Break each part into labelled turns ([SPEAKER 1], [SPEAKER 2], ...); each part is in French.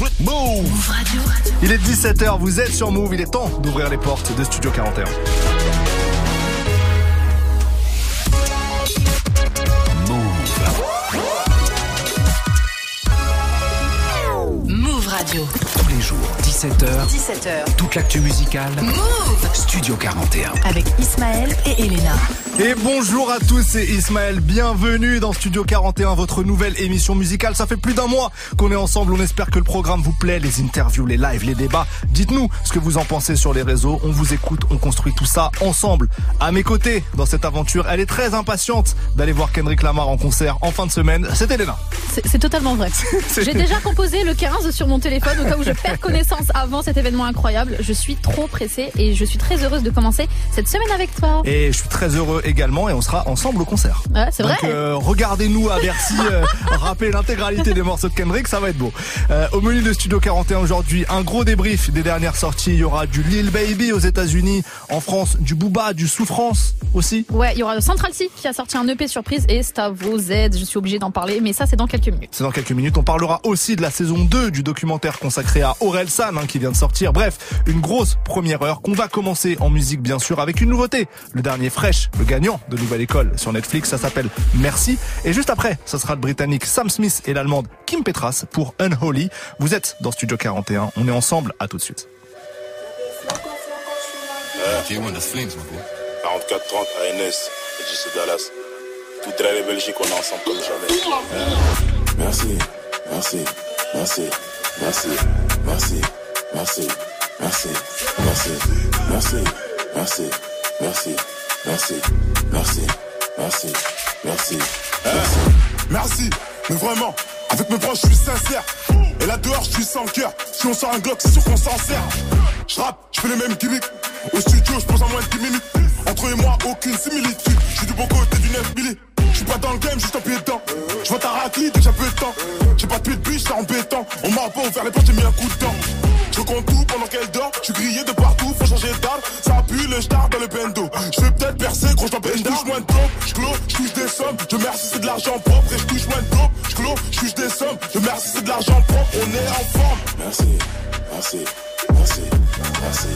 [SPEAKER 1] Move Radio. Il est 17h, vous êtes sur Move, il est temps d'ouvrir les portes de Studio 41.
[SPEAKER 2] Move Radio.
[SPEAKER 3] Tous les jours, 17h.
[SPEAKER 2] 17h.
[SPEAKER 3] Toute l'actu musicale.
[SPEAKER 2] Move
[SPEAKER 3] Studio 41.
[SPEAKER 2] Avec Ismaël et Elena.
[SPEAKER 1] Et bonjour à tous, c'est Ismaël. Bienvenue dans Studio 41, votre nouvelle émission musicale. Ça fait plus d'un mois qu'on est ensemble. On espère que le programme vous plaît, les interviews, les lives, les débats. Dites-nous ce que vous en pensez sur les réseaux. On vous écoute, on construit tout ça ensemble. À mes côtés, dans cette aventure, elle est très impatiente d'aller voir Kendrick Lamar en concert en fin de semaine. C'est Elena.
[SPEAKER 4] C'est totalement vrai. J'ai déjà composé le 15 sur mon téléphone au cas où je perds connaissance avant cet événement incroyable. Je suis trop pressée et je suis très heureuse de commencer cette semaine avec toi.
[SPEAKER 1] Et je suis très heureux également et on sera ensemble au concert.
[SPEAKER 4] Ouais, c'est vrai.
[SPEAKER 1] Donc euh, regardez-nous à Bercy euh, rapper l'intégralité des morceaux de Kendrick, ça va être beau. Euh, au menu de Studio 41 aujourd'hui, un gros débrief des dernières sorties. Il y aura du Lil Baby aux États-Unis, en France, du Booba, du Souffrance aussi.
[SPEAKER 4] Ouais, il y aura Central C qui a sorti un EP surprise et Stavo Z. Je suis obligée d'en parler, mais ça c'est dans quelques minutes.
[SPEAKER 1] C'est dans quelques minutes. On parlera aussi de la saison 2 du documentaire consacré à Aurel San hein, qui vient de sortir. Bref, une grosse première heure qu'on va commencer en musique bien sûr avec une nouveauté. Le dernier Fresh, le gagnant de Nouvelle École sur Netflix, ça s'appelle Merci. Et juste après, ça sera le Britannique Sam Smith et l'Allemande Kim Petras pour Unholy. Vous êtes dans Studio 41. On est ensemble. À tout de suite.
[SPEAKER 5] Euh, 44 30 ANS, JC Dallas. Toute la Belgique, on est ensemble comme jamais. Merci, merci, merci, merci, merci, merci, merci, merci, merci, merci, merci, merci, merci, merci, merci, merci. Merci, mais vraiment, avec mes proches, je suis sincère. Et là dehors, je suis sans cœur. Si on sort un Glock, c'est sûr qu'on s'en sert. Je rappe, je fais les mêmes gimmicks. Au studio, je pose en moins de 10 minutes. Entre eux et moi, aucune similitude. Je suis du bon côté du 9 milli. Je suis pas dans le game, juste un pied dedans. Je vois ta raclée, déjà peu de temps. J'ai pas de pied de biche, c'est embêtant. On m'a pas ouvert les portes, j'ai mis un coup de dent. Je compte tout pendant qu'elle dort. Je suis grillé de partout, faut changer d'arme. Ça pue le star dans le bendo. Je vais peut-être percer, gros, je Je touche moins de dope, je clôt, je touche des sommes. Je merci, c'est de l'argent propre. Et je touche moins de dope, je clôt, je touche des sommes. Je merci, c'est de l'argent propre. On est en forme. Merci, merci, merci, merci,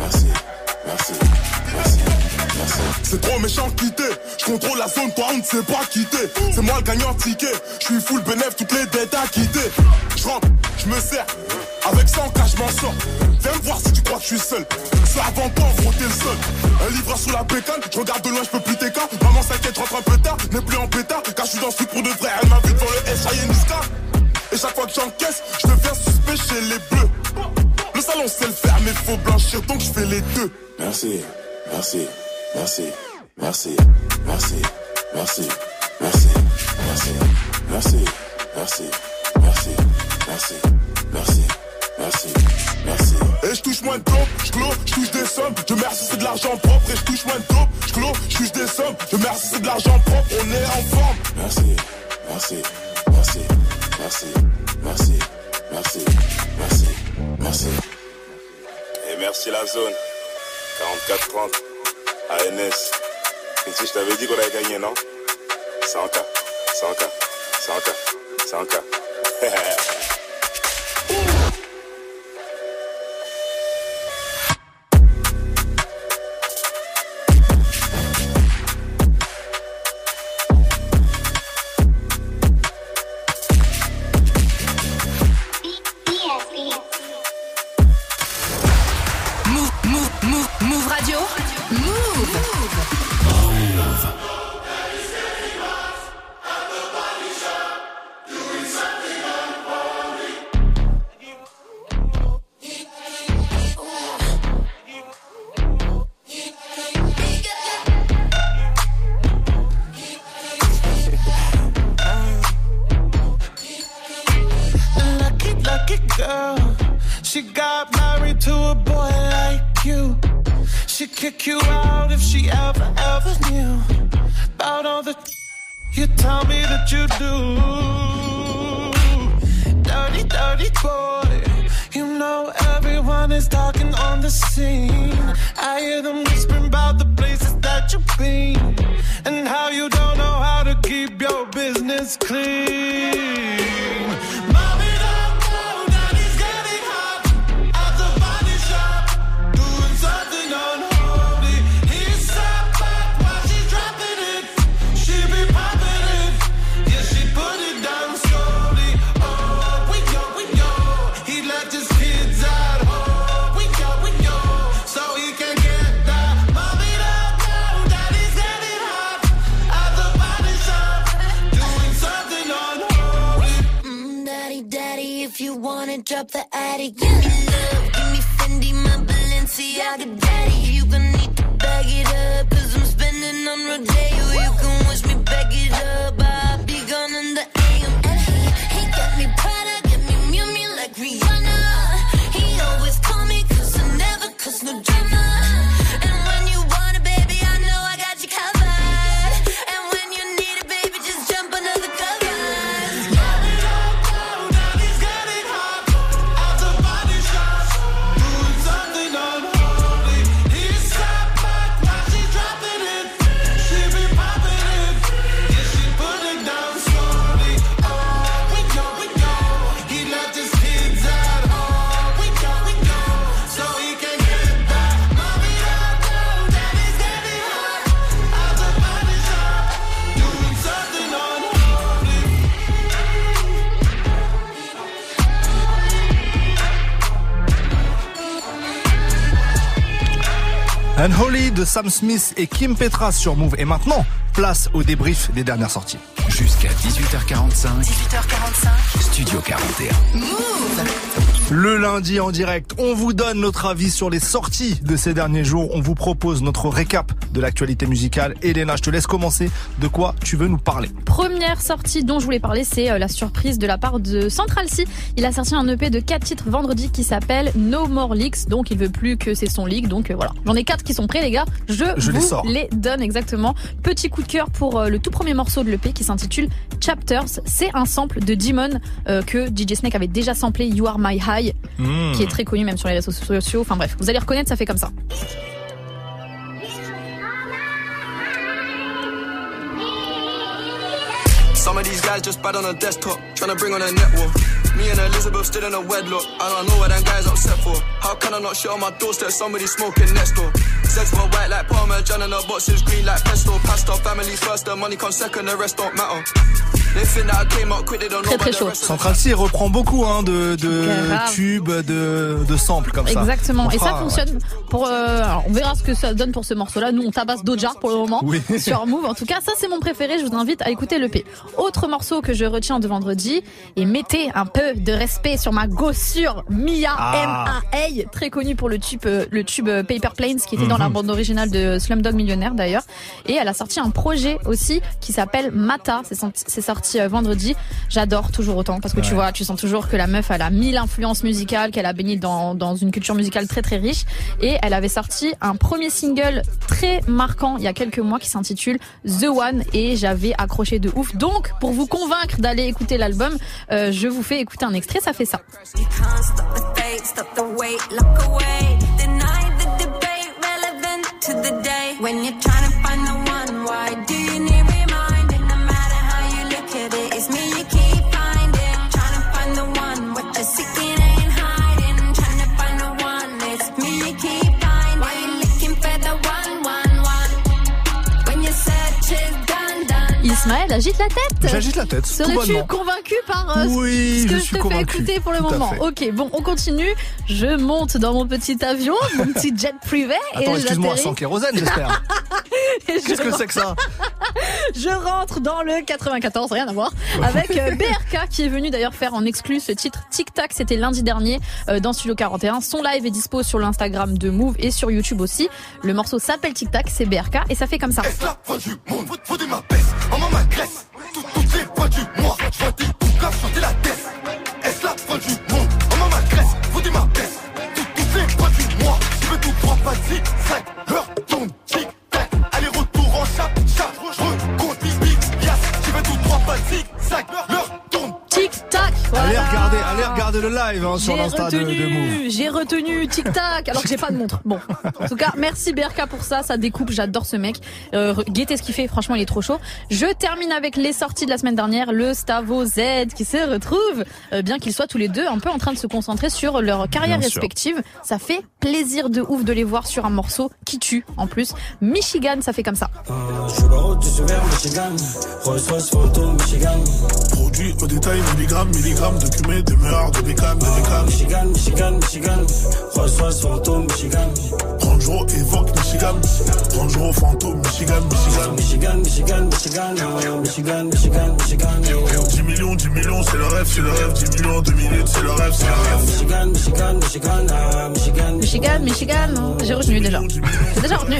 [SPEAKER 5] merci, merci, merci. C'est trop méchant quitter. Je contrôle la zone, toi on ne sait pas quitter. C'est moi le gagnant ticket. Je suis full bénéf, toutes les dettes à quitter. Je rentre, je me sers. Avec 100 cas, je m'en sors. Viens me voir si tu crois que je suis seul. C'est avant toi, gros, t'es le seul. Un livre sous la bécane, je regarde de loin, je peux plus tes cas. Maman s'inquiète, rentre un peu tard. N'est plus en pétard, car je suis dans ce truc pour de vrai. Elle m'a vu devant le Niska. Et chaque fois que j'encaisse, je deviens suspect chez les bleus. Le salon sait le faire, mais faut blanchir, donc je fais les deux. Merci, merci. Merci, merci, merci, merci, merci, merci, merci, merci, merci, merci, merci, merci, merci. Et je touche moins de dope, je clôt, je touche des sommes. Je merci, c'est de l'argent propre. Et je touche moins de dope, je clôt, je touche des sommes. Je merci, c'est de l'argent propre. On est en forme. Merci, merci, merci, merci, merci, merci, merci, merci. Et merci la zone. 44-30. ANS. Ici, je t'avais dit qu'on avait gagné, non? 100K, 100K, 100K, 100K.
[SPEAKER 1] Unholy de Sam Smith et Kim Petras sur Move. Et maintenant, place au débrief des dernières sorties.
[SPEAKER 3] 18h45,
[SPEAKER 2] 18h45.
[SPEAKER 3] Studio 41.
[SPEAKER 1] Le lundi en direct, on vous donne notre avis sur les sorties de ces derniers jours. On vous propose notre récap de l'actualité musicale. Elena, je te laisse commencer. De quoi tu veux nous parler?
[SPEAKER 4] Première sortie dont je voulais parler, c'est euh, la surprise de la part de Central C. Il a sorti un EP de 4 titres vendredi qui s'appelle No More Leaks. Donc il veut plus que c'est son leak. Donc euh, voilà. J'en ai 4 qui sont prêts les gars. Je,
[SPEAKER 1] Je les
[SPEAKER 4] vous
[SPEAKER 1] sors.
[SPEAKER 4] les donne exactement. Petit coup de cœur pour euh, le tout premier morceau de l'EP qui s'intitule Chapters. C'est un sample de Demon euh, que DJ Snake avait déjà samplé You Are My High,
[SPEAKER 1] Hmm.
[SPEAKER 4] qui est très connu même sur les réseaux sociaux. Enfin bref, vous allez reconnaître, ça fait comme ça.
[SPEAKER 6] Some of these guys just bad on a desktop, trying to bring on a network. Me and Elizabeth still in a wedlock. I don't know what them guys upset for. How can I not shit on my doorstep? Somebody smoking next door. Sex were white like Parmesan and the boxes green like pesto. Pasta family first, the money comes second, the rest don't matter.
[SPEAKER 4] Très, très chaud.
[SPEAKER 1] Central C reprend beaucoup hein, de, de tubes, de, de samples comme ça.
[SPEAKER 4] Exactement. Et ça fonctionne pour. euh, alors, on verra ce que ça donne pour ce morceau-là. Nous, on tabasse Doja pour le moment
[SPEAKER 1] Oui.
[SPEAKER 4] sur Move. En tout cas, ça c'est mon préféré. Je vous invite à écouter le P. Autre morceau que je retiens de vendredi et mettez un peu de respect sur ma gossure Mia
[SPEAKER 1] Ah.
[SPEAKER 4] M.A.A. très connue pour le tube euh, le tube euh, Paper Planes qui était
[SPEAKER 1] Mhm.
[SPEAKER 4] dans la bande originale de Slumdog Millionnaire d'ailleurs. Et elle a sorti un projet aussi qui s'appelle Mata. C'est sorti, sorti euh, vendredi. J'adore toujours autant parce que tu vois, tu sens toujours que la meuf elle a mille influences musicales, qu'elle a baigné dans, dans une culture musicale très très riche. Et elle avait sorti un premier single très marquant il y a quelques mois qui s'intitule The One et j'avais accroché de ouf. Donc pour vous convaincre d'aller écouter l'album, euh, je vous fais écouter un extrait, ça fait ça.
[SPEAKER 7] The fate, stop the wait, look away. Deny the debate, relevant to the day. When you're trying to find the one, why do
[SPEAKER 4] Ismaël agite la tête.
[SPEAKER 1] J'agite la tête,
[SPEAKER 4] Serais-tu convaincu par euh,
[SPEAKER 1] Oui,
[SPEAKER 4] ce que
[SPEAKER 1] je
[SPEAKER 4] te
[SPEAKER 1] convaincu.
[SPEAKER 4] fais écouter pour le
[SPEAKER 1] Tout
[SPEAKER 4] moment. Ok, bon, on continue. Je monte dans mon petit avion, mon petit jet privé,
[SPEAKER 1] Attends,
[SPEAKER 4] et
[SPEAKER 1] excuse-moi, sans kérosène, j'espère.
[SPEAKER 4] je
[SPEAKER 1] Qu'est-ce que c'est que ça
[SPEAKER 4] Je rentre dans le 94, rien à voir, avec euh, BRK qui est venu d'ailleurs faire en exclu ce titre Tic Tac. C'était lundi dernier euh, dans Studio 41. Son live est dispo sur l'Instagram de Move et sur YouTube aussi. Le morceau s'appelle Tic Tac, c'est BRK et ça fait comme ça.
[SPEAKER 8] M'agresse Tout- Toutes les du
[SPEAKER 1] Allez regarder, allez regarder le live hein, sur
[SPEAKER 4] J'ai
[SPEAKER 1] l'insta de, de Move.
[SPEAKER 4] j'ai retenu Tic Tac, alors que j'ai pas de montre. Bon, en tout cas, merci BRK pour ça, ça découpe, j'adore ce mec. Euh, guettez ce qu'il fait, franchement, il est trop chaud. Je termine avec les sorties de la semaine dernière, le Stavo Z qui se retrouve, euh, bien qu'ils soient tous les deux un peu en train de se concentrer sur leur carrière
[SPEAKER 1] Bien sûr.
[SPEAKER 4] respective. Ça fait plaisir de ouf de les voir sur un morceau qui tue en plus. Michigan, ça fait comme ça.
[SPEAKER 9] Je Michigan. Michigan.
[SPEAKER 8] Produit au détail, milligrammes, milligrammes Documé, demeure, de bécane, de bécane
[SPEAKER 9] Michigan, Michigan, Michigan. Rolls Royce fantôme, Michigan.
[SPEAKER 10] Rover Evoque Michigan. Range Rover Fantôme Michigan, Michigan.
[SPEAKER 11] Michigan, Michigan, Michigan, Michigan, Michigan, Michigan.
[SPEAKER 10] 10 millions, 10 millions, c'est le rêve, c'est le rêve. 10 millions en 2 minutes, c'est le rêve, c'est le rêve.
[SPEAKER 11] Michigan, Michigan, Michigan, Michigan.
[SPEAKER 4] Michigan, Michigan, j'ai retenu déjà. J'ai déjà retenu.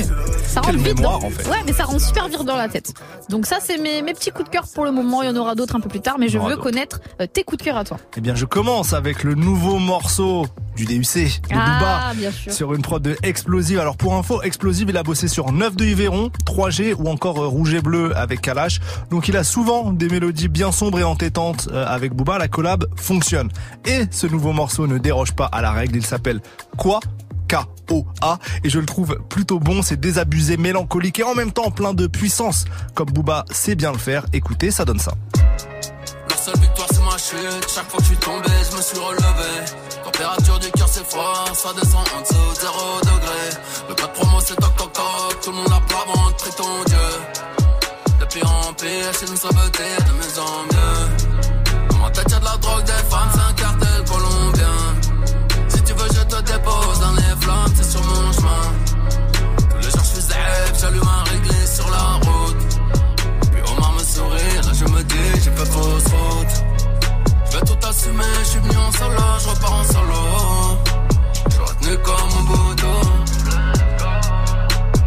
[SPEAKER 4] Ça
[SPEAKER 1] Quelle
[SPEAKER 4] vite
[SPEAKER 1] mémoire,
[SPEAKER 4] dans...
[SPEAKER 1] en fait.
[SPEAKER 4] Ouais, mais ça rentre super vite dans la tête. Donc ça, c'est mes, mes petits coups de cœur pour le moment. Il y en aura d'autres un peu plus tard, mais je veux connaître euh, tes coups de cœur à toi.
[SPEAKER 1] Eh bien, je commence avec le nouveau morceau du DUC de
[SPEAKER 4] Ah,
[SPEAKER 1] Booba.
[SPEAKER 4] bien sûr.
[SPEAKER 1] Sur une prod de Explosive. Alors pour info, Explosive, il a bossé sur 9 de Yveron, 3G ou encore euh, Rouge et Bleu avec Kalash. Donc il a souvent des mélodies bien sombres et entêtantes euh, avec Booba. La collab fonctionne. Et ce nouveau morceau ne déroge pas à la règle. Il s'appelle Quoi? K-O-A et je le trouve plutôt bon, c'est désabusé, mélancolique et en même temps plein de puissance comme Booba sait bien le faire. Écoutez, ça donne ça.
[SPEAKER 12] La seule victoire c'est chaque fois que je suis tombé, je me suis relevé. Température du cœur c'est froid, ça descend en dessous de 0 degré. Le code promo c'est toc toc toc, tout le monde a plat avant de prier ton Dieu. De pire en pire, c'est une saboter de mieux en mieux. Ma tête y'a de la drogue, des femmes, c'est un cartel colombien. Si tu veux je te dépose dans les flammes, c'est sur mon chemin. Tous les jours je suis j'allume un réglé sur la route. Puis Omar me sourit, là je me dis j'ai fait fausse route Assumer, je suis venu en solo, je repars en solo. Je retenu comme un boudou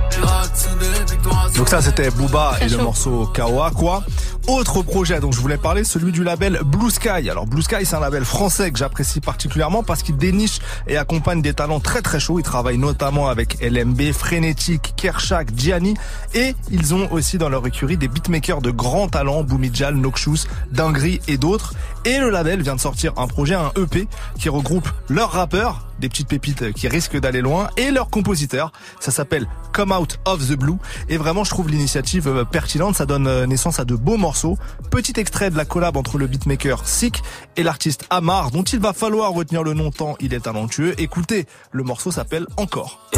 [SPEAKER 12] Pirate soudé, victoire
[SPEAKER 1] Donc ça c'était Booba
[SPEAKER 4] Très
[SPEAKER 1] et le morceau Kawa quoi. Autre projet dont je voulais parler, celui du label Blue Sky. Alors Blue Sky c'est un label français que j'apprécie particulièrement parce qu'il déniche et accompagne des talents très très chauds. Il travaille notamment avec LMB, Frénétique, Kershak, Gianni et ils ont aussi dans leur écurie des beatmakers de grands talents, Boumidjal, Noxus, Dingri et d'autres. Et le label vient de sortir un projet, un EP qui regroupe leurs rappeurs des petites pépites qui risquent d'aller loin et leurs compositeurs. Ça s'appelle Come Out of the Blue et vraiment je trouve l'initiative euh, pertinente. Ça donne euh, naissance à de beaux morceaux. Petit extrait de la collab entre le beatmaker Sick et l'artiste Amar dont il va falloir retenir le nom tant il est talentueux. Écoutez, le morceau s'appelle Encore.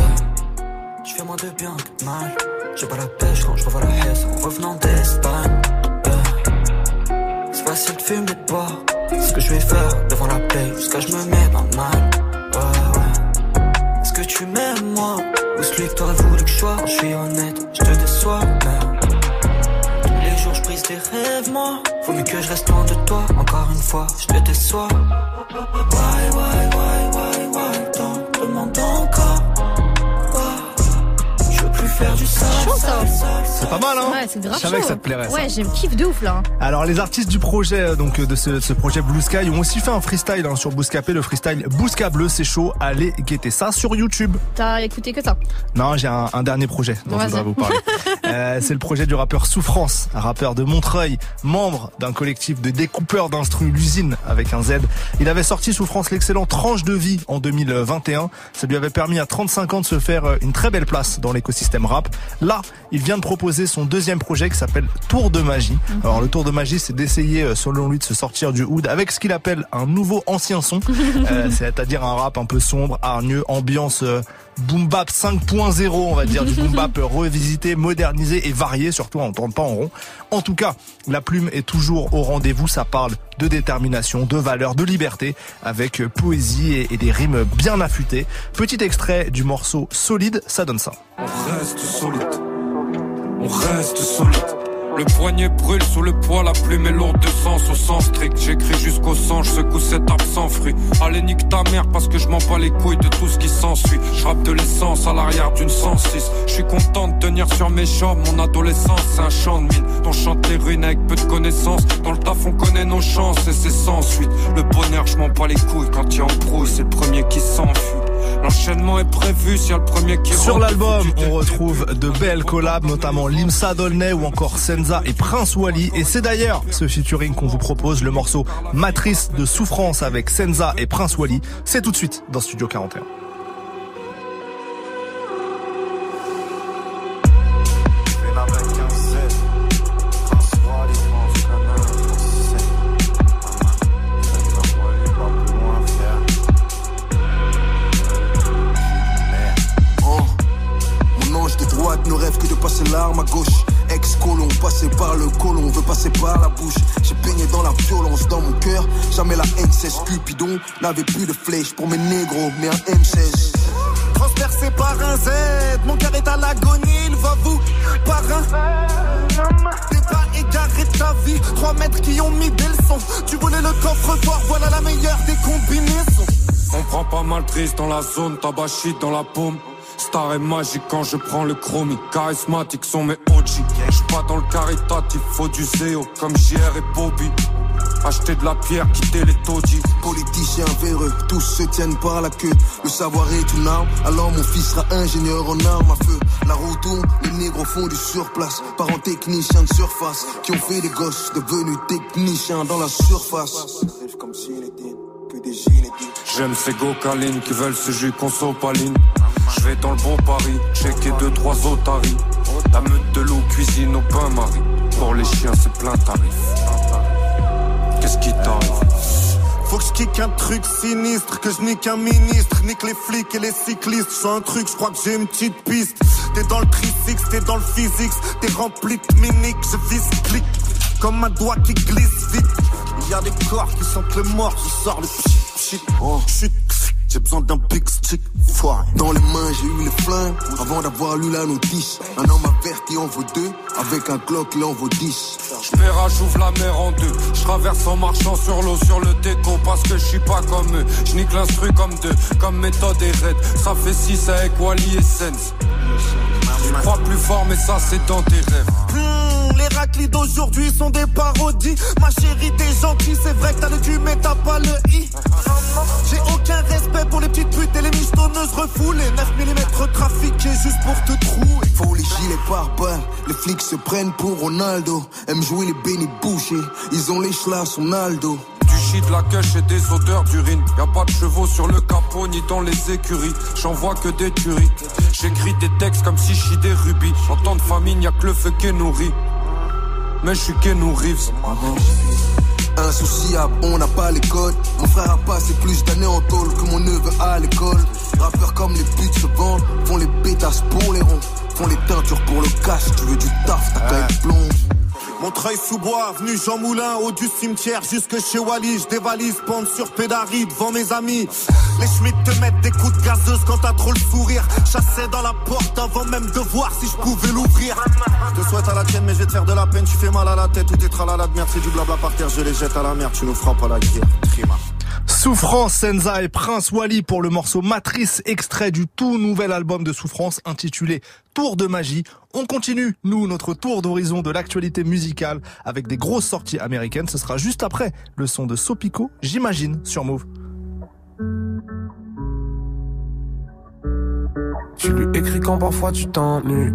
[SPEAKER 11] Je fais moins de bien que de mal. J'ai pas la pêche quand je revois la haisse en revenant d'Espagne. Yeah. C'est facile de fumer de boire. Ce que je vais faire devant la paix jusqu'à je me mets dans mal. Ouais, ouais. Est-ce que tu m'aimes moi? Ou celui que t'aurais voulu que je sois? Je suis honnête, je te les jours je brise tes rêves, moi. Faut mieux que je reste loin de toi. Encore une fois, je te déçois. Why, why, why, why, why T'en demandes encore.
[SPEAKER 4] Ça.
[SPEAKER 1] C'est pas mal hein
[SPEAKER 4] Ouais, c'est grave
[SPEAKER 1] Je savais
[SPEAKER 4] chaud.
[SPEAKER 1] que ça te plairait.
[SPEAKER 4] Ouais, j'ai kiff de ouf là.
[SPEAKER 1] Alors les artistes du projet euh, donc euh, de ce, ce projet Blue Sky ont aussi fait un freestyle hein, sur Bouscapé, le freestyle Bousca Bleu, c'est chaud, allez guetter ça sur YouTube.
[SPEAKER 4] T'as écouté que ça.
[SPEAKER 1] Non, j'ai un, un dernier projet dont je voudrais vous parler. Euh, c'est le projet du rappeur Souffrance, un rappeur de Montreuil, membre d'un collectif de découpeurs d'instru l'usine avec un Z. Il avait sorti Souffrance l'excellent Tranche de vie en 2021. Ça lui avait permis à 35 ans de se faire euh, une très belle place dans l'écosystème rap. Là, il vient de proposer son deuxième projet qui s'appelle Tour de magie. Alors le tour de magie, c'est d'essayer euh, selon lui de se sortir du hood avec ce qu'il appelle un nouveau ancien son, Euh, c'est-à-dire un rap un peu sombre, hargneux, ambiance euh, boom bap 5.0, on va dire, du boom bap revisité, modernisé et varié, surtout on ne tourne pas en rond. En tout cas, la plume est toujours au rendez-vous, ça parle de détermination, de valeur, de liberté, avec euh, poésie et, et des rimes bien affûtées. Petit extrait du morceau Solide, ça donne ça.
[SPEAKER 13] On reste solide. On reste solide. Le poignet brûle sous le poids, la plume est lourde de sens au sens strict. J'écris jusqu'au sang, je secoue cet arbre sans fruit. Allez, nique ta mère parce que je m'en bats les couilles de tout ce qui s'ensuit. Je de l'essence à l'arrière d'une 106. Je suis content de tenir sur mes jambes. Mon adolescence, c'est un champ de mine. Dont chante les ruines avec peu de connaissances. Dans le taf, on connaît nos chances et c'est sans suite. Le bonheur, je m'en bats les couilles. Quand il embrouille, c'est le premier qui s'enfuit. L'enchaînement est prévu, a le premier qui
[SPEAKER 1] Sur l'album, on retrouve de belles collabs, notamment Limsa Dolnay ou encore Senza et Prince Wally. Et c'est d'ailleurs ce featuring qu'on vous propose, le morceau Matrice de souffrance avec Senza et Prince Wally. C'est tout de suite dans Studio 41.
[SPEAKER 14] Passé par le colon, veut passer par la bouche. J'ai baigné dans la violence dans mon cœur. Jamais la haine cesse. Cupidon n'avait plus de flèche pour mes négros, mais un M16. Transperce
[SPEAKER 15] traversé par un Z. Mon cœur est à l'agonie, il va vous par un. T'es pas égaré de ta vie. Trois mètres qui ont mis des leçons. Tu voulais le coffre-fort, voilà la meilleure des combinaisons.
[SPEAKER 13] On prend pas mal triste dans la zone, tabac shit dans la paume. Star et magique quand je prends le chromie. Charismatique sont mes OG. J'suis pas dans le caritatif, faut du zéo comme JR et Bobby. Acheter de la pierre, quitter les taudis.
[SPEAKER 14] Politiciens véreux, tous se tiennent par la queue. Le savoir est une arme, alors mon fils sera ingénieur en armes à feu. La roue tourne, les négros font du surplace. Parents techniciens de surface, qui ont fait des gosses devenus techniciens dans la surface. Comme s'il était que des génétiques.
[SPEAKER 13] J'aime ces gocalines qui veulent ce jus consopaline. Je vais dans le bon pari, checker deux trois otaries. La meute de l'eau cuisine au bain-marie. Pour les chiens, c'est plein tarif. Qu'est-ce qui t'arrive?
[SPEAKER 15] Faut que je kick un truc sinistre, que je nique un ministre, nique les flics et les cyclistes. Je un truc, je crois que j'ai une petite piste. T'es dans le trisix, t'es dans le physique, t'es rempli de miniques, je vise clic, comme un doigt qui glisse vite. Il y a des corps qui sentent le mort, je sors le pchit pchit. Oh, j'ai besoin d'un big stick, foire.
[SPEAKER 14] Dans les mains, j'ai eu les flingues avant d'avoir lu la notice. Un homme averti en vaut deux, avec un Glock, il en vaut dix.
[SPEAKER 13] J'paiera, j'ouvre la mer en deux. J'traverse en marchant sur l'eau, sur le déco, parce que je suis pas comme eux. J'nique l'instru comme deux, comme méthode et raid. Ça fait six avec Wally et Sense. Je crois plus fort, mais ça c'est dans tes rêves.
[SPEAKER 15] Les raclis d'aujourd'hui sont des parodies. Ma chérie, t'es gentille, c'est vrai que t'as le cul, mais t'as pas le i. J'ai aucun respect pour les petites putes et les mistonneuses refoulées. 9 mm trafiqués juste pour te trouer.
[SPEAKER 14] Faut les gilets par balles, les flics se prennent pour Ronaldo. Aiment jouer les bénis bouchés, ils ont les chlas son Aldo.
[SPEAKER 13] Du shit, la cache et des odeurs d'urine. Y a pas de chevaux sur le capot ni dans les écuries. J'en vois que des tueries. J'écris des textes comme si je des rubis. En temps de famine, y a que le feu qui nourrit. Mais je suis Keanu Reeves.
[SPEAKER 14] Insouciable, on n'a pas les codes. Mon frère a passé plus d'années en tôle que mon neveu à l'école. Rappeurs comme les putes se vendent, font les pétasses pour les ronds, font les teintures pour le cash. Tu veux du taf, ta caille plombe.
[SPEAKER 15] Montreuil sous bois, avenue Jean Moulin, haut du cimetière jusque chez Wally. Je dévalise, pente sur pédari devant mes amis. Les Schmitt te mettent des coups de gazeuse quand t'as trop le sourire. Chassais dans la porte avant même de voir si je pouvais l'ouvrir. Je te souhaite à la tienne, mais je vais te faire de la peine. Tu fais mal à la tête, tout est tralala de merde. C'est du blabla par terre, je les jette à la mer. Tu nous frappes à la guerre.
[SPEAKER 1] Souffrance, Senza et Prince Wally pour le morceau Matrice, extrait du tout nouvel album de Souffrance intitulé Tour de magie. On continue, nous, notre tour d'horizon de l'actualité musicale avec des grosses sorties américaines. Ce sera juste après le son de Sopico, j'imagine, sur Move.
[SPEAKER 16] Tu lui écris quand parfois tu t'ennuies.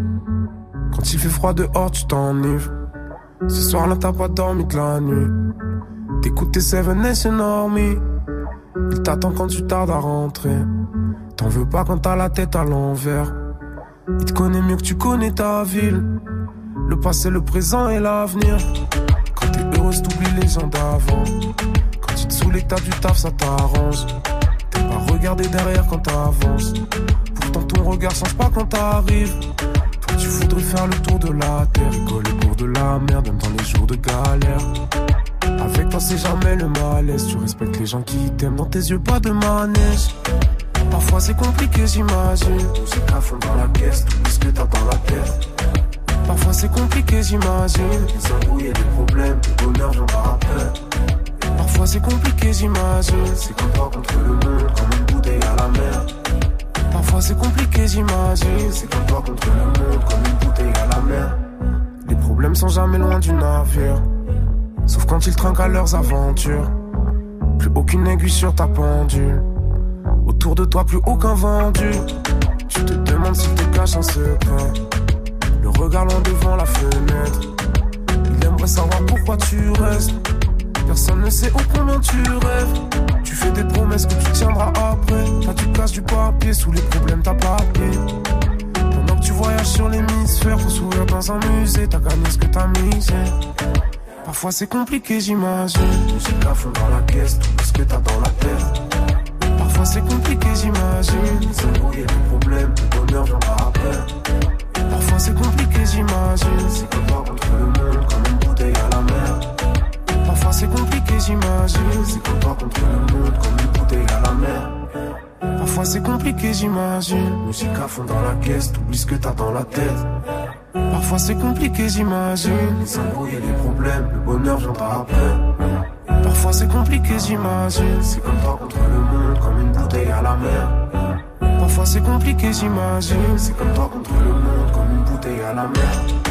[SPEAKER 16] Quand il fait froid dehors, tu t'enivres. Ce soir-là, t'as pas dormi de la nuit. T'écoutes tes Seven Nation Army. Il t'attend quand tu tardes à rentrer. T'en veux pas quand t'as la tête à l'envers. Il te connaît mieux que tu connais ta ville. Le passé, le présent et l'avenir. Quand t'es heureuse, t'oublies les gens d'avant. Quand tu te saoules et t'as du taf, ça t'arrange. T'es pas regarder derrière quand t'avances. Pourtant ton regard change pas quand t'arrives. Toi tu voudrais faire le tour de la terre, rigoler pour de la merde, même dans les jours de galère. Avec toi c'est jamais le malaise, tu respectes les gens qui t'aiment, dans tes yeux pas de manège. Parfois c'est compliqué j'imagine, tout c'est à fond dans la pièce, tout ce que t'as dans la tête. Parfois c'est compliqué j'imagine, les embrouilles et des problèmes, le bonheur j'en après. Parfois c'est compliqué j'imagine, c'est comme toi contre le monde, comme une bouteille à la mer. Parfois c'est compliqué j'imagine, c'est comme toi contre le monde, comme une bouteille à la mer. Les problèmes sont jamais loin du navire, sauf quand ils trinquent à leurs aventures. Plus aucune aiguille sur ta pendule, autour de toi plus aucun vendu. Tu te demandes s'il te cache un secret, le regard devant la fenêtre. Il aimerait savoir pourquoi tu restes. Personne ne sait au combien tu rêves. Tu fais des promesses que tu tiendras après. Là, tu casses du papier sous les problèmes, t'as pas pied. Pendant que tu voyages sur l'hémisphère, pour sourire dans un musée, t'as gagné ce que t'as misé. Parfois c'est compliqué, j'imagine. Musique à fond dans la caisse, tout ce que t'as dans la tête. Parfois c'est compliqué, j'imagine. Les embrouilles et les problèmes, le bonheur viendra après. Parfois c'est compliqué, j'imagine. C'est comme toi contre le monde, comme une bouteille à la mer. Parfois c'est compliqué, j'imagine. C'est comme toi contre le monde, comme une bouteille à la mer. Parfois Parfois c'est compliqué, j'imagine. Musique à fond dans la caisse, t'oublies ce que t'as dans la tête. Parfois c'est compliqué, j'imagine. Les embrouilles et les problèmes, le bonheur viendra après. Parfois c'est compliqué, j'imagine. C'est comme toi contre le monde, comme une bouteille à la mer. Parfois c'est compliqué, j'imagine. C'est comme toi contre le monde, comme une bouteille à la mer.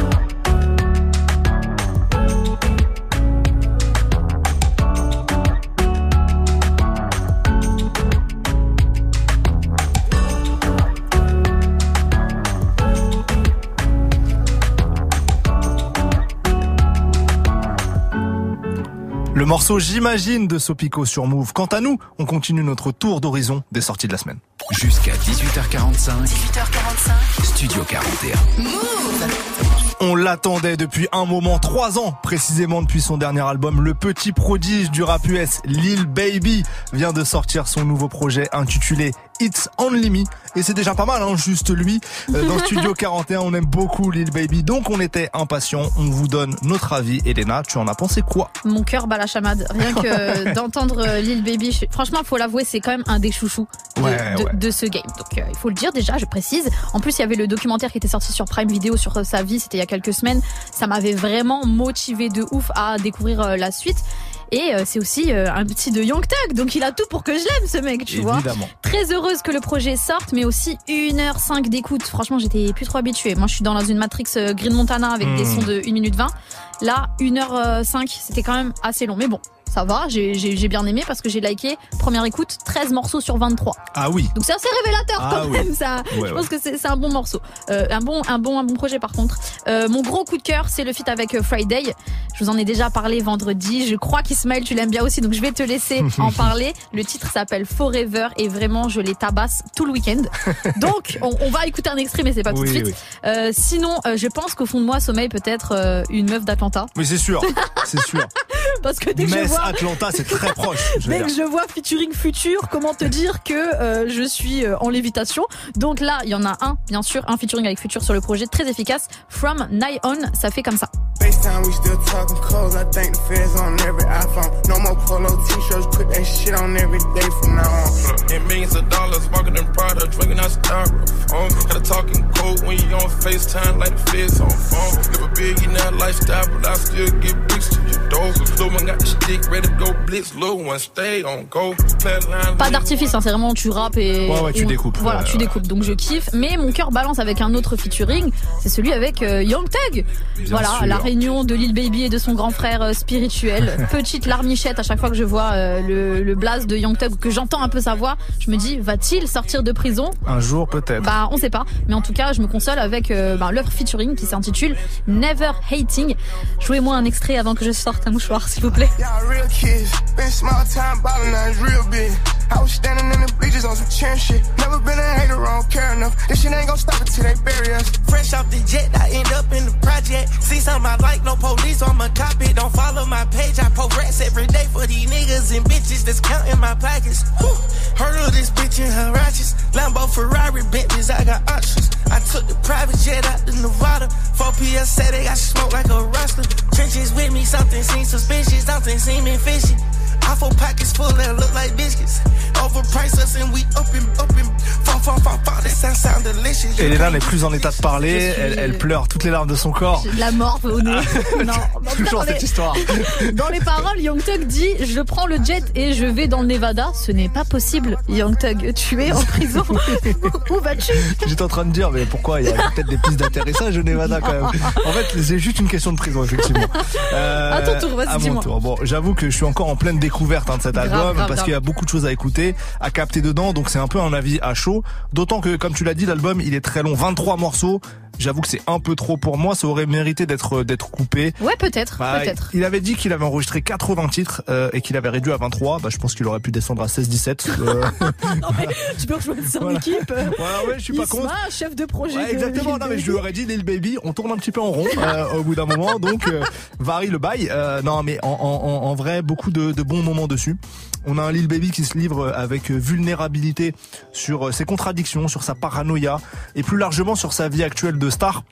[SPEAKER 1] Le morceau J'imagine de Sopico sur Move. Quant à nous, on continue notre tour d'horizon des sorties de la semaine.
[SPEAKER 3] Jusqu'à 18h45.
[SPEAKER 2] 18h45.
[SPEAKER 3] Studio 41.
[SPEAKER 1] On l'attendait depuis un moment, trois ans précisément depuis son dernier album. Le petit prodige du rap US, Lil Baby, vient de sortir son nouveau projet intitulé It's Only Me. Et c'est déjà pas mal, hein, juste lui. Euh, Dans Studio 41, on aime beaucoup Lil Baby, donc on était impatients. On vous donne notre avis. Elena, tu en as pensé quoi?
[SPEAKER 4] Mon cœur bat la chamade. Rien que d'entendre euh, Lil Baby, je- franchement, faut l'avouer, c'est quand même un des chouchous de,
[SPEAKER 1] Ouais,
[SPEAKER 4] de-
[SPEAKER 1] ouais.
[SPEAKER 4] de ce game. Donc, euh, il faut le dire déjà, je précise. En plus, il y avait le documentaire qui était sorti sur Prime Video sur sa vie, c'était il y a quelques semaines. Ça m'avait vraiment motivé de ouf à découvrir la suite. Et euh, c'est aussi euh, un petit de Young Thug, donc il a tout pour que je l'aime, ce mec, tu vois. Très heureuse que le projet sorte, mais aussi 1h05 d'écoute. Franchement, j'étais plus trop habituée. Moi, je suis dans une Matrix euh, Green Montana avec des
[SPEAKER 1] Mm.
[SPEAKER 4] sons de 1 minute 20. Là, 1h05, c'était quand même assez long. Mais bon, ça va, j'ai bien aimé parce que j'ai liké, première écoute, 13 morceaux sur 23.
[SPEAKER 1] Ah oui.
[SPEAKER 4] Donc c'est assez révélateur
[SPEAKER 1] Ah
[SPEAKER 4] quand
[SPEAKER 1] oui.
[SPEAKER 4] même ça.
[SPEAKER 1] Ouais,
[SPEAKER 4] je pense
[SPEAKER 1] ouais.
[SPEAKER 4] que c'est un bon morceau, Euh, un bon un bon un bon projet par contre. Euh, mon gros coup de cœur c'est le feat avec euh, Friday. Je vous en ai déjà parlé vendredi. Je crois qu'Ismaël tu l'aimes bien aussi donc je vais te laisser en parler. Le titre s'appelle Forever et vraiment je les tabasse tout le week-end. Donc on, on va écouter un extrait mais c'est pas tout de suite.
[SPEAKER 1] oui.
[SPEAKER 4] Euh, sinon je pense qu'au fond de moi sommeille peut-être une meuf d'Atlanta
[SPEAKER 1] Mais c'est sûr, c'est sûr.
[SPEAKER 4] parce que dès que je
[SPEAKER 1] Metz,
[SPEAKER 4] vois
[SPEAKER 1] Atlanta, c'est très proche. je
[SPEAKER 4] Dès que je vois featuring futur, comment te dire que euh, je suis euh, en lévitation Donc là, il y en a un, bien sûr, un featuring avec futur sur le projet, très efficace. From Nyon, ça fait comme ça. Pas d'artifice, hein, c'est vraiment tu rappes et.
[SPEAKER 1] Ouais, ouais, tu
[SPEAKER 4] ou-
[SPEAKER 1] découpes.
[SPEAKER 4] Voilà,
[SPEAKER 1] Ouais,
[SPEAKER 4] tu
[SPEAKER 1] ouais.
[SPEAKER 4] découpes. Donc je kiffe. Mais mon cœur balance avec un autre featuring, c'est celui avec euh, Young Thug. Voilà,
[SPEAKER 1] sûr.
[SPEAKER 4] la réunion de Lil Baby et de son grand frère euh, spirituel. Petite larmichette à chaque fois que je vois euh, le, le blaze de Young Thug, que j'entends un peu sa voix, je me dis, va-t-il sortir de prison?
[SPEAKER 1] Un jour peut-être.
[SPEAKER 4] Bah, on sait pas. Mais en tout cas, je me console avec euh, bah, leur featuring qui s'intitule Never Hating. Jouez-moi un extrait avant que je sorte un mouchoir, s'il vous plaît.
[SPEAKER 17] Y'all real kids, been small time ballin', now it's real big. I was standing in the bleachers on some cheering shit. Never been a hater, I don't care enough. This shit ain't gon' stop until they bury us.
[SPEAKER 18] Fresh off the jet, I end up in the project. See something I like, no police on my cop it. Don't follow my page, I progress every day for these niggas and bitches that's counting my pockets. Whew. Heard of this bitch in her righteous. Lambo, Ferrari, Bentleys, I got options. I took the private jet out to Nevada. 4 PS said they got smoke like a rustler. Trenches with me, something seems suspicious, something seeming fishy. Awful pockets full that look like biscuits. Overpriced us and we up and up and fall, fall, fall, fall. That sound sound delicious.
[SPEAKER 1] Elena n'est plus en état de parler, elle, elle pleure toutes les larmes de son corps.
[SPEAKER 4] De la morve au nez. non, tout cas,
[SPEAKER 1] Toujours cette
[SPEAKER 4] les-
[SPEAKER 1] histoire.
[SPEAKER 4] Dans les paroles, Young Thug dit Je prends le jet et je vais dans le Nevada. Ce n'est pas possible, Young Thug. Tu es en prison. Où vas-tu?
[SPEAKER 1] J'étais en train de dire, mais pourquoi? Il y a peut-être des pistes d'atterrissage au Nevada quand même. En fait, c'est juste une question de prison, effectivement. Euh,
[SPEAKER 4] À ton tour, vas-y,
[SPEAKER 1] à mon
[SPEAKER 4] dis-moi.
[SPEAKER 1] tour. Bon, j'avoue que je suis encore en pleine découverte hein, de cet album
[SPEAKER 4] grave,
[SPEAKER 1] parce qu'il y a beaucoup de choses à écouter, à capter dedans, donc c'est un peu un avis à chaud. D'autant que, comme tu l'as dit, l'album il est très long, 23 morceaux. J'avoue que c'est un peu trop pour moi, ça aurait mérité d'être d'être coupé.
[SPEAKER 4] Ouais, peut-être.
[SPEAKER 1] Bah,
[SPEAKER 4] peut-être.
[SPEAKER 1] Il avait dit qu'il avait enregistré 80 titres euh, et qu'il avait réduit à 23. Bah, je pense qu'il aurait pu descendre à 16-17. Euh,
[SPEAKER 4] Non, mais tu peux rejoindre son
[SPEAKER 1] Voilà.
[SPEAKER 4] équipe.
[SPEAKER 1] Voilà, ouais, je suis pas
[SPEAKER 4] Isma,
[SPEAKER 1] contre.
[SPEAKER 4] chef de projet.
[SPEAKER 1] Ouais, exactement. Non, mais je lui aurais dit Lil Baby, on tourne un petit peu en rond euh, au bout d'un moment, donc euh, varie le bail. Euh, non, mais en, en, en- en vrai, beaucoup de, de bons moments dessus. On a un Lil Baby qui se livre avec euh, vulnérabilité sur euh, ses contradictions, sur sa paranoïa et plus largement sur sa vie actuelle de star.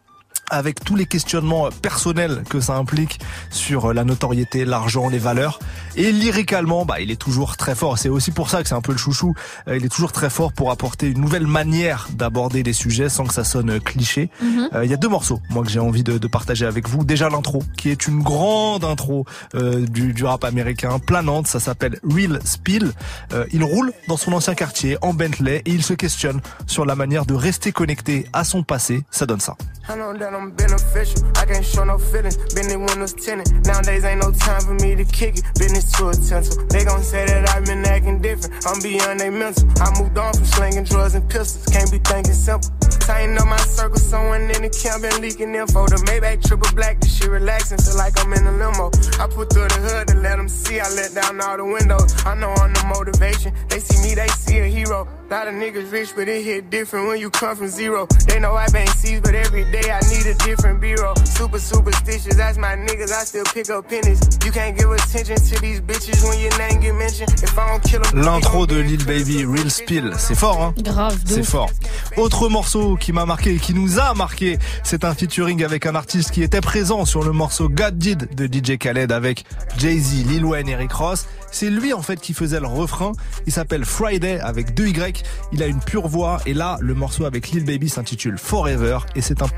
[SPEAKER 1] Avec tous les questionnements personnels que ça implique sur la notoriété, l'argent, les valeurs. Et lyricalement, bah, il est toujours très fort. C'est aussi pour ça que c'est un peu le chouchou. Euh, il est toujours très fort pour apporter une nouvelle manière d'aborder les sujets sans que ça sonne cliché.
[SPEAKER 4] Mhm.
[SPEAKER 1] Euh, Il y a deux morceaux, moi, que j'ai envie de, de partager avec vous. Déjà l'intro, qui est une grande intro euh, du, du rap américain, planante. Ça s'appelle Real Spill. Euh, il roule dans son ancien quartier en Bentley et il se questionne sur la manière de rester connecté à son passé. Ça donne ça.
[SPEAKER 17] I know that I'm beneficial. I can't show no feelings. Been in windows tinted. Nowadays ain't no time for me to kick it. Business too essential. They gon' say that I've been acting different. I'm beyond they mental. I moved on from slinging drugs and pistols. Can't be thinking simple. Tighten up my circle. Someone in the camp been leaking info. The Maybach triple black. This shit relaxing. Feel like I'm in a limo. I put through the hood and let them see. I let down all the windows. I know I'm the motivation. They see me, they see a hero. Lot of niggas rich, but it hit different when you come from zero. They know I been seized, but every day I need a different bureau. Super superstitious, that's my niggas, I still pick up pennies. You can't give attention to these bitches when your name get mentioned. If I don't kill them,
[SPEAKER 1] L'intro de Lil Baby, Real Spill, c'est fort, hein
[SPEAKER 4] Grave,
[SPEAKER 1] C'est fort. Autre morceau qui m'a marqué et qui nous a marqué, c'est un featuring avec un artiste qui était présent sur le morceau God Did de DJ Khaled avec Jay-Z, Lil Wayne et Rick Ross. C'est lui en fait qui faisait le refrain. Il s'appelle Friday avec deux Y. Il a une pure voix et là, le morceau avec Lil Baby s'intitule Forever et c'est un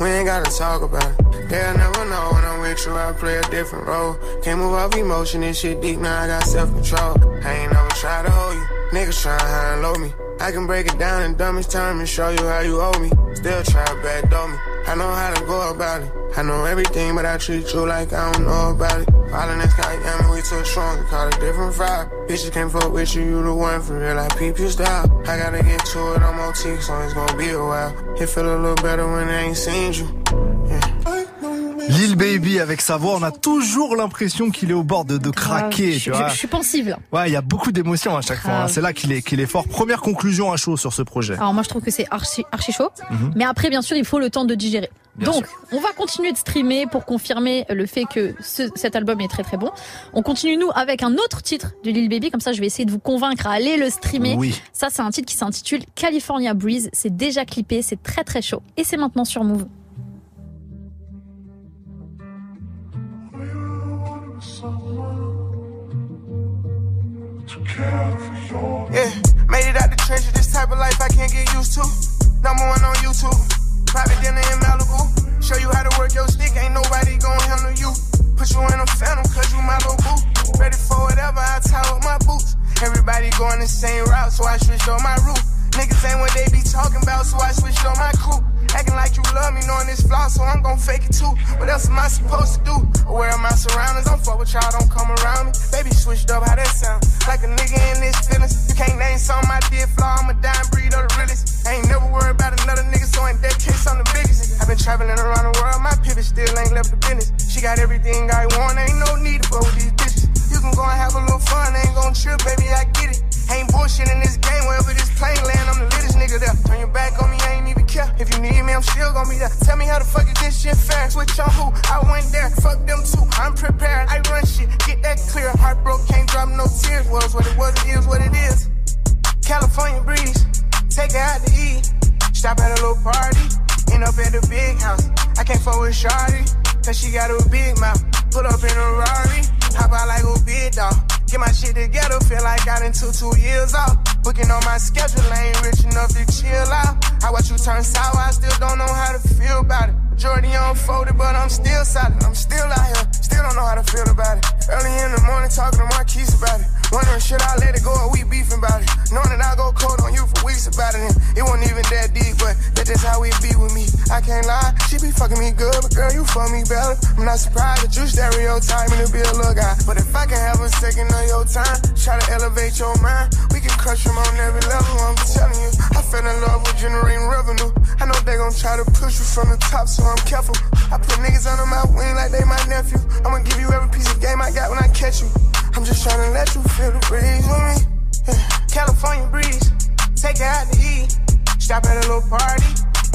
[SPEAKER 17] We ain't gotta talk about it. They'll never know when I'm with you, I play a different role. Can't move off emotion, this shit deep, now I got self control. I ain't never try to hold you. Niggas try high and low me. I can break it down in dumbest time and show you how you owe me. Still try to backdoor me. I know how to go about it. I know everything, but I treat you like I don't know about it. All in this guy, yeah, me, we too strong, call it different vibe. Bitches can't fuck with you, you the one for real, I peep your style. I gotta get to it, I'm OT, so it's gonna be a while. It feel a little better when I ain't seen you.
[SPEAKER 1] Lil Baby avec sa voix, on a toujours l'impression qu'il est au bord de, de craquer,
[SPEAKER 4] je,
[SPEAKER 1] tu
[SPEAKER 4] je-
[SPEAKER 1] vois.
[SPEAKER 4] je suis pensive là.
[SPEAKER 1] Ouais, il y a beaucoup d'émotions à chaque fois. hein. C'est là qu'il est, qu'il est fort. Première conclusion à chaud sur ce projet.
[SPEAKER 4] Alors moi je trouve que c'est archi, archi chaud.
[SPEAKER 1] Mhm.
[SPEAKER 4] Mais après bien sûr il faut le temps de digérer.
[SPEAKER 1] Bien
[SPEAKER 4] Donc on va continuer de streamer pour confirmer le fait que ce- cet album est très très bon. On continue nous avec un autre titre de Lil Baby. Comme ça je vais essayer de vous convaincre à aller le streamer.
[SPEAKER 1] Oui.
[SPEAKER 4] Ça c'est un titre qui s'intitule California Breeze. C'est déjà clippé, c'est très très chaud. Et c'est maintenant sur Move.
[SPEAKER 17] Yeah, made it out the trenches. This type of life I can't get used to. Number one on YouTube. Private dinner in Malibu. Show you how to work your stick. Ain't nobody gonna handle you. Put you in a phantom cause you my little boo. Ready for whatever, I tie up my boots. Everybody going the same route, so I switched on my route. Niggas ain't what they be talking about, so I switched on my crew. Acting like you love me, knowing this flaw, so I'm gon' fake it too. What else am I supposed to do? Aware of my surroundings, don't fuck with y'all, don't come around me. Baby switched up, how that sound? Like a nigga in this feelings. You can't name something I did flaw, I'm a dime breed of the realest. I ain't never worried about another nigga, so in that case, I'm the biggest. I've been traveling around the world, my pivot still ain't left the business. She got everything I want, ain't no need to fuck with these bitches. You can go and have a little fun, ain't gon' trip, baby, I get it. Ain't bullshit in this game, wherever this plane land, I'm the latest nigga there. Turn your back on me, I ain't even care. If you need me, I'm still gon' be there. Tell me how the fuck is this shit fair? Switch on who? I went there, fuck them too. I'm prepared, I run shit, get that clear. Heart broke, can't drop no tears. Was what it was, it is what it is. California breeze, take her out to eat. Stop at a little party, end up at the big house. I can't fuck with Shawty, cause she got a big mouth. Put up in a Rari, hop out like a big dog. Get my shit together, feel like I done took two years off. Booking on my schedule, I ain't rich enough to chill out. I watch you turn sour, I still don't know how to feel about it. Majority unfolded, but I'm still solid. I'm still out here, still don't know how to feel about it. Early in the morning, talking to Marquise about it. Wondering, should I let it go or we beefing about it? Knowing that I go cold on you for weeks about it. And it wasn't even that deep, but that's just how it be with me. I can't lie, she be fucking me good, but girl, you fuck me better. I'm not surprised that you stereotype me to be a little guy. But if I can have a second of your time, try to elevate your mind, we can crush them on every level. I'm telling you, I fell in love with generating revenue. I know they gon' try to push you from the top, so I'm careful. I put niggas under my wing like they my nephew. I'ma give you every piece of game I got when I catch you. I'm just tryna let you feel the breeze with me. Yeah. California breeze, take her out to eat. Stop at a little party,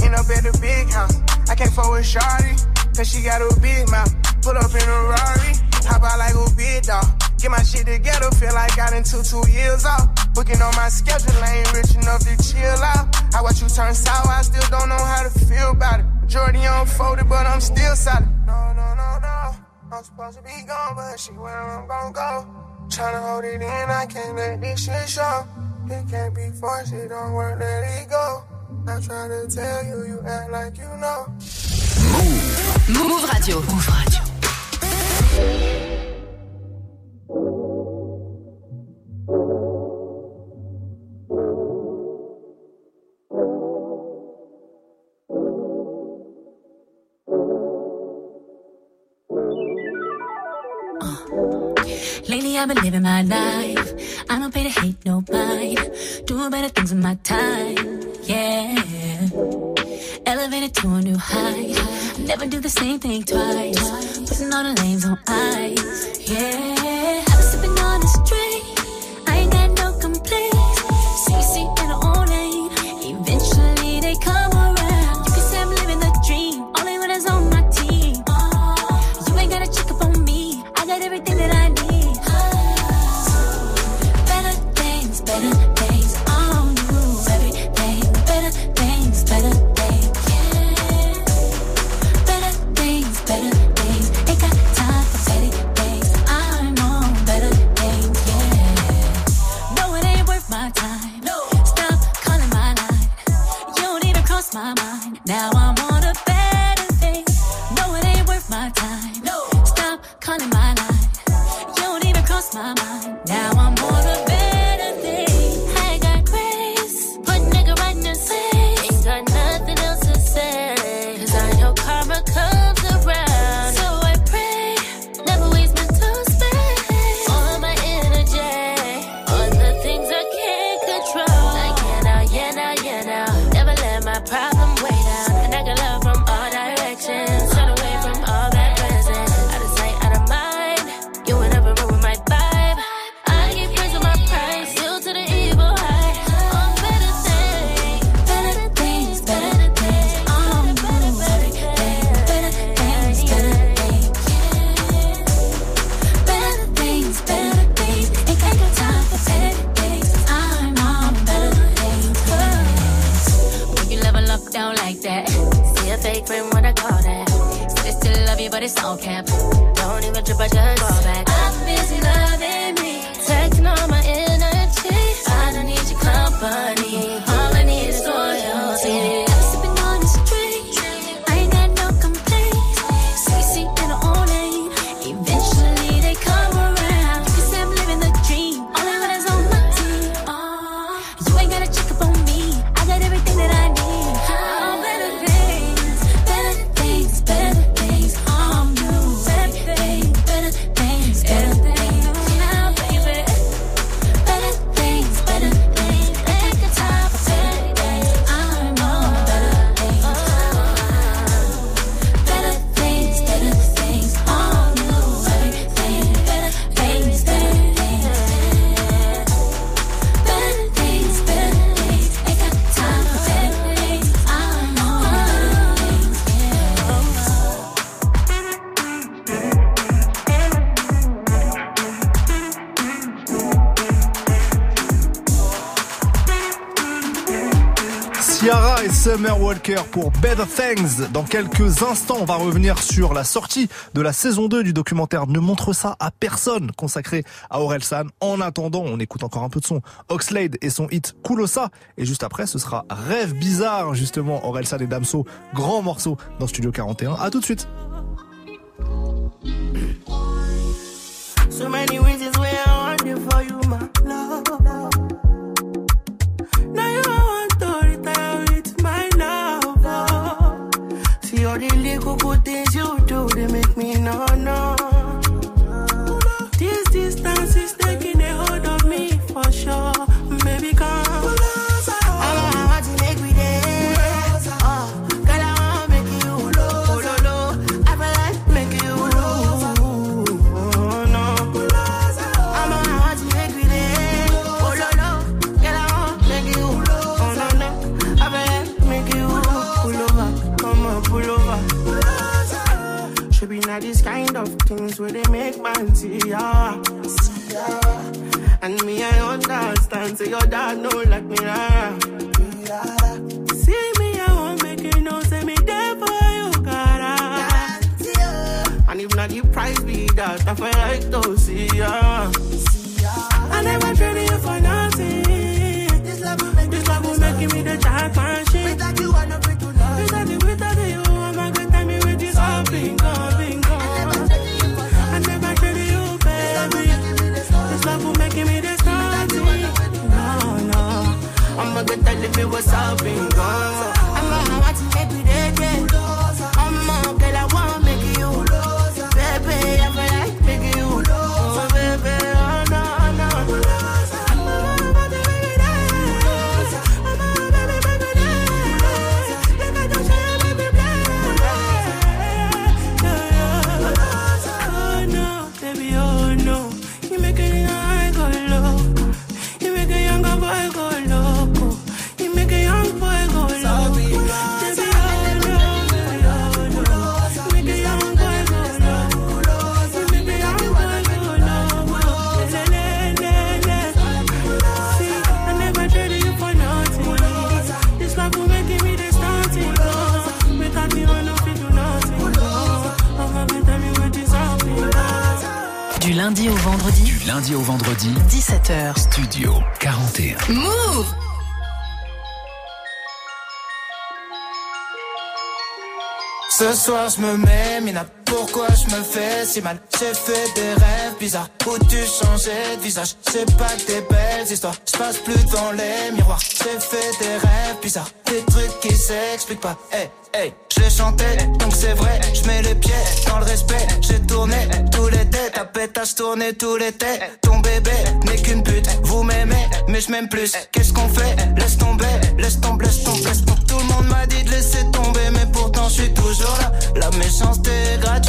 [SPEAKER 17] end up at the big house. I can't forward Shawty, cause she got a big mouth. Pull up in a Rari, hop out like a big dog. Get my shit together, feel like I done took two years off. Booking on my schedule, I ain't rich enough to chill out. I watch you turn sour, I still don't know how to feel about it. Majority unfolded, but I'm still solid. No, no, no, no. I'm supposed to be gone, but she where I'm gon' go. Tryna hold it in, I can't let this shit show. It can't be forced, it don't work, let it go. I try to tell you, you act like you know.
[SPEAKER 2] Move Radio. Move Radio.
[SPEAKER 19] I've been living my life. I don't pay to hate nobody. Doing better things with my time. Yeah. Elevated to a new height. Never do the same thing twice. Putting all the lanes on ice. Yeah. I've been sipping on the straight.
[SPEAKER 1] Pour Better Things. Dans quelques instants, on va revenir sur la sortie de la saison 2 du documentaire Ne montre ça à personne consacré à Orelsan. En attendant, on écoute encore un peu de son Oxlade et son hit Kulosa. Et juste après, ce sera Rêve bizarre, justement, Orelsan et Damso. Grand morceau dans Studio 41. À tout de suite.
[SPEAKER 20] All the little good things you do, they make me no no. Where they make man see ya. See ya. And me, I understand. Say your dad know like me. ah. See me, I won't make you know. Say me there for you, gotta. And if not, the price be that. I feel like to see ya. I never traded you for nothing. This love will make, this love will make me the championship. Without you, I know
[SPEAKER 16] loving
[SPEAKER 21] Ce soir je me mets, Mina, pourquoi je me fais si mal? J'ai fait des rêves bizarres. Où tu changeais de visage? C'est pas des belles histoires, je passe plus devant les miroirs. J'ai fait des rêves bizarres, des trucs qui s'expliquent pas. Hey, hey, les chantais, donc c'est vrai Je mets les pieds dans le respect J'ai tourné tous les têtes, ta pétasse tourné tous les têtes. Ton bébé n'est qu'une pute, vous m'aimez mais je m'aime plus. Qu'est-ce qu'on fait? Laisse tomber, laisse tomber, laisse tomber, laisse tomber. Tout le monde m'a dit de laisser tomber mais pourtant je suis toujours là. La méchanceté est gratuite,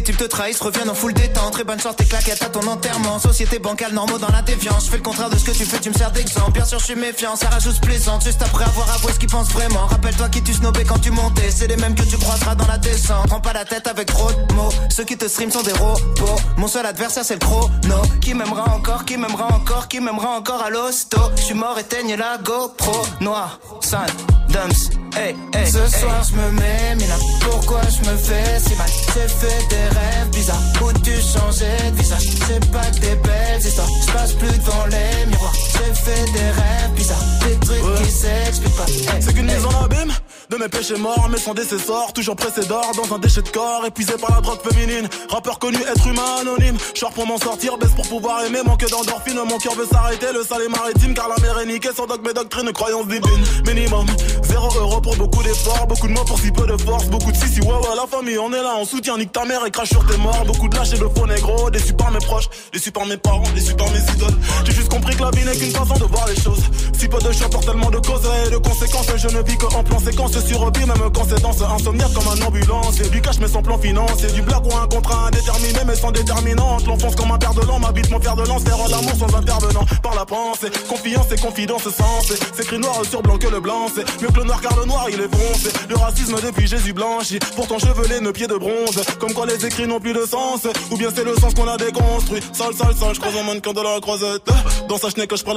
[SPEAKER 21] les types te trahissent, reviennent en full détente. Très bonne sorte et claquettes à ton enterrement. Société bancale, normaux dans la déviance Je fais le contraire de ce que tu fais, tu me sers d'exemple. Bien sûr je suis méfiant, ça rajoute plaisante Juste après avoir avoué ce qu'ils pensent vraiment. Rappelle-toi qui tu snobais quand tu montais. C'est les mêmes que tu croiseras dans la descente. Prends pas la tête avec trop de mots. Ceux qui te stream sont des robots. Mon seul adversaire c'est le chrono. Qui m'aimera encore, qui m'aimera encore Qui m'aimera encore à l'hosto. Je suis mort, éteigne la GoPro. Noir, sale, dumps, hey, hey Ce soir je me mets, Mina Pourquoi je me fais si mal? J'ai fait des rêves bizarres. Où tu changeais de visage C'est pas que des belles histoires. Je passe plus devant les miroirs J'ai fait des rêves bizarres Des trucs qui s'expliquent pas Hey,
[SPEAKER 5] C'est qu'une
[SPEAKER 21] hey.
[SPEAKER 5] mise en abîme de mes péchés morts, mais sans décessor, toujours pressé d'or dans un déchet de corps, épuisé par la drogue féminine. Rappeur connu, être humain anonyme. Short pour m'en sortir, baisse pour pouvoir aimer, manque d'endorphine. Mon cœur veut s'arrêter, le sale est maritime, car la mer est niquée sans dogme et doctrine, croyance divine. Minimum, zéro euro pour beaucoup d'efforts, beaucoup de mots pour si peu de force, beaucoup de si si ouais ouais la famille, on est là, on soutient, nique ta mère et crache sur tes morts, beaucoup de lâches et de faux négros, déçus par mes proches, déçus par mes parents, déçus par mes idoles. J'ai juste compris que la vie n'est qu'une façon de voir les choses. Si peu de choix pour tellement de causes et de conséquences, je ne vis que en plan séquence sur revue, même quand c'est dans ce insomniaque comme un ambulance. Et du cash mais sans plan financier, du blague ou un contrat indéterminé mais sans déterminante. L'enfonce comme un père de l'an, m'habite mon fer de lance, faire l'amour sans intervenant. Par la pensée, confiance et confidence sens. C'est écrit noir sur blanc que le blanc, c'est mieux que le noir car le noir il est foncé. Le racisme depuis Jésus blanchi, pourtant chevelé, nos pieds de bronze. Comme quoi les écrits n'ont plus de sens, ou bien c'est le sens qu'on a déconstruit. Sale, sale, sale, je croise un mannequin de la croisette. Dans sa chenille que je prends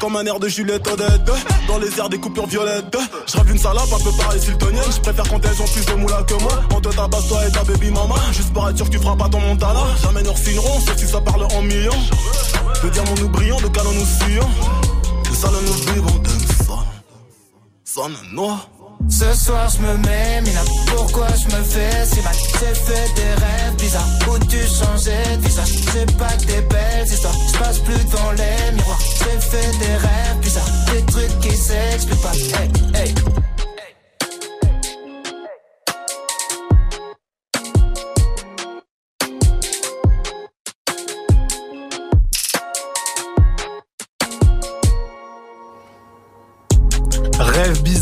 [SPEAKER 5] comme un air de Juliette Odette. Dans les airs des coupures violettes, je une
[SPEAKER 22] rap un peu pareil siltonienne. Je préfère quand elles ont plus de moula que moi. On te tabasse toi et ta baby mama. Juste pour être sûr que tu feras pas ton montana. Jamais nous signerons, sauf si ça parle en millions. De diamants nous brillons, de canons nous sillons. De salon nous vivons, de ça. Ça ne noie.
[SPEAKER 23] Ce soir je me mets, Mina, pourquoi je me fais si mal? J'ai fait des rêves bizarres. Où tu changeais de visage? C'est pas que des belles histoires, je passe plus dans les miroirs. J'ai fait des rêves bizarres, des trucs qui s'expliquent pas. Hey, hey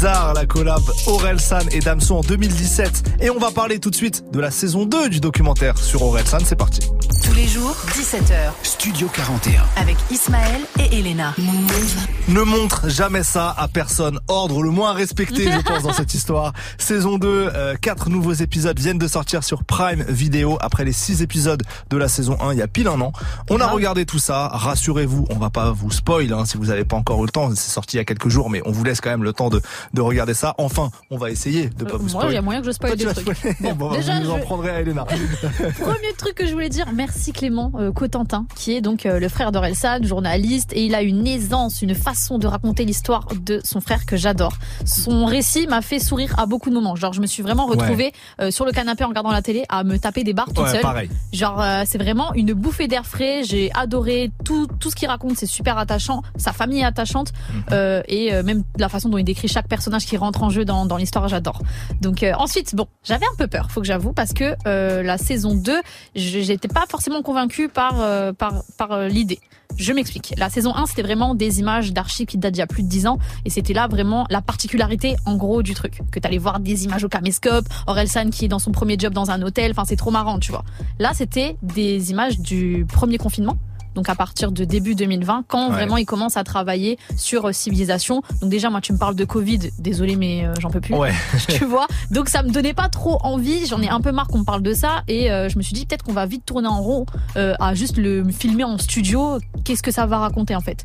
[SPEAKER 1] Bizarre, la collab Orelsan et Damso en 2017. Et on va parler tout de suite de la saison 2 du documentaire sur Orelsan. C'est parti.
[SPEAKER 2] Tous les jours, 17h.
[SPEAKER 3] Studio 41.
[SPEAKER 2] Avec Ismaël et Elena.
[SPEAKER 1] Ne montre jamais ça à personne. Ordre le moins respecté, je pense, dans cette histoire. Saison 2, euh, quatre nouveaux épisodes viennent de sortir sur Prime Video après les six épisodes de la saison 1 il y a pile un an. On a regardé tout ça. Rassurez-vous, on va pas vous spoil hein, si vous n'avez pas encore eu le temps. C'est sorti il y a quelques jours, mais on vous laisse quand même le temps de, de regarder ça. Enfin, on va essayer de pas vous
[SPEAKER 4] Moi,
[SPEAKER 1] spoil.
[SPEAKER 4] il y a moyen que je spoil des trucs.
[SPEAKER 1] spoiler.
[SPEAKER 4] Bon,
[SPEAKER 1] Bon,
[SPEAKER 4] déjà,
[SPEAKER 1] vous nous en
[SPEAKER 4] je-
[SPEAKER 1] prendrez à Elena.
[SPEAKER 4] Premier truc que je voulais dire, merci Clément euh, Cotentin, qui est donc euh, le frère d'Orelsan, journaliste, et il a une aisance, une façon de raconter l'histoire de son frère que j'adore. Son récit m'a fait sourire à beaucoup de moments. Genre, je me suis vraiment retrouvée euh, sur le canapé en regardant la télé à me taper des barres toute
[SPEAKER 1] Ouais,
[SPEAKER 4] seule.
[SPEAKER 1] pareil.
[SPEAKER 4] Genre, euh, c'est vraiment une bouffée d'air frais. J'ai adoré tout, tout ce qu'il raconte, c'est super attachant. Sa famille est attachante,
[SPEAKER 1] Mhm.
[SPEAKER 4] euh, et euh, même la façon dont il décrit chaque personnage qui rentre en jeu dans, l'histoire, j'adore. Donc euh, ensuite, bon, j'avais un peu peur, faut que j'avoue, parce que euh, la saison 2, je- j'étais pas forcément convaincue par euh, par l'idée. Je m'explique. La saison 1, c'était vraiment des images d'archives qui datent d'il y a plus de 10 ans. Et c'était là vraiment la particularité, en gros, du truc. Que t'allais voir des images au caméscope, Orelsan qui est dans son premier job dans un hôtel. Enfin, c'est trop marrant, tu vois. Là, c'était des images du premier confinement. Donc à partir de début 2020, quand
[SPEAKER 24] Ouais.
[SPEAKER 4] vraiment il commence à travailler sur euh, civilisation. Donc déjà, moi, tu me parles de Covid. Désolé, mais euh, j'en peux plus.
[SPEAKER 1] Ouais.
[SPEAKER 4] tu vois? Donc ça me donnait pas trop envie. J'en ai un peu marre qu'on me parle de ça. Et euh, je me suis dit peut-être qu'on va vite tourner en rond euh, à juste le filmer en studio. Qu'est-ce que ça va raconter en fait?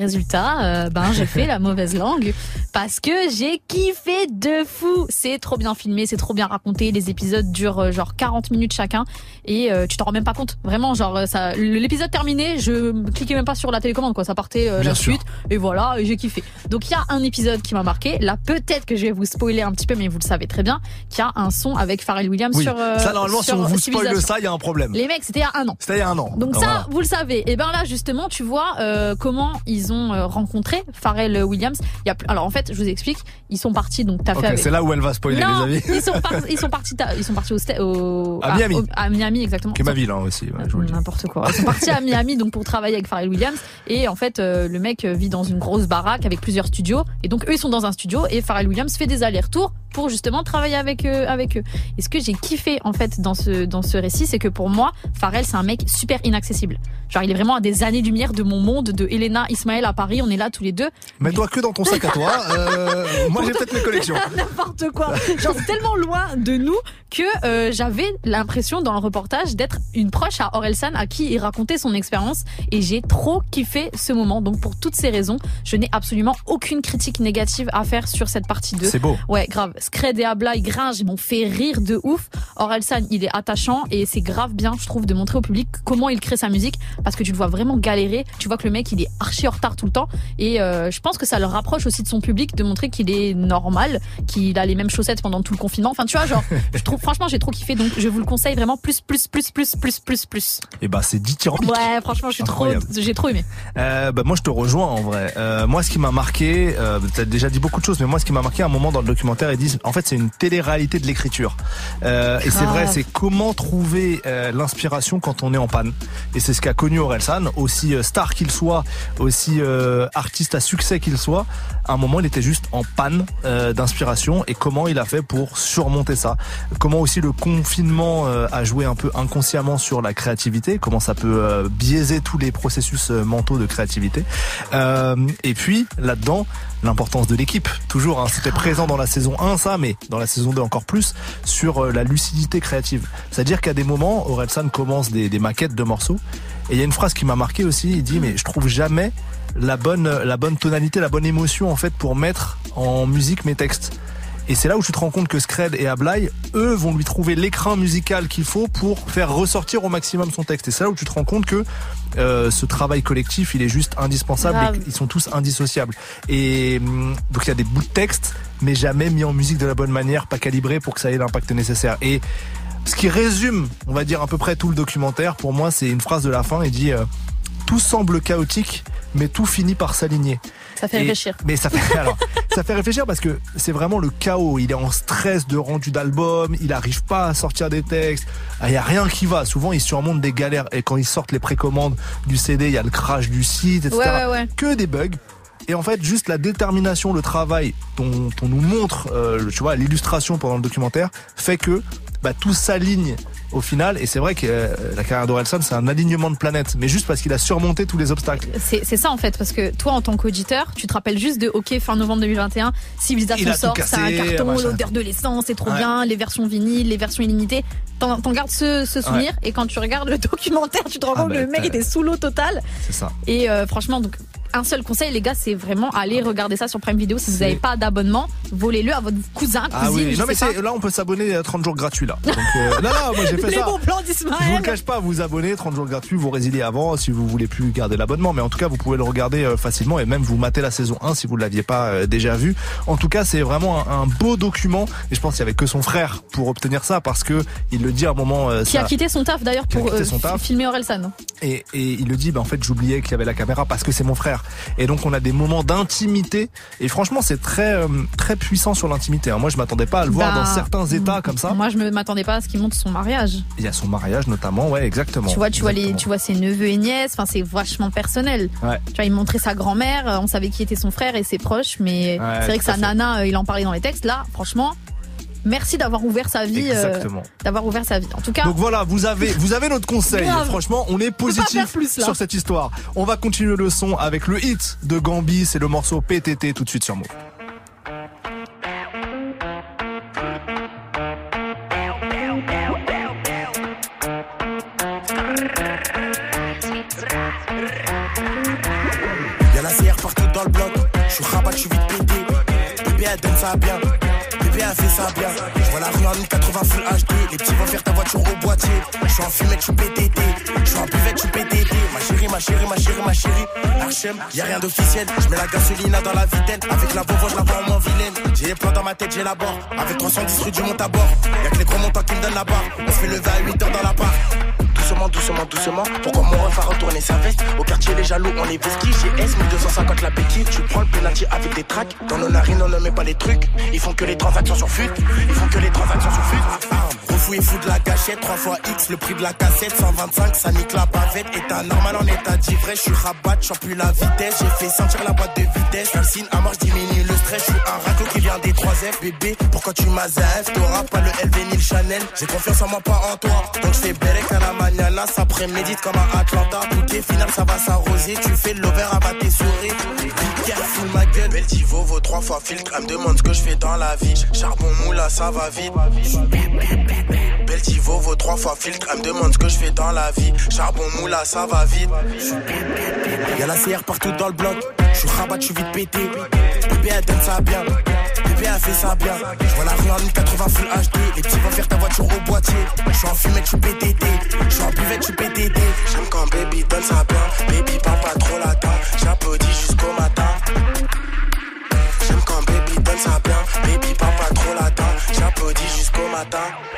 [SPEAKER 4] Résultat, euh, ben j'ai fait la mauvaise langue parce que j'ai kiffé de fou. C'est trop bien filmé, c'est trop bien raconté. Les épisodes durent euh, genre 40 minutes chacun et euh, tu t'en rends même pas compte. Vraiment, genre ça, l'épisode terminé, je cliquais même pas sur la télécommande quoi. Ça partait
[SPEAKER 1] Bien
[SPEAKER 4] la
[SPEAKER 1] sûr.
[SPEAKER 4] suite et voilà, j'ai kiffé. Donc il y a un épisode qui m'a marqué. Là peut-être que je vais vous spoiler un petit peu, mais vous le savez très bien, qu'il y a un son avec Pharrell Williams
[SPEAKER 1] Oui.
[SPEAKER 4] sur.
[SPEAKER 1] ça, normalement, si on vous spoil ça, il y a un problème.
[SPEAKER 4] Les mecs, c'était il y a un an.
[SPEAKER 1] C'était il y a un an.
[SPEAKER 4] Donc ça,
[SPEAKER 1] Voilà.
[SPEAKER 4] vous le savez. Et ben là, justement, tu vois comment ils ont euh, rencontré Pharrell Williams. Il y a, alors en fait, je vous explique. Ils sont partis. Donc t'as
[SPEAKER 1] Ok,
[SPEAKER 4] fait. avec-
[SPEAKER 1] c'est là où elle va spoiler,
[SPEAKER 4] non,
[SPEAKER 1] les amis.
[SPEAKER 4] ils sont par- ils sont partis. Ils sont partis au, au
[SPEAKER 1] À Miami.
[SPEAKER 4] au- à Miami exactement.
[SPEAKER 1] Qui est ma ville hein, aussi. ouais.
[SPEAKER 4] N'importe quoi. Ils sont partis à Miami donc pour travailler avec Pharrell Williams et en fait euh, le mec euh, vit dans une grosse baraque avec plusieurs studios et donc eux ils sont dans un studio et Pharrell Williams fait des allers-retours pour justement travailler avec eux avec eux. Et ce que j'ai kiffé en fait dans ce dans ce récit c'est que pour moi Pharrell c'est un mec super inaccessible. Genre il est vraiment à des années-lumière de mon monde de Elena Ismaël à Paris, on est là tous les deux.
[SPEAKER 1] Mets-toi que dans ton sac à toi. Euh, moi, j'ai peut-être mes collections.
[SPEAKER 4] N'importe quoi. Genre c'est tellement loin de nous que euh, j'avais l'impression dans le reportage d'être une proche à Orelsan à qui il racontait son expérience et j'ai trop kiffé ce moment. Donc pour toutes ces raisons, je n'ai absolument aucune critique négative à faire sur cette partie 2.
[SPEAKER 1] C'est beau.
[SPEAKER 4] Ouais, grave. Scred et Abla, ils gringent, ils m'ont fait rire de ouf. Orelsan, il est attachant et c'est grave bien, je trouve, de montrer au public comment il crée sa musique parce que tu le vois vraiment galérer. Tu vois que le mec, il est archi en retard tout le temps et euh, je pense que ça le rapproche aussi de son public de montrer qu'il est normal, qu'il a les mêmes chaussettes pendant tout le confinement. Enfin, tu vois, genre, je trouve, franchement, j'ai trop kiffé donc je vous le conseille vraiment plus, plus, plus, plus, plus, plus, plus.
[SPEAKER 1] Et bah, c'est dithyrambique.
[SPEAKER 4] Ouais, franchement, je suis trop,
[SPEAKER 1] Incroyable.
[SPEAKER 4] j'ai trop aimé.
[SPEAKER 1] Euh, bah, moi je te rejoins en vrai. Euh, moi ce qui m'a marqué, euh, t'as déjà dit beaucoup de choses, mais moi ce qui m'a marqué à un moment dans le documentaire, ils en fait c'est une télé-réalité de l'écriture. Euh, et c'est vrai, c'est comment trouver euh, l'inspiration quand on est en panne. Et c'est ce qu'a connu Orelsan, aussi euh, star qu'il soit, aussi artiste à succès qu'il soit. À un moment il était juste en panne d'inspiration et comment il a fait pour surmonter ça? Comment aussi le confinement a joué un peu inconsciemment sur la créativité, comment ça peut biaiser tous les processus mentaux de créativité? Et puis là-dedans, l'importance de l'équipe. Toujours, hein, c'était présent dans la saison 1 mais dans la saison 2 encore plus, sur euh, la lucidité créative. C'est-à-dire qu'à des moments, Orelsan commence des, des maquettes de morceaux, et il y a une phrase qui m'a marqué aussi, il dit mais je trouve jamais la bonne tonalité, la bonne émotion en fait pour mettre en musique mes textes. Et c'est là où tu te rends compte que Scred et Ablai, eux, vont lui trouver l'écran musical qu'il faut pour faire ressortir au maximum son texte. Et c'est là où tu te rends compte que euh, ce travail collectif, il est juste indispensable. Et ils sont tous indissociables. Et hum, donc il y a des bouts de texte, mais jamais mis en musique de la bonne manière, pas calibré pour que ça ait l'impact nécessaire. Et ce qui résume, on va dire à peu près tout le documentaire, pour moi, c'est une phrase de la fin. Il dit euh, tout semble chaotique, mais tout finit par s'aligner.
[SPEAKER 4] Ça fait
[SPEAKER 1] Et-
[SPEAKER 4] réfléchir.
[SPEAKER 1] Mais ça fait alors, ça fait réfléchir parce que c'est vraiment le chaos. Il est en stress de rendu d'album, il arrive pas à sortir des textes. Il y a rien qui va. Souvent, il surmonte des galères et quand ils sortent les précommandes du CD, il y a le crash du site, etc.
[SPEAKER 4] Ouais, ouais, ouais.
[SPEAKER 1] Que des bugs. Et en fait, juste la détermination, le travail dont on nous montre, euh, tu vois, l'illustration pendant le documentaire, fait que bah, tout s'aligne au final. Et c'est vrai que euh, la carrière d'Orelsan, c'est un alignement de planètes, mais juste parce qu'il a surmonté tous les obstacles.
[SPEAKER 4] C'est ça en fait, parce que toi en tant qu'auditeur, tu te rappelles juste de OK fin novembre 2021,
[SPEAKER 1] Il
[SPEAKER 4] Civilisation
[SPEAKER 1] a tout
[SPEAKER 4] sort, c'est un carton, l'odeur de l'essence, c'est trop
[SPEAKER 1] Ouais.
[SPEAKER 4] bien, les versions vinyles, les versions illimitées. T'en gardes ce, ce souvenir
[SPEAKER 1] Ouais.
[SPEAKER 4] et quand tu regardes le documentaire, tu te rends
[SPEAKER 1] Ah
[SPEAKER 4] compte
[SPEAKER 1] bah,
[SPEAKER 4] que le mec était sous l'eau totale.
[SPEAKER 1] C'est ça.
[SPEAKER 4] Et euh, franchement, donc un seul conseil les gars, c'est vraiment aller regarder ça sur Prime Video. Si vous n'avez pas d'abonnement, volez-le à votre cousin, cousine.
[SPEAKER 1] Ah oui, non mais là on peut s'abonner à 30 jours gratuits là. Donc, euh, non non, moi j'ai fait
[SPEAKER 4] les
[SPEAKER 1] ça.
[SPEAKER 4] bons plans
[SPEAKER 1] Je vous le
[SPEAKER 4] d'Ismaël.
[SPEAKER 1] cache pas, vous abonnez 30 jours gratuits, vous résiliez avant si vous voulez plus garder l'abonnement, mais en tout cas vous pouvez le regarder euh, facilement et même vous matez la saison 1 si vous ne l'aviez pas euh, déjà vu. En tout cas, c'est vraiment un, un beau document et je pense qu'il y avait que son frère pour obtenir ça parce que il le dit à un moment
[SPEAKER 4] Qui a quitté son taf d'ailleurs pour
[SPEAKER 1] taf.
[SPEAKER 4] filmer Orelsan.
[SPEAKER 1] et, et il le dit, bah en fait j'oubliais qu'il y avait la caméra parce que c'est mon frère. Et donc on a des moments d'intimité et franchement c'est très très puissant sur l'intimité. hein. Moi je m'attendais pas à le voir
[SPEAKER 4] Bah,
[SPEAKER 1] dans certains états comme ça.
[SPEAKER 4] Moi, je me m'attendais pas à ce qu'il montre son mariage.
[SPEAKER 1] Il y a son mariage notamment, ouais exactement.
[SPEAKER 4] Tu vois, tu vois les, tu vois ses neveux et nièces. Enfin, c'est vachement personnel.
[SPEAKER 1] Ouais.
[SPEAKER 4] Tu vois, il montrait sa grand-mère. euh, On savait qui était son frère et ses proches, mais
[SPEAKER 1] Ouais,
[SPEAKER 4] c'est vrai que sa
[SPEAKER 1] fait.
[SPEAKER 4] nana, euh, il en parlait dans les textes. Là, franchement, merci d'avoir ouvert sa vie. euh,
[SPEAKER 1] Exactement.
[SPEAKER 4] d'avoir ouvert sa vie. En tout cas,
[SPEAKER 1] Donc voilà, vous avez, vous avez notre conseil. Franchement, on est positif
[SPEAKER 4] plus,
[SPEAKER 1] sur cette histoire. On va continuer le son avec le hit de Gambi, c'est le morceau PTT tout de suite sur Move.
[SPEAKER 18] Suis rabat, je suis vite pété. Bébé, elle donne ça bien. Bébé, elle fait ça bien. Je vois la rue en 1080 full HD. Les petits vont faire ta voiture au boîtier. Je suis en fumette, je suis PTT. Je suis en buvette, je suis PTT. Ma chérie, ma chérie, ma chérie, ma chérie. Archem, y'a rien d'officiel. Je mets la gasoline dans la vitelle. Avec la Volvo, je la vois en moins vilaine. J'ai les plans dans ma tête, j'ai la barre. Avec 310 rue du monte à bord. Y'a que les gros montants qui me donnent la barre. On se fait lever à 8 heures dans la barre. Doucement, doucement, doucement. Pourquoi mon ref a retourné sa veste Au quartier, les jaloux, on est vesquis. GS 1250 la béquille. Tu prends le penalty avec des tracks. Dans nos narines, on ne met pas les trucs. Ils font que les transactions sur fut. Ils font que les transactions sur fut. Refou et fou de la gâchette. 3 fois X, le prix de la cassette. 125, ça nique la bavette. État normal en état d'ivresse. Je suis rabat, je plus la vitesse. J'ai fait sentir la boîte de vitesse. Un signe à marche diminue Je suis un raco qui vient des 3 F. Bébé, pourquoi tu m'as F T'auras pas le LV ni le Chanel. J'ai confiance en moi, pas en toi. Donc je fais Berek à la mañana. Ça prémédite comme à Atlanta. Bouquet final, ça va s'arroser. Tu fais l'over, abat tes souris. Careful, ma gueule. Beltivo vaut 3 fois filtre. Elle me demande ce que je fais dans la vie. Charbon moula, ça va vite. Beltivo vaut 3 fois filtre. Elle me demande ce que je fais dans la vie. Charbon moula, ça va vite. Y'a la CR partout dans le bloc. Je suis rabat, je suis vite pété. Bébé, elle donne ça bien. Bébé, elle fait ça bien. Je vois la rue en 1080 full HD. Les petits vont faire ta voiture au boîtier. Je suis en fumette, je suis PTT. Je suis en buvette, je suis PTT. J'aime quand baby donne ça bien. Baby, parle pas trop latin. J'applaudis jusqu'au matin. J'aime quand baby donne ça bien. Baby, parle pas trop latin. J'applaudis jusqu'au matin.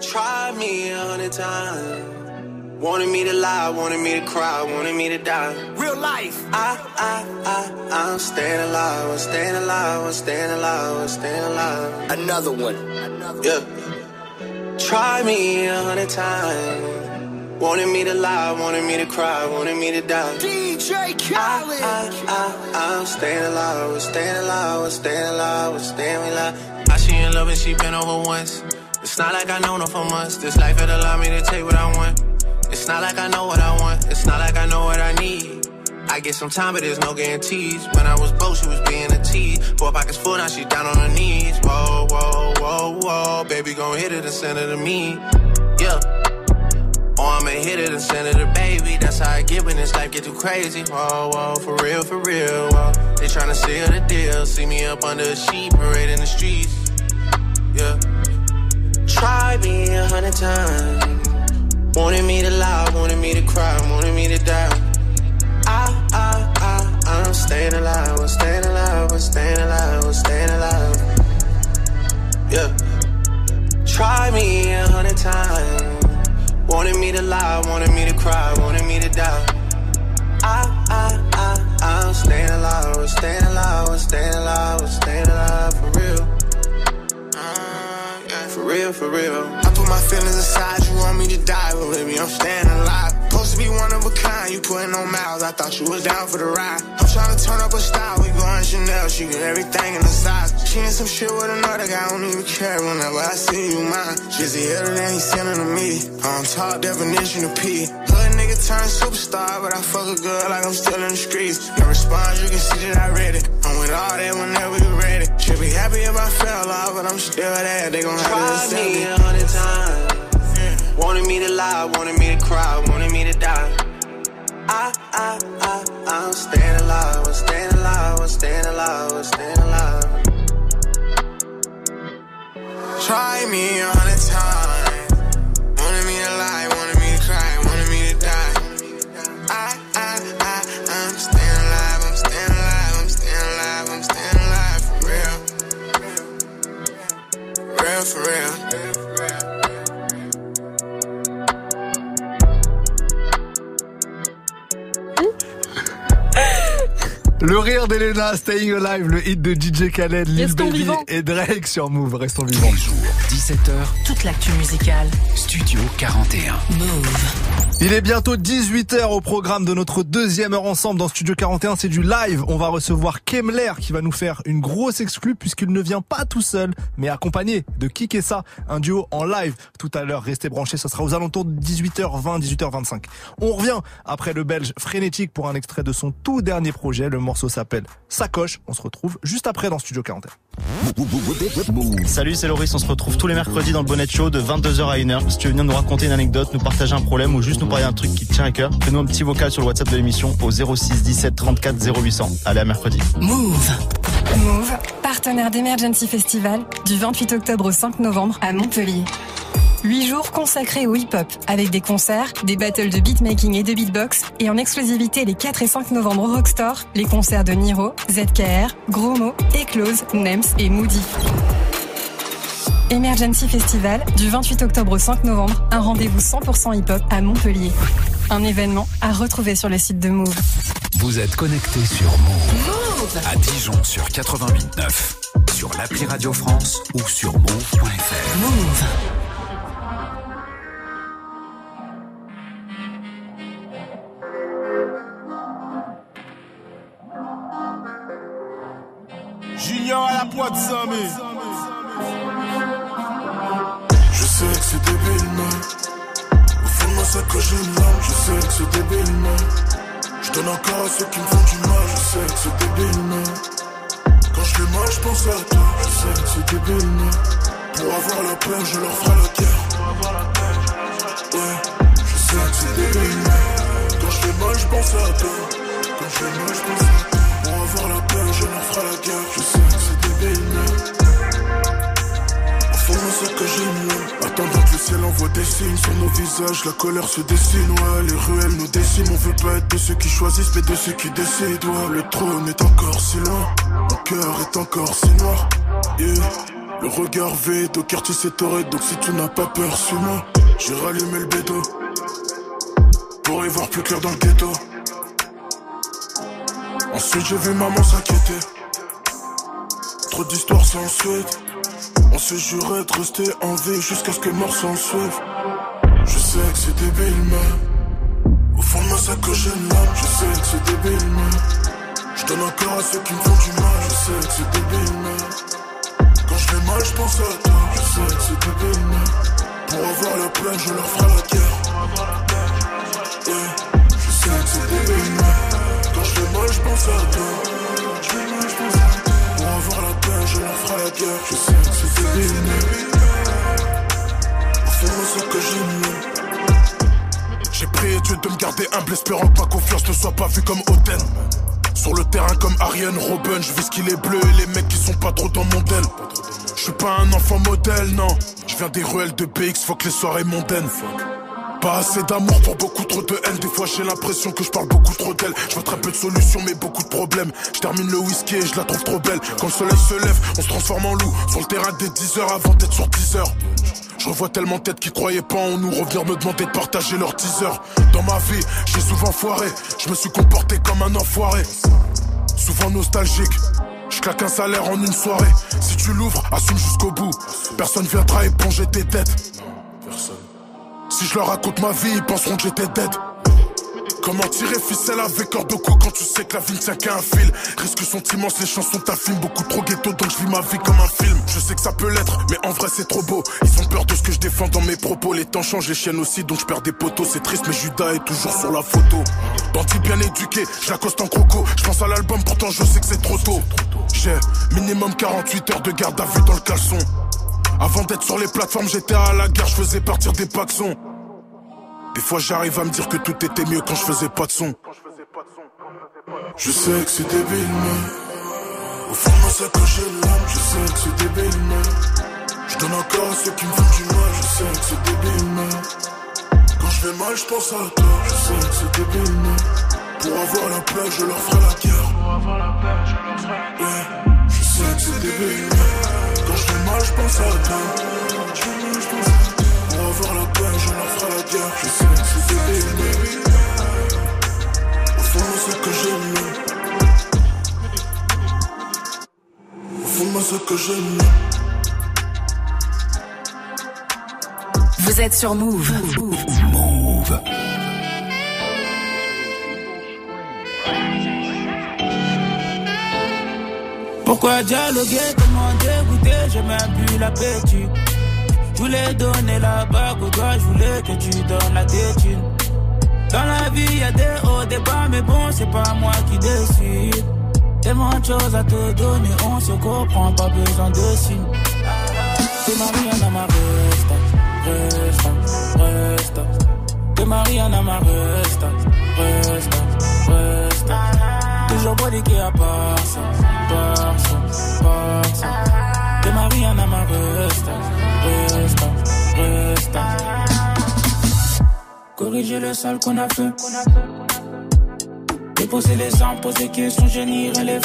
[SPEAKER 15] Tried me a hundred times. Wanted me to lie, wanted me to cry, wanted me to die.
[SPEAKER 18] Real life.
[SPEAKER 15] I, I, I, I'm staying alive, I'm staying alive, I'm staying alive, I'm staying alive.
[SPEAKER 18] Another one.
[SPEAKER 15] Another Yeah. Try me a hundred times. Wanted me to lie, wanted me to cry, wanted me to die.
[SPEAKER 18] DJ Khaled.
[SPEAKER 15] I, I, I, I'm staying alive, I'm staying alive, I'm staying alive, I'm staying alive. I she in love and she been over once. It's not like I know her for months. This life had allowed me to take what I want. It's not like I know what I want. It's not like I know what I need.
[SPEAKER 25] I get some time, but there's no guarantees. When I was broke, she was being a tease. Four pockets full, now she down on her knees. Whoa, whoa, whoa, whoa. Baby, gon' hit it and send it to me. Yeah. Or I'ma hit it and send it to baby. That's how I get when this life get too crazy. Whoa, whoa, for real, for real. Whoa. They tryna seal the deal. See me up under a sheet, parade in the streets. Yeah. Try me a hundred times. Wanted me to lie, wanted me to cry, wanted me to die. I, I, I, I'm staying alive, I'm staying alive, I'm staying alive, I'm staying alive. Yeah. Try me a hundred times. Wanted me to lie, wanted me to cry, wanted me to die. I, I, I, I'm staying alive, I'm staying alive, I'm staying alive, I'm staying alive for real. Uh, yeah, for real, for real.
[SPEAKER 17] My feelings aside, you want me to die, but baby, I'm staying alive. To be one of a kind, you putting on miles, I thought you was down for the ride. I'm trying to turn up a style, we going Chanel, she get everything in the size. She in some shit with another guy, I don't even care whenever I see you mine. She's the hitter that he sending to me, on top definition of P. Hood nigga turned superstar, but I fuck a girl like I'm still in the streets. No response, you can see that I read it. I'm with all that whenever you ready. Should be happy if I fell off, but I'm still there, they gon' have to accept
[SPEAKER 25] me a hundred times. Wanted me to lie, wanted me to cry, wanted me to die. I, I, I, I'm staying alive, I'm staying alive, I'm staying alive, I'm staying alive.
[SPEAKER 17] Try me a hundred times. Wanted me to lie, wanted me to cry, wanted me to die. I, I, I, I'm staying alive, I'm staying alive, I'm staying alive, I'm staying alive for real. Real for real.
[SPEAKER 1] Le rire d'Elena, Staying Alive, le hit de DJ Khaled, Lil Baby et Drake sur Move. Restons vivants.
[SPEAKER 3] 17h,
[SPEAKER 2] Toute l'actu musicale.
[SPEAKER 3] Studio 41.
[SPEAKER 2] Move.
[SPEAKER 1] Il est bientôt 18h au programme de notre deuxième heure ensemble dans Studio 41. C'est du live. On va recevoir Kemler qui va nous faire une grosse exclue puisqu'il ne vient pas tout seul, mais accompagné de Kikessa, un duo en live. Tout à l'heure, restez branchés. Ça sera aux alentours de 18h20, 18h25. On revient après le belge frénétique pour un extrait de son tout dernier projet. Le morceau s'appelle Sacoche. On se retrouve juste après dans Studio 41.
[SPEAKER 24] Salut, c'est Loris. On se retrouve tous les mercredis dans le Bonnet Show de 22h à 1h. Si tu veux venir nous raconter une anecdote, nous partager un problème ou juste nous parler d'un truc qui te tient à cœur, fais-nous un petit vocal sur le WhatsApp de l'émission au 06 17 34 0800. Allez, à mercredi.
[SPEAKER 2] Move.
[SPEAKER 26] Move, partenaire d'Emergency Festival du 28 octobre au 5 novembre à Montpellier. Huit jours consacrés au hip-hop, avec des concerts, des battles de beatmaking et de beatbox, et en exclusivité les 4 et 5 novembre au Rockstore, les concerts de Niro, ZKR, Gros Mo, Eclose, Nems et Moody. Emergency Festival, du 28 octobre au 5 novembre, un rendez-vous 100% hip-hop à Montpellier. Un événement à retrouver sur le site de Move.
[SPEAKER 3] Vous êtes connectés sur Move. À Dijon sur 88.9. Sur l'appli Radio France ou sur move.fr.
[SPEAKER 2] Move.
[SPEAKER 22] Je sais que c'est débile, mais au fond de ma sacoche j'ai une lame. Je sais que c'est débile, mais je donne encore à ceux qui me font du mal. Je sais que c'est débile, mais quand je fais mal, je pense à toi. Je sais que c'est débile, mais pour avoir la peine, je leur ferai la guerre. Ouais, je sais que c'est débile, mais quand je fais mal, je pense à toi. Quand je fais mal, je pense à toi. Pour avoir la peine, je leur ferai la guerre. Je sais ce que. Attendant que le ciel envoie des signes sur nos visages, la colère se dessine. Ouais, les ruelles nous déciment. On veut pas être de ceux qui choisissent, mais de ceux qui décident. Ouais, le trône est encore si loin. Mon cœur est encore si noir. Yeah. Le regard vide, au quartier c'est torride. Donc si tu n'as pas peur, suis-moi. J'ai rallumé le bédo. Pour y voir plus clair dans le ghetto. Ensuite, j'ai vu maman s'inquiéter. Trop d'histoires sans suite. On s'est juré de rester en vie jusqu'à ce que mort s'en suive. Je sais que c'est débile, mais au fond de ma sacoche j'ai. Je sais que c'est débile, mais je donne encore à ceux qui me font du mal. Je sais que c'est débile, mais quand je fais mal, je pense à toi. Je sais que c'est débile, mais pour avoir la peine, je leur ferai la guerre. Je sais que c'est débile, mais quand je pense à toi. Pour je leur ferai la. Je sais que c'est fond, moi, ce que j'aime mieux. J'ai prié Dieu de me garder humble, espérant que ma confiance ne soit pas vue comme hautaine. Sur le terrain comme Ariane Robin, je vis ce qu'il est bleu et les mecs qui sont pas trop dans mon del. Je suis pas un enfant modèle, non. Je viens des ruelles de BX, faut que les soirées mondaines. Pas assez d'amour pour beaucoup trop de haine. Des fois j'ai l'impression que je parle beaucoup trop d'elle. Je vois très peu de solutions mais beaucoup de problèmes. Je termine le whisky et je la trouve trop belle. Quand le soleil se lève, on se transforme en loup. Sur le terrain des 10 heures avant d'être sur 10 heures. Je revois tellement de têtes qui croyaient pas en nous revenir me demander de partager leur teaser. Dans ma vie, j'ai souvent foiré. Je me suis comporté comme un enfoiré. Souvent nostalgique. Je claque un salaire en une soirée. Si tu l'ouvres, assume jusqu'au bout. Personne viendra éponger tes dettes. Si je leur raconte ma vie, ils penseront que j'étais dead. Comment tirer ficelle avec corde de quand tu sais que la vie ne tient qu'à un fil? Risques sont immenses, les chansons film, beaucoup trop ghetto donc je vis ma vie comme un film. Je sais que ça peut l'être, mais en vrai c'est trop beau. Ils ont peur de ce que je défends dans mes propos. Les temps changent, les chiennes aussi, donc je perds des poteaux. C'est triste, mais Judas est toujours sur la photo. Bandit bien éduqué, je en croco. Je pense à l'album, pourtant je sais que c'est trop tôt. J'ai minimum 48 heures de garde à vue dans le caleçon. Avant d'être sur les plateformes, j'étais à la gare, je faisais partir des paxons. Des fois j'arrive à me dire que tout était mieux quand je faisais pas de son. Je sais que c'est débile, mais au fond moi c'est que j'ai l'âme. Je sais que c'est débile, mais je donne encore à ceux qui me font du mal. Je sais que c'est débile, mais quand je vais mal, je pense à toi. Je sais que c'est débile, mais pour avoir la paix, je leur ferai la guerre. Pour avoir la paix, je leur ferai la. Je sais que c'est débile, mais quand je vais. Je vais mal, je pense à toi. Je sais que au fond, moi, c'est que j'aime. Au fond, moi, c'est que j'aime.
[SPEAKER 2] Vous êtes sur Move.
[SPEAKER 3] Move.
[SPEAKER 23] Pourquoi dialoguer, comment dégoûter, j'ai même plus l'appétit. Je voulais donner la bague au doigt, je voulais que tu donnes la tétine. Dans la vie, y a des hauts, des bas, mais bon, c'est pas moi qui décide. Tellement de choses à te donner, on se comprend, pas besoin de signes. T'es Mariana, ma resta, resta, resta. T'es Mariana, ma resta, resta, resta. Toujours bodiqué à part ça, part ça, part ça. T'es Mariana, ma resta, resta, resta. Corriger le sale qu'on a fait. Déposer les armes, poser questions, génir les. Hey.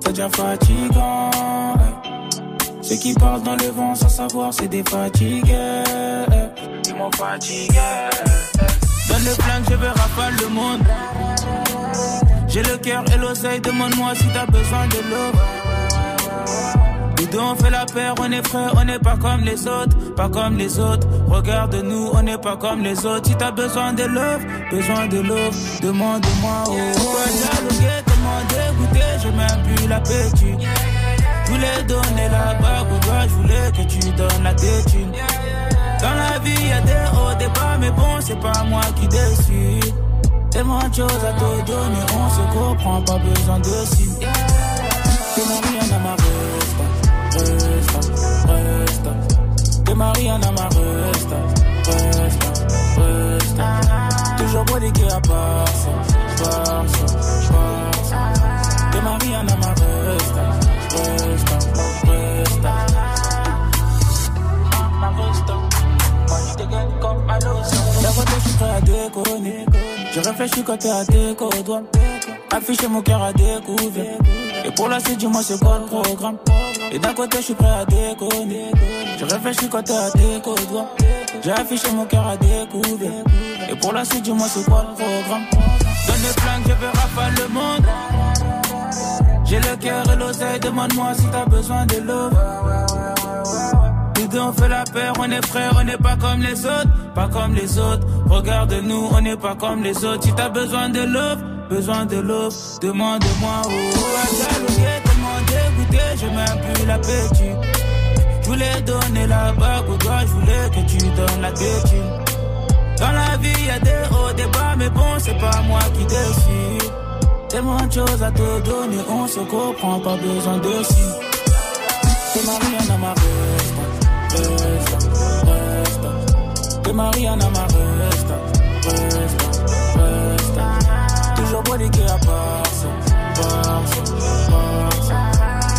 [SPEAKER 23] C'est déjà fatigant. Ceux qui parlent dans le vent sans savoir, c'est des fatigués. hey. Ils m'ont fatigué. Donne le flingue, je veux rafale le monde. J'ai le cœur et l'oseille, demande-moi si t'as besoin de l'eau. Nous deux on fait la paire, on est frères, on n'est pas comme les autres, pas comme les autres. Regarde-nous, on n'est pas comme les autres. Si t'as besoin de love, besoin de love, demande-moi. Oh, Pourquoi dialoguer, comment dégoûter, j'ai même plus l'appétit. Je voulais donner la bague au je voulais que tu donnes la tétine. Dans la vie, y a des hauts, des bas, mais bon, c'est pas moi qui décide. Tellement de choses à te donner, on se comprend, pas besoin de signes. T'es Mariana, ma resta, resta, resta. T'es Mariana, ma resta, resta, resta. Toujours bodiqué à part ça, part ça. T'es Mariana, ma resta, resta, resta. Ma moi je te gagne comme à La voix je suis à déconner. Je réfléchis quand t'es à déco, doigt. Afficher mon cœur à découvert. Et pour la suite, dis-moi c'est quoi le programme. Et d'un côté, je suis prêt à déconner. Je réfléchis quand t'es à déco, doigt. J'ai affiché mon cœur à découvert. Et pour la suite, dis-moi c'est quoi le programme. Donne le flingue, je veux rafale le monde. J'ai le cœur et l'oseille, demande-moi si t'as besoin de l'eau. Nous deux on fait la paire, on est frères, on n'est pas comme les autres, pas comme les autres. Regarde-nous, on n'est pas comme les autres. Si t'as besoin de love, besoin de love, demande-moi. Oh, oh, dialoguer, tellement dégoûté, j'ai même plus l'appétit. Je voulais donner la bague au doigt, je voulais que tu donnes la tétine. Dans la vie, y a des hauts, des bas, mais bon, c'est pas moi qui décide. tellement de choses à te donner, on se comprend, pas besoin de si. T'es Mariana, ma resta, resta, resta. T'es Mariana, ma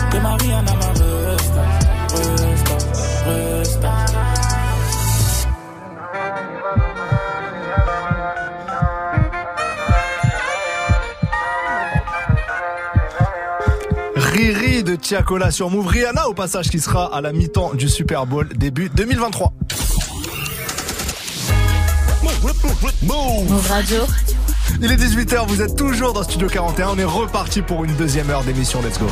[SPEAKER 23] T'es Mariana, ma resta, resta, resta.
[SPEAKER 1] Riri de Tiakola sur Move. Rihanna au passage qui sera à la mi-temps du Super Bowl début 2023.
[SPEAKER 4] Move Radio.
[SPEAKER 1] Il est 18h, vous êtes toujours dans Studio 41. On est reparti pour une deuxième heure d'émission. Let's go.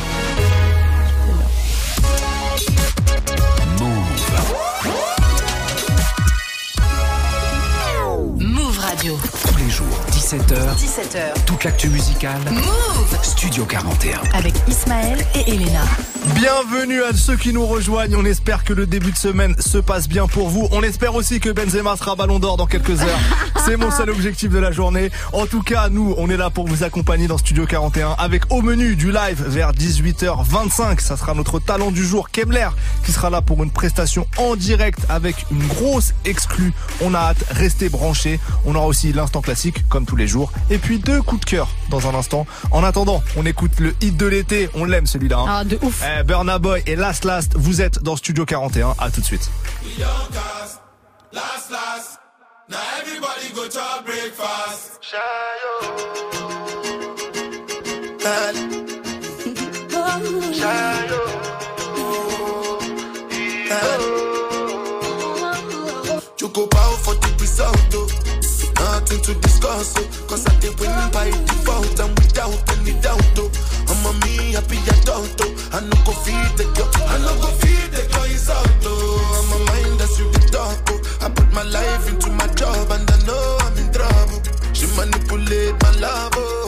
[SPEAKER 3] 17h,
[SPEAKER 2] 17h.
[SPEAKER 3] toute l'actu musicale.
[SPEAKER 2] Move
[SPEAKER 3] Studio 41.
[SPEAKER 2] avec Ismaël et Elena.
[SPEAKER 1] Bienvenue à ceux qui nous rejoignent. On espère que le début de semaine se passe bien pour vous. On espère aussi que Benzema sera ballon d'or dans quelques heures. C'est mon seul objectif de la journée. En tout cas, nous, on est là pour vous accompagner dans Studio 41 avec au menu du live vers 18h25. Ça sera notre talent du jour, Kemler, qui sera là pour une prestation en direct avec une grosse exclue. On a hâte, restez branchés. On aura aussi l'instant classique, comme tous les jours. Et puis deux coups de cœur dans un instant. En attendant, on écoute le hit de l'été. On l'aime celui-là. hein.
[SPEAKER 4] Ah, de ouf.
[SPEAKER 1] Eh, Burna Boy et Last Last, vous êtes dans Studio 41. À tout de suite.
[SPEAKER 15] Young cast, last last. Now everybody go to breakfast.
[SPEAKER 27] You to discuss, oh. Cause I did win by default and without any doubt, oh. I'm a me happy adult, oh. I no go feed the girl, I no go feed the girl is out. I'm a mind that's you the talk. I put my life into my job and I know I'm in trouble. She manipulate my love, oh.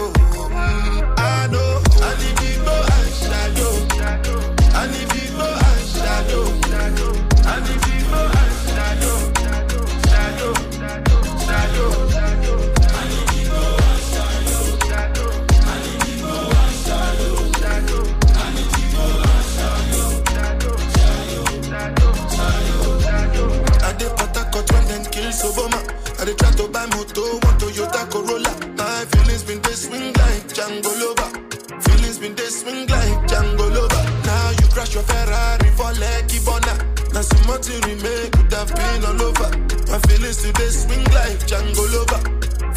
[SPEAKER 27] Them Soboma. I dey try to buy moto, one Toyota Corolla. My feelings been they swing like Django Lover. Feelings been they swing like Django Lover. Now you crash your Ferrari for Lucky Bona. Now so much you remake could have been all over. My feelings today swing like Django Lover.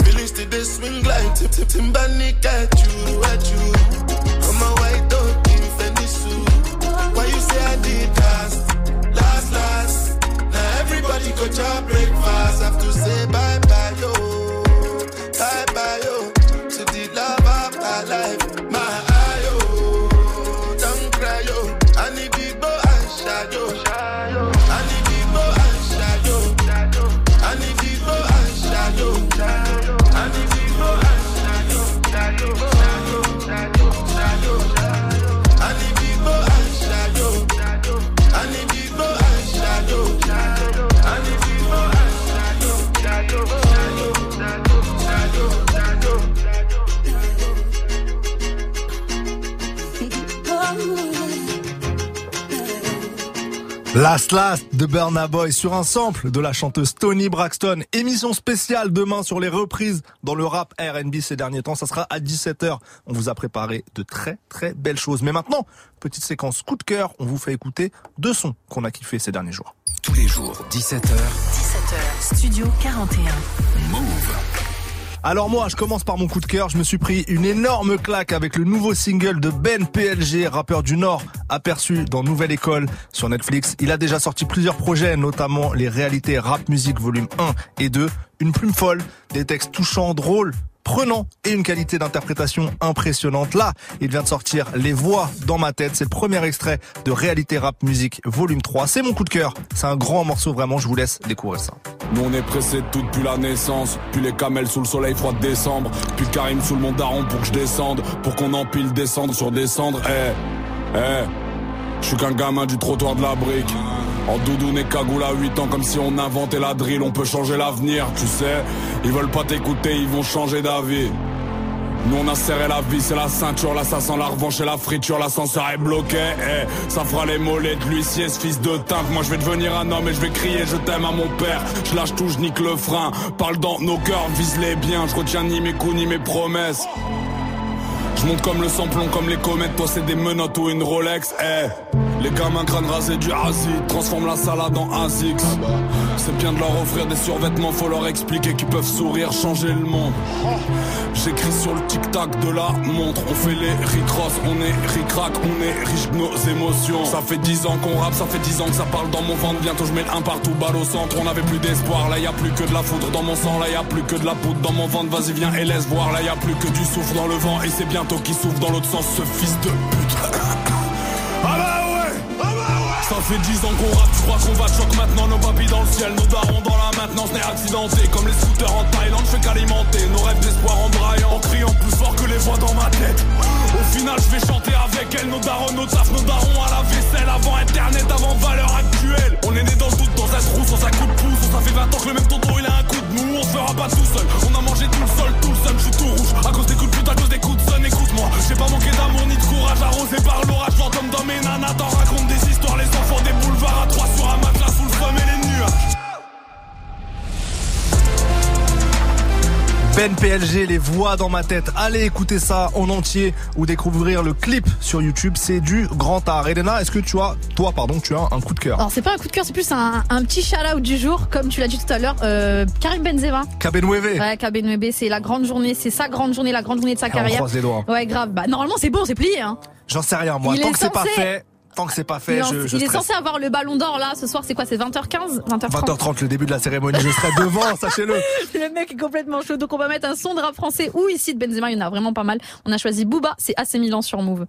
[SPEAKER 27] Feelings today swing like Tip Tip Timbani at you, at you. I'm a white dog suit. Why you say I did Everybody go to breakfast. Have to say bye bye yo,
[SPEAKER 1] Last Last de Burna Boy sur un sample de la chanteuse Tony Braxton. Émission spéciale demain sur les reprises dans le rap R&B ces derniers temps. Ça sera à 17h. On vous a préparé de très très belles choses. Mais maintenant, petite séquence coup de cœur. On vous fait écouter deux sons qu'on a kiffé ces derniers jours.
[SPEAKER 3] Tous les jours, 17h,
[SPEAKER 2] 17h. Studio 41.
[SPEAKER 3] Move.
[SPEAKER 1] Alors moi, je commence par mon coup de cœur. Je me suis pris une énorme claque avec le nouveau single de Ben PLG, rappeur du Nord, aperçu dans Nouvelle École sur Netflix. Il a déjà sorti plusieurs projets, notamment les réalités rap musique volume 1 et 2. Une plume folle, des textes touchants, drôles, prenant et une qualité d'interprétation impressionnante. Là, il vient de sortir Les Voix dans ma tête. C'est le premier extrait de Réalité Rap Musique volume 3. C'est mon coup de cœur. C'est un grand morceau vraiment. Je vous laisse découvrir ça.
[SPEAKER 28] Nous on est pressé de tout depuis la naissance Puis les camels sous le soleil froid de décembre Puis Karim sous le mont daron pour que je descende Pour qu'on empile descendre sur descendre Eh, eh Je suis qu'un gamin du trottoir de la brique en doudoune et cagoule à 8 ans comme si on inventait la drill. On peut changer l'avenir, tu sais. Ils veulent pas t'écouter, ils vont changer d'avis. Nous on a serré la vis et la ceinture, sent la revanche et la friture, l'ascenseur est bloqué, eh, ça fera les mollets de l'huissier, ce fils de teinte. Moi je vais devenir un homme et je vais crier je t'aime à mon père. Je lâche tout, je nique le frein, parle dans nos cœurs, vise les biens, je retiens ni mes coups ni mes promesses. Je monte comme le samplon, comme les comètes, toi c'est des menottes ou une Rolex, eh. Les gamins crâne rasé du acide, transforme la salade en ASICS. C'est bien de leur offrir des survêtements, faut leur expliquer qu'ils peuvent sourire, changer le monde. J'écris sur le tic-tac de la montre, on fait les ricross, on est ricrac, on est riche de nos émotions. Ça fait dix ans qu'on rappe, ça fait dix ans que ça parle dans mon ventre, bientôt je mets un partout, balle au centre, on avait plus d'espoir, là y a plus que de la foudre dans mon sang, là y a plus que de la poudre dans mon ventre, vas-y viens et laisse voir, là y a plus que du souffle dans le vent, et c'est bientôt qui souffle dans l'autre sens, ce fils de pute. Ah bah ouais. Ça fait 10 ans qu'on rappe, tu crois qu'on va choc. Maintenant Nos papis dans le ciel, nos darons dans la maintenance. N'est accidenté comme les scooters en Thaïlande Je fais qu'alimenter nos rêves d'espoir en braillant
[SPEAKER 1] PLG, les voix dans ma tête. Allez écouter ça en entier ou découvrir le clip sur YouTube. C'est du grand art. Elena, est-ce que tu as, toi, pardon, tu as un coup de cœur?
[SPEAKER 4] Alors c'est pas un coup de cœur, c'est plus un, un petit shout-out du jour, comme tu l'as dit tout à l'heure, euh, Karim Benzema.
[SPEAKER 1] Cabenueve.
[SPEAKER 4] Ouais, Kabenwebe, c'est la grande journée, c'est sa grande journée, la grande journée de sa carrière.
[SPEAKER 1] croise les doigts.
[SPEAKER 4] Ouais, grave. Bah normalement c'est bon, c'est plié. Hein.
[SPEAKER 1] J'en sais rien, moi.
[SPEAKER 4] Il
[SPEAKER 1] Tant que c'est pas fait, tant que c'est pas fait,
[SPEAKER 4] il
[SPEAKER 1] je, je
[SPEAKER 4] il est censé avoir le ballon d'or là, ce soir c'est quoi C'est 20h15 20h30
[SPEAKER 1] 20h30, le début de la cérémonie, je serai devant, sachez-le.
[SPEAKER 4] Le mec est complètement chaud. Donc on va mettre un son de rap français ou ici de Benzema, il y en a vraiment pas mal. On a choisi Booba, c'est AC Milan sur Move.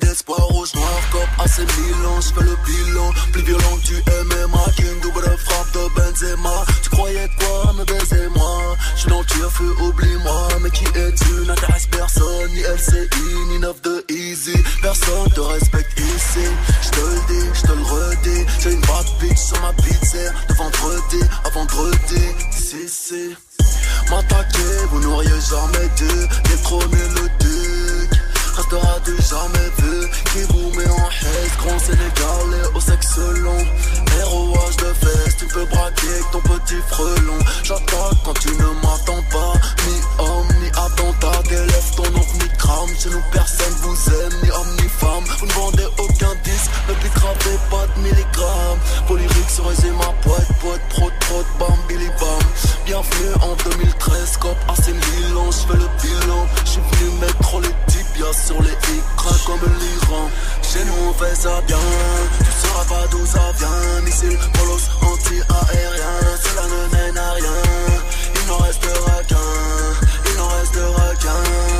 [SPEAKER 29] D'espoir rouge noir cop AC Milan. Je fais le bilan plus violent du MMA King double frappe de Benzema. Tu croyais quoi me baiser moi Je suis dans le tire-feu oublie-moi. Mais qui es-tu? N'intéresse personne Ni LCI ni 9 de Easy. Personne te respecte ici. Je te le dis, je te le redis. J'ai une bad bitch sur ma pizza De vendredi à vendredi. Si si. M'attaquer vous n'auriez jamais dû. Détrôner le duc restera du jamais vu Qui vous met en haisse, grand sénégalais au sexe long. Héroage de fesses, tu peux braquer ton petit frelon. J'attaque quand tu ne m'attends pas Ni homme, ni attentat, délève ton nom ni crame. Chez nous personne vous aime, ni homme ni femme. Vous ne vendez aucun disque, ne gravez pas de milligrammes. Polyrique sur les ma poète, poète, prot, prot, bam, billy bam. Bienvenue en 2013, cop assez Milan, je fais le bilan. J'suis venu mettre les tibias sur les écrans comme l'Iran Chez nous on fait ça bien, tu sauras pas d'où ça vient. Missile, polos, anti-aérien, cela ne mène à rien. Il n'en restera qu'un, restera qu'un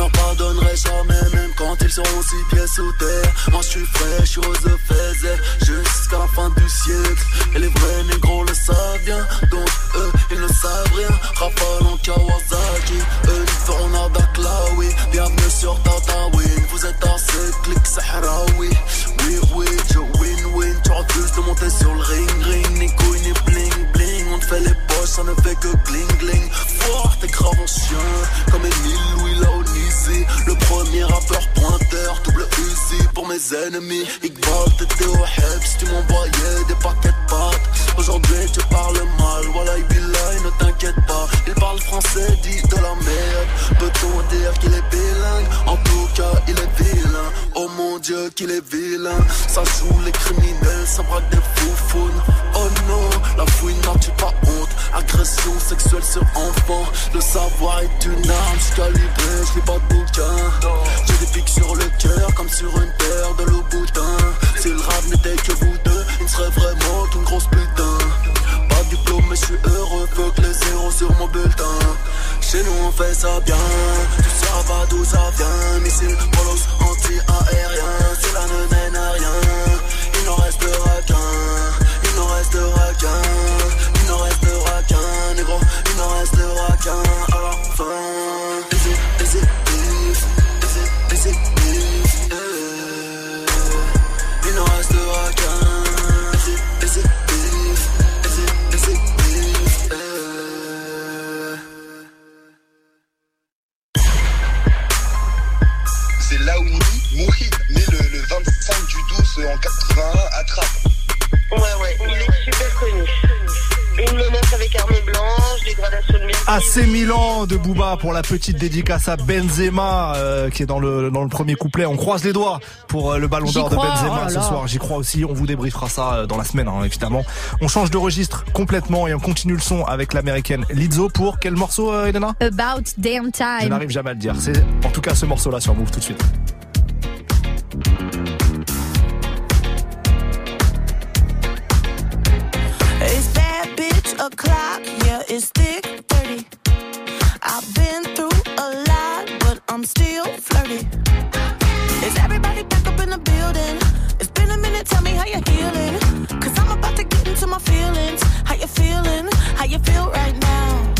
[SPEAKER 29] leur pardonnerai jamais, même quand ils seront six pieds sous terre. Moi je suis frais, je suis faisaient jusqu'à la fin du siècle. Et les vrais négros le savent bien, donc eux ils ne savent rien. Rafale en Kawasaki, eux ils feront nada oui. Bienvenue sur Tatawin, vous êtes assez clic Sahraoui. Oui, oui, je win-win. Tu refuses de monter sur le ring, ring. Ni couille, ni bling, bling. On te fait les poches, ça ne fait que gling, Mes ennemis. Iqbal, t'étais au tu m'envoyais des paquets de pâtes. Aujourd'hui, tu parles mal. Voilà, Bilal, ne t'inquiète pas. Il parle français, dit de la merde. Peut-on dire qu'il est bilingue? En tout cas, il est vilain. Oh mon dieu, qu'il est vilain. Ça joue les criminels, ça braque des foufounes. Oh non, la fouine n'en tue pas honte. Agression sexuelle sur enfant. Le savoir est une arme, je calibré, je pas de bouquin. Des pics sur le cœur comme sur une terre de Louboutin. Si le rap n'était que vous deux, il serait vraiment une grosse putain. Pas de diplôme mais je suis heureux, que les zéros sur mon bulletin. Chez nous on fait ça bien, tout ça va d'où ça vient. Missile, polos, anti-aérien, cela ne mène à rien. Il n'en restera qu'un, il n'en restera qu'un. Il n'en restera qu'un, négro, il n'en restera qu'un. Fin
[SPEAKER 1] AC Milan de Booba pour la petite dédicace à Benzema euh, qui est dans le dans le premier couplet. On croise les doigts pour euh, le ballon d'or de Benzema
[SPEAKER 4] oh
[SPEAKER 1] ce soir. J'y crois aussi. On vous débriefera ça euh, dans la semaine hein, évidemment. On change de registre complètement et on continue le son avec l'américaine Lizzo pour quel morceau euh, Elena?
[SPEAKER 4] About damn
[SPEAKER 1] Je
[SPEAKER 4] time.
[SPEAKER 1] n'arrive jamais à le dire. C'est en tout cas ce morceau là sur Move tout de suite.
[SPEAKER 30] It's bad bitch o'clock, yeah, it's 30. I've been through a lot, but I'm still flirty. Is everybody back up in the building? It's been a minute, tell me how you're I'm about to get into my feelings. How you feeling? How you feel right now?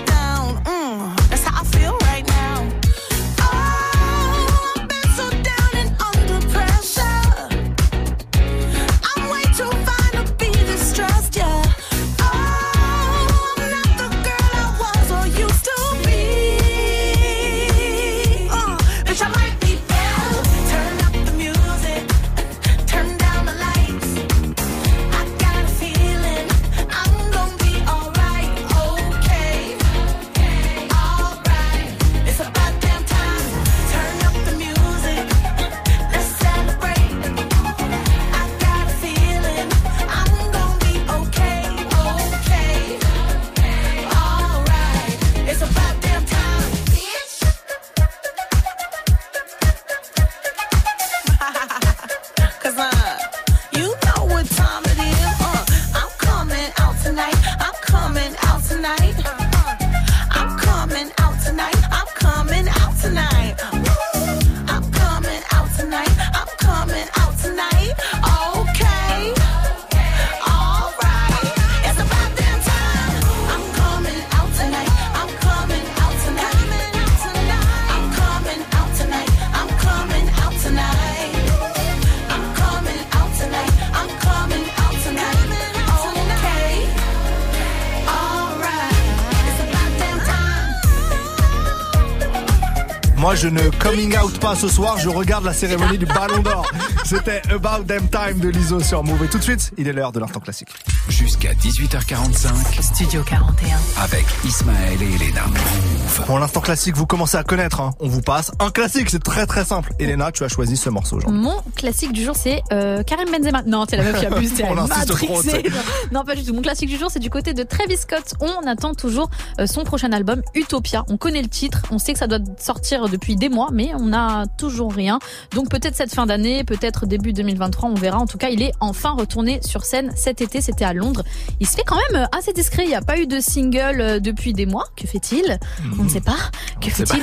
[SPEAKER 1] je ne coming out pas ce soir. Je regarde la cérémonie du Ballon d'Or. C'était About Them Time de l'ISO sur Move. Et tout de suite, il est l'heure de l'instant classique.
[SPEAKER 3] Jusqu'à 18h45.
[SPEAKER 2] Studio 41.
[SPEAKER 3] Avec Ismaël et Elena. Move.
[SPEAKER 1] Bon, l'instant classique, vous commencez à connaître. hein. On vous passe un classique. C'est très très simple. Elena, tu as choisi ce morceau aujourd'hui.
[SPEAKER 4] Mon classique du jour, c'est euh, Karim Benzema. Non, c'est la meuf qui abuse, c'est matrixée. Non, pas du tout. Mon classique du jour, c'est du côté de Travis Scott. On attend toujours euh, son prochain album, Utopia. On connaît le titre, on sait que ça doit sortir depuis des mois, mais on n'a toujours rien. Donc peut-être cette fin d'année, peut-être début 2023, on verra. En tout cas, il est enfin retourné sur scène cet été. C'était à Londres. Il se fait quand même euh, assez discret. Il n'y a pas eu de single euh, depuis des mois. Que fait-il On ne sait pas. Que fait-il.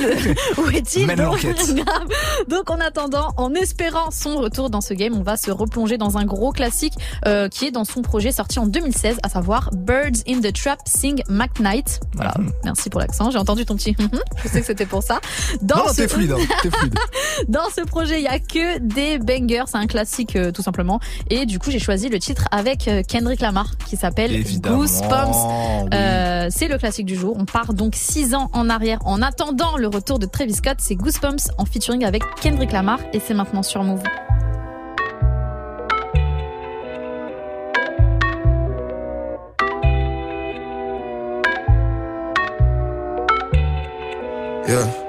[SPEAKER 4] Où est-il Donc, en attendant, en espérant son retour dans ce game, on va se replonger dans un gros classique euh, qui est dans son projet sorti en 2016, à savoir Birds in the Trap Sing McKnight. Voilà,
[SPEAKER 1] Mhm.
[SPEAKER 4] merci pour l'accent. J'ai entendu ton petit. Je sais que c'était pour ça. Dans
[SPEAKER 1] Non,
[SPEAKER 4] ce-
[SPEAKER 1] fluide, hein, fluide.
[SPEAKER 4] Dans ce projet, il y a que des bangers, c'est un classique euh, tout simplement. Et du coup, j'ai choisi le titre avec Kendrick Lamar qui s'appelle
[SPEAKER 1] Évidemment,
[SPEAKER 4] Goosebumps.
[SPEAKER 1] oui.
[SPEAKER 4] Euh, c'est le classique du jour. On part donc six ans en arrière en attendant le retour de Travis Scott. C'est Goosebumps en featuring avec Kendrick Lamar et c'est maintenant sur Move.
[SPEAKER 31] Yeah.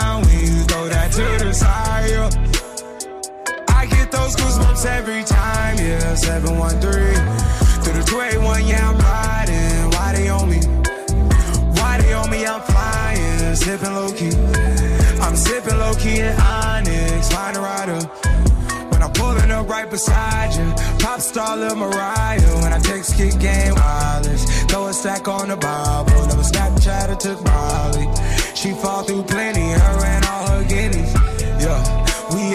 [SPEAKER 31] I those goosebumps every time, yeah. 713 through the 281, yeah, I'm riding. Why they on me? Why they on me? I'm flying, sipping low key. I'm sipping low key in Onyx, find a rider. When I'm pulling up right beside you, pop star Lil Mariah. When I text kick game wireless, throw a stack on the Bible. Never Snapchat or took Molly. She fall through plenty, her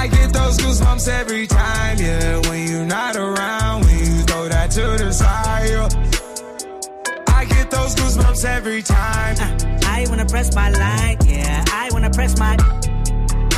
[SPEAKER 31] I get those goosebumps every time, yeah. When you're not around, when you throw that to the side. yeah. I get those goosebumps every time.
[SPEAKER 32] Uh, I wanna press my line, yeah. I wanna press my.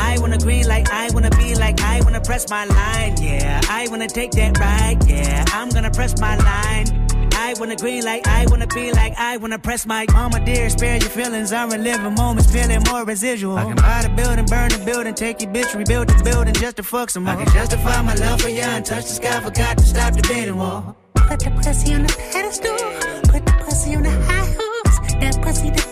[SPEAKER 32] I wanna green like I wanna be like I wanna press my line, yeah. I wanna take that ride, yeah. I'm gonna press my line. I wanna green like I wanna be like I wanna press my mama dear, spare your feelings. I'm reliving moments, feeling more residual. I can buy the building, burn the building, take your bitch, rebuild the building just to fuck some more. I can justify my love for you and touch the sky, forgot to stop the bidding wall. Put the pussy on the pedestal, put the pussy on the high horse. That pussy to die for,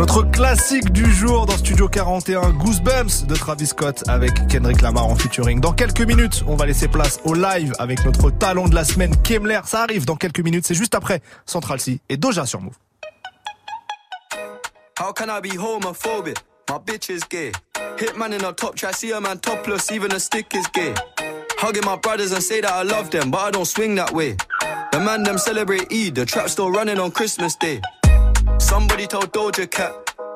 [SPEAKER 1] Notre classique du jour dans Studio 41, Goosebumps de Travis Scott avec Kendrick Lamar en featuring. Dans quelques minutes, on va laisser place au live avec notre talent de la semaine, Kemler. Ça arrive dans quelques minutes, c'est juste après Central C et Doja sur Move.
[SPEAKER 6] How can I be homophobic? My bitch is gay. Hitman in a top try, see a man topless, even a stick is gay. Hugging my brothers and say that I love them, but I don't swing that way. The man them celebrate Eid, the trap still running on Christmas Day. Somebody told Doja Cat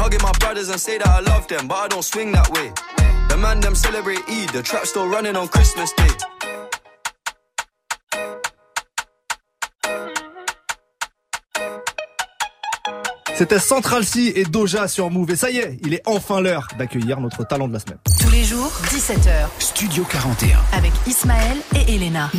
[SPEAKER 6] Hugging my brothers and say that I love them, but I don't swing that way. The man them celebrate Eid, the trap still running on Christmas Day.
[SPEAKER 1] C'était Central C et Doja sur Move. Et ça y est, il est enfin l'heure d'accueillir notre talent de la semaine.
[SPEAKER 2] Tous les jours, 17h.
[SPEAKER 3] Studio 41.
[SPEAKER 2] Avec Ismaël et Elena.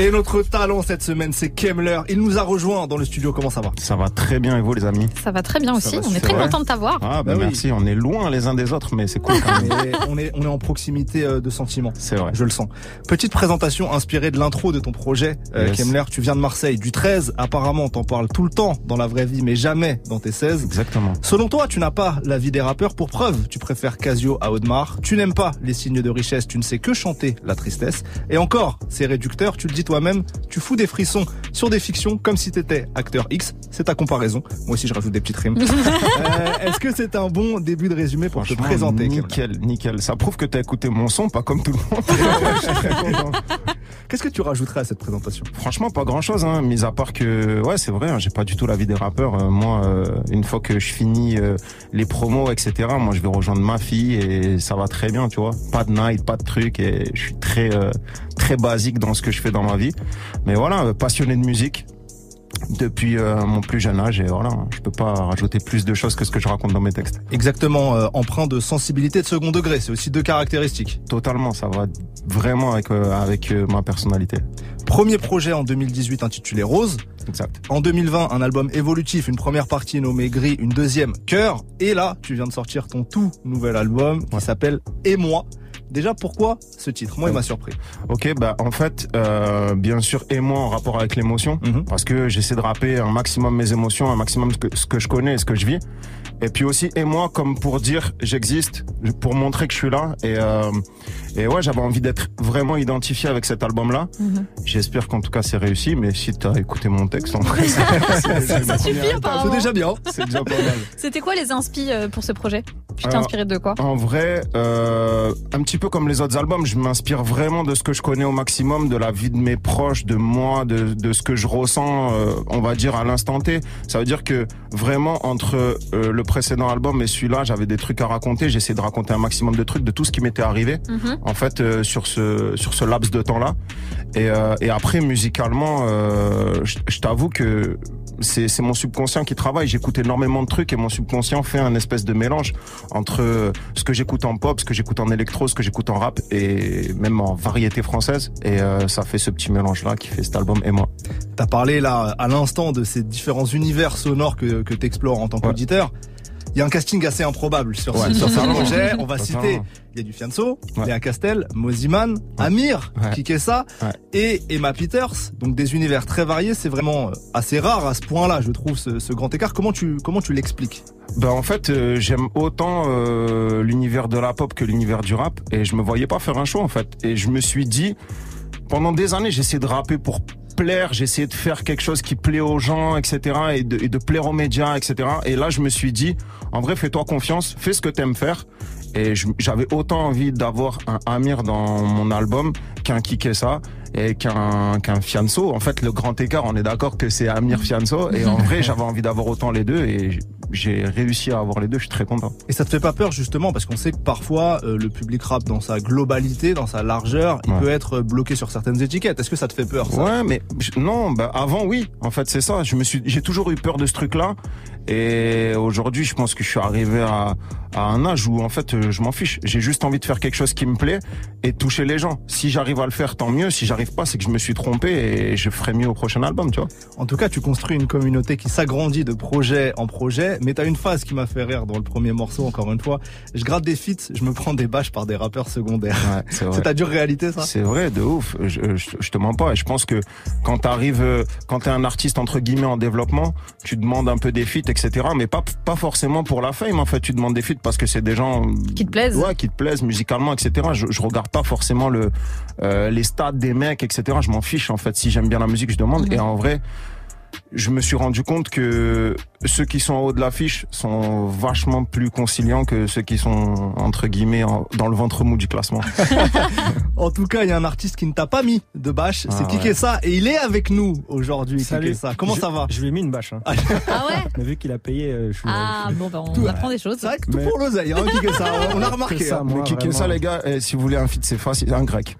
[SPEAKER 1] Et notre talent cette semaine, c'est Kemler. Il nous a rejoint dans le studio. Comment ça va?
[SPEAKER 33] Ça va très bien et vous les amis?
[SPEAKER 4] Ça va très bien aussi.
[SPEAKER 1] va
[SPEAKER 4] on est très content de t'avoir.
[SPEAKER 33] Ah bah,
[SPEAKER 1] Bah oui.
[SPEAKER 33] merci, on est loin les uns des autres mais c'est cool quand même.
[SPEAKER 1] On est on est en proximité euh, de sentiments.
[SPEAKER 33] C'est vrai.
[SPEAKER 1] Je le sens. Petite présentation inspirée de l'intro de ton projet, euh,
[SPEAKER 33] Yes.
[SPEAKER 1] Kemler. Tu viens de Marseille, du 13. Apparemment, t'en parles tout le temps dans la vraie vie, mais jamais dans tes 16.
[SPEAKER 33] Exactement.
[SPEAKER 1] Selon toi, tu n'as pas la vie des rappeurs. Pour preuve, tu préfères Casio à Audemars. Tu n'aimes pas les signes de richesse. Tu ne sais que chanter la tristesse. Et encore, c'est réducteur. Tu le dis toi-même. Tu fous des frissons sur des fictions comme si t'étais acteur X. C'est ta comparaison. Moi aussi, je rajoute des petites rimes. Euh, Est-ce que c'est un bon début de résumé pour te présenter
[SPEAKER 33] Nickel, nickel. Ça prouve que t'as écouté mon son, pas comme tout le monde. Je suis très content.
[SPEAKER 1] Qu'est-ce que tu rajouterais à cette présentation?
[SPEAKER 33] Franchement, pas grand chose, hein, mis à part que, ouais, c'est vrai, hein, j'ai pas du tout la vie des rappeurs. Euh, moi, euh, une fois que je finis euh, les promos, etc., moi, je vais rejoindre ma fille et ça va très bien, tu vois. Pas de night, pas de truc et je suis très, très basique dans ce que je fais dans ma vie. Mais voilà, passionné de musique depuis euh, mon plus jeune âge et voilà, je peux pas rajouter plus de choses que ce que je raconte dans mes textes.
[SPEAKER 1] Exactement, euh, empreint de sensibilité de second degré. C'est aussi deux caractéristiques.
[SPEAKER 33] Totalement, ça va vraiment avec euh, avec euh, ma personnalité.
[SPEAKER 1] Premier projet en 2018 intitulé Rose.
[SPEAKER 33] Exact.
[SPEAKER 1] En 2020, un album évolutif, une première partie nommée Gris, une deuxième Cœur. Et là, tu viens de sortir ton tout nouvel album qui s'appelle Et moi. Déjà, pourquoi ce titre? Moi, il m'a surpris.
[SPEAKER 33] Ok, bah en fait, euh, bien sûr, et moi en rapport avec l'émotion,
[SPEAKER 1] Mhm.
[SPEAKER 33] parce que j'essaie de rapper un maximum mes émotions, un maximum ce que, ce que je connais et ce que je vis. Et puis aussi, et moi, comme pour dire j'existe, pour montrer que je suis là. Et, euh, et ouais, j'avais envie d'être vraiment identifié avec cet album-là.
[SPEAKER 4] Mhm.
[SPEAKER 33] J'espère qu'en tout cas c'est réussi, mais si t'as écouté mon texte, en vrai, c'est
[SPEAKER 4] Ça
[SPEAKER 33] une
[SPEAKER 4] suffit.
[SPEAKER 1] C'est déjà bien.
[SPEAKER 33] C'est déjà pas mal.
[SPEAKER 4] C'était quoi les inspi euh, pour ce projet? Tu t'es inspiré de quoi?
[SPEAKER 33] En vrai, euh, un petit peu comme les autres albums, je m'inspire vraiment de ce que je connais au maximum, de la vie de mes proches, de moi, de, de ce que je ressens, euh, on va dire à l'instant T. Ça veut dire que vraiment entre euh, le précédent album et celui-là, j'avais des trucs à raconter. J'essaie de raconter un maximum de trucs, de tout ce qui m'était arrivé.
[SPEAKER 4] Mhm.
[SPEAKER 33] En fait, euh, sur ce sur ce laps de temps-là. Et, et après, musicalement, je t'avoue que c'est c'est mon subconscient qui travaille. J'écoute énormément de trucs et mon subconscient fait un espèce de mélange entre ce que j'écoute en pop, ce que j'écoute en électro, ce que j'écoute en rap et même en variété française. Et euh, ça fait ce petit mélange-là qui fait cet album et moi.
[SPEAKER 1] T'as parlé là à l'instant de ces différents univers sonores que, que t'explores en tant qu'auditeur. Il y a un casting assez improbable sur,
[SPEAKER 33] Ouais,
[SPEAKER 1] ce, sur ce
[SPEAKER 33] totalement.
[SPEAKER 1] projet. On va citer, il y a du Fianso,
[SPEAKER 33] Ouais.
[SPEAKER 1] Léa Castel, Moziman, Amir,
[SPEAKER 33] Ouais.
[SPEAKER 1] Kikessa
[SPEAKER 33] Ouais.
[SPEAKER 1] et Emma Peters. Donc des univers très variés. C'est vraiment euh, assez rare à ce point-là, je trouve, ce, ce grand écart. Comment tu, comment tu l'expliques?
[SPEAKER 33] Ben en fait, euh, j'aime autant euh, l'univers de la pop que l'univers du rap et je me voyais pas faire un choix en fait. Et je me suis dit, pendant des années, j'essayais de rapper pour plaire, j'essayais de faire quelque chose qui plaît aux gens, etc. et de, plaire aux médias, etc. Et là, je me suis dit, en vrai, fais-toi confiance, fais ce que t'aimes faire. Et j'avais autant envie d'avoir un Amir dans mon album qu'un Kikessa et qu'un qu'un Fianso. En fait, le grand écart, on est d'accord que c'est Amir Fianso. Et en vrai, j'avais envie d'avoir autant les deux et j'ai réussi à avoir les deux. Je suis très content.
[SPEAKER 1] Et ça te fait pas peur justement parce qu'on sait que parfois euh, le public rap dans sa globalité, dans sa largeur, il
[SPEAKER 33] Ouais.
[SPEAKER 1] peut être bloqué sur certaines étiquettes. Est-ce que ça te fait peur ça?
[SPEAKER 33] Ouais, mais non, bah avant oui. En fait, c'est ça. Je me suis, j'ai toujours eu peur de ce truc-là. Et aujourd'hui, je pense que je suis arrivé à, à un âge où en fait, euh, je m'en fiche. J'ai juste envie de faire quelque chose qui me plaît et de toucher les gens. Si j'arrive à le faire, tant mieux. Si j'arrive pas, c'est que je me suis trompé et je ferai mieux au prochain album, tu vois.
[SPEAKER 1] En tout cas, tu construis une communauté qui s'agrandit de projet en projet, mais t'as une phase qui m'a fait rire dans le premier morceau, encore une fois. Je gratte des feats, je me prends des bâches par des rappeurs secondaires.
[SPEAKER 33] Ouais, c'est
[SPEAKER 1] ta dure réalité, ça?
[SPEAKER 33] C'est vrai, de ouf. Je, je, je te mens pas. Et je pense que quand t'arrives, euh, quand t'es un artiste entre guillemets en développement, tu demandes un peu des feats, etc. Mais pas pas forcément pour la fame. En fait, tu demandes des feats parce que c'est des gens
[SPEAKER 4] Qui te plaisent.
[SPEAKER 33] Ouais, qui te plaisent musicalement, etc. Je, je regarde pas forcément le euh, les stats des mecs, etc. Je m'en fiche en fait. Si j'aime bien la musique, je demande. Et en vrai. Je me suis rendu compte que ceux qui sont en haut de l'affiche sont vachement plus conciliants que ceux qui sont entre guillemets en- dans le ventre mou du classement.
[SPEAKER 1] En tout cas, il y a un artiste qui ne t'a pas mis de bâche, c'est
[SPEAKER 33] Ah
[SPEAKER 1] Kike
[SPEAKER 33] ouais.
[SPEAKER 1] ça, et il est avec nous aujourd'hui. Ça. Comment
[SPEAKER 34] Je-
[SPEAKER 1] ça va
[SPEAKER 34] Je lui ai mis une bâche. Hein.
[SPEAKER 4] Ah ouais
[SPEAKER 34] Mais vu qu'il a payé, euh, je suis.
[SPEAKER 4] Ah bon, ben
[SPEAKER 1] Tout-
[SPEAKER 4] on apprend des choses.
[SPEAKER 1] C'est vrai que tout
[SPEAKER 34] Mais-
[SPEAKER 1] pour l'oseille, hein, ça. On a remarqué.
[SPEAKER 34] Ça,
[SPEAKER 1] hein.
[SPEAKER 34] moi,
[SPEAKER 33] Mais qui
[SPEAKER 34] vraiment.
[SPEAKER 33] ça les gars Eh, Si vous voulez un feat, c'est facile, un grec.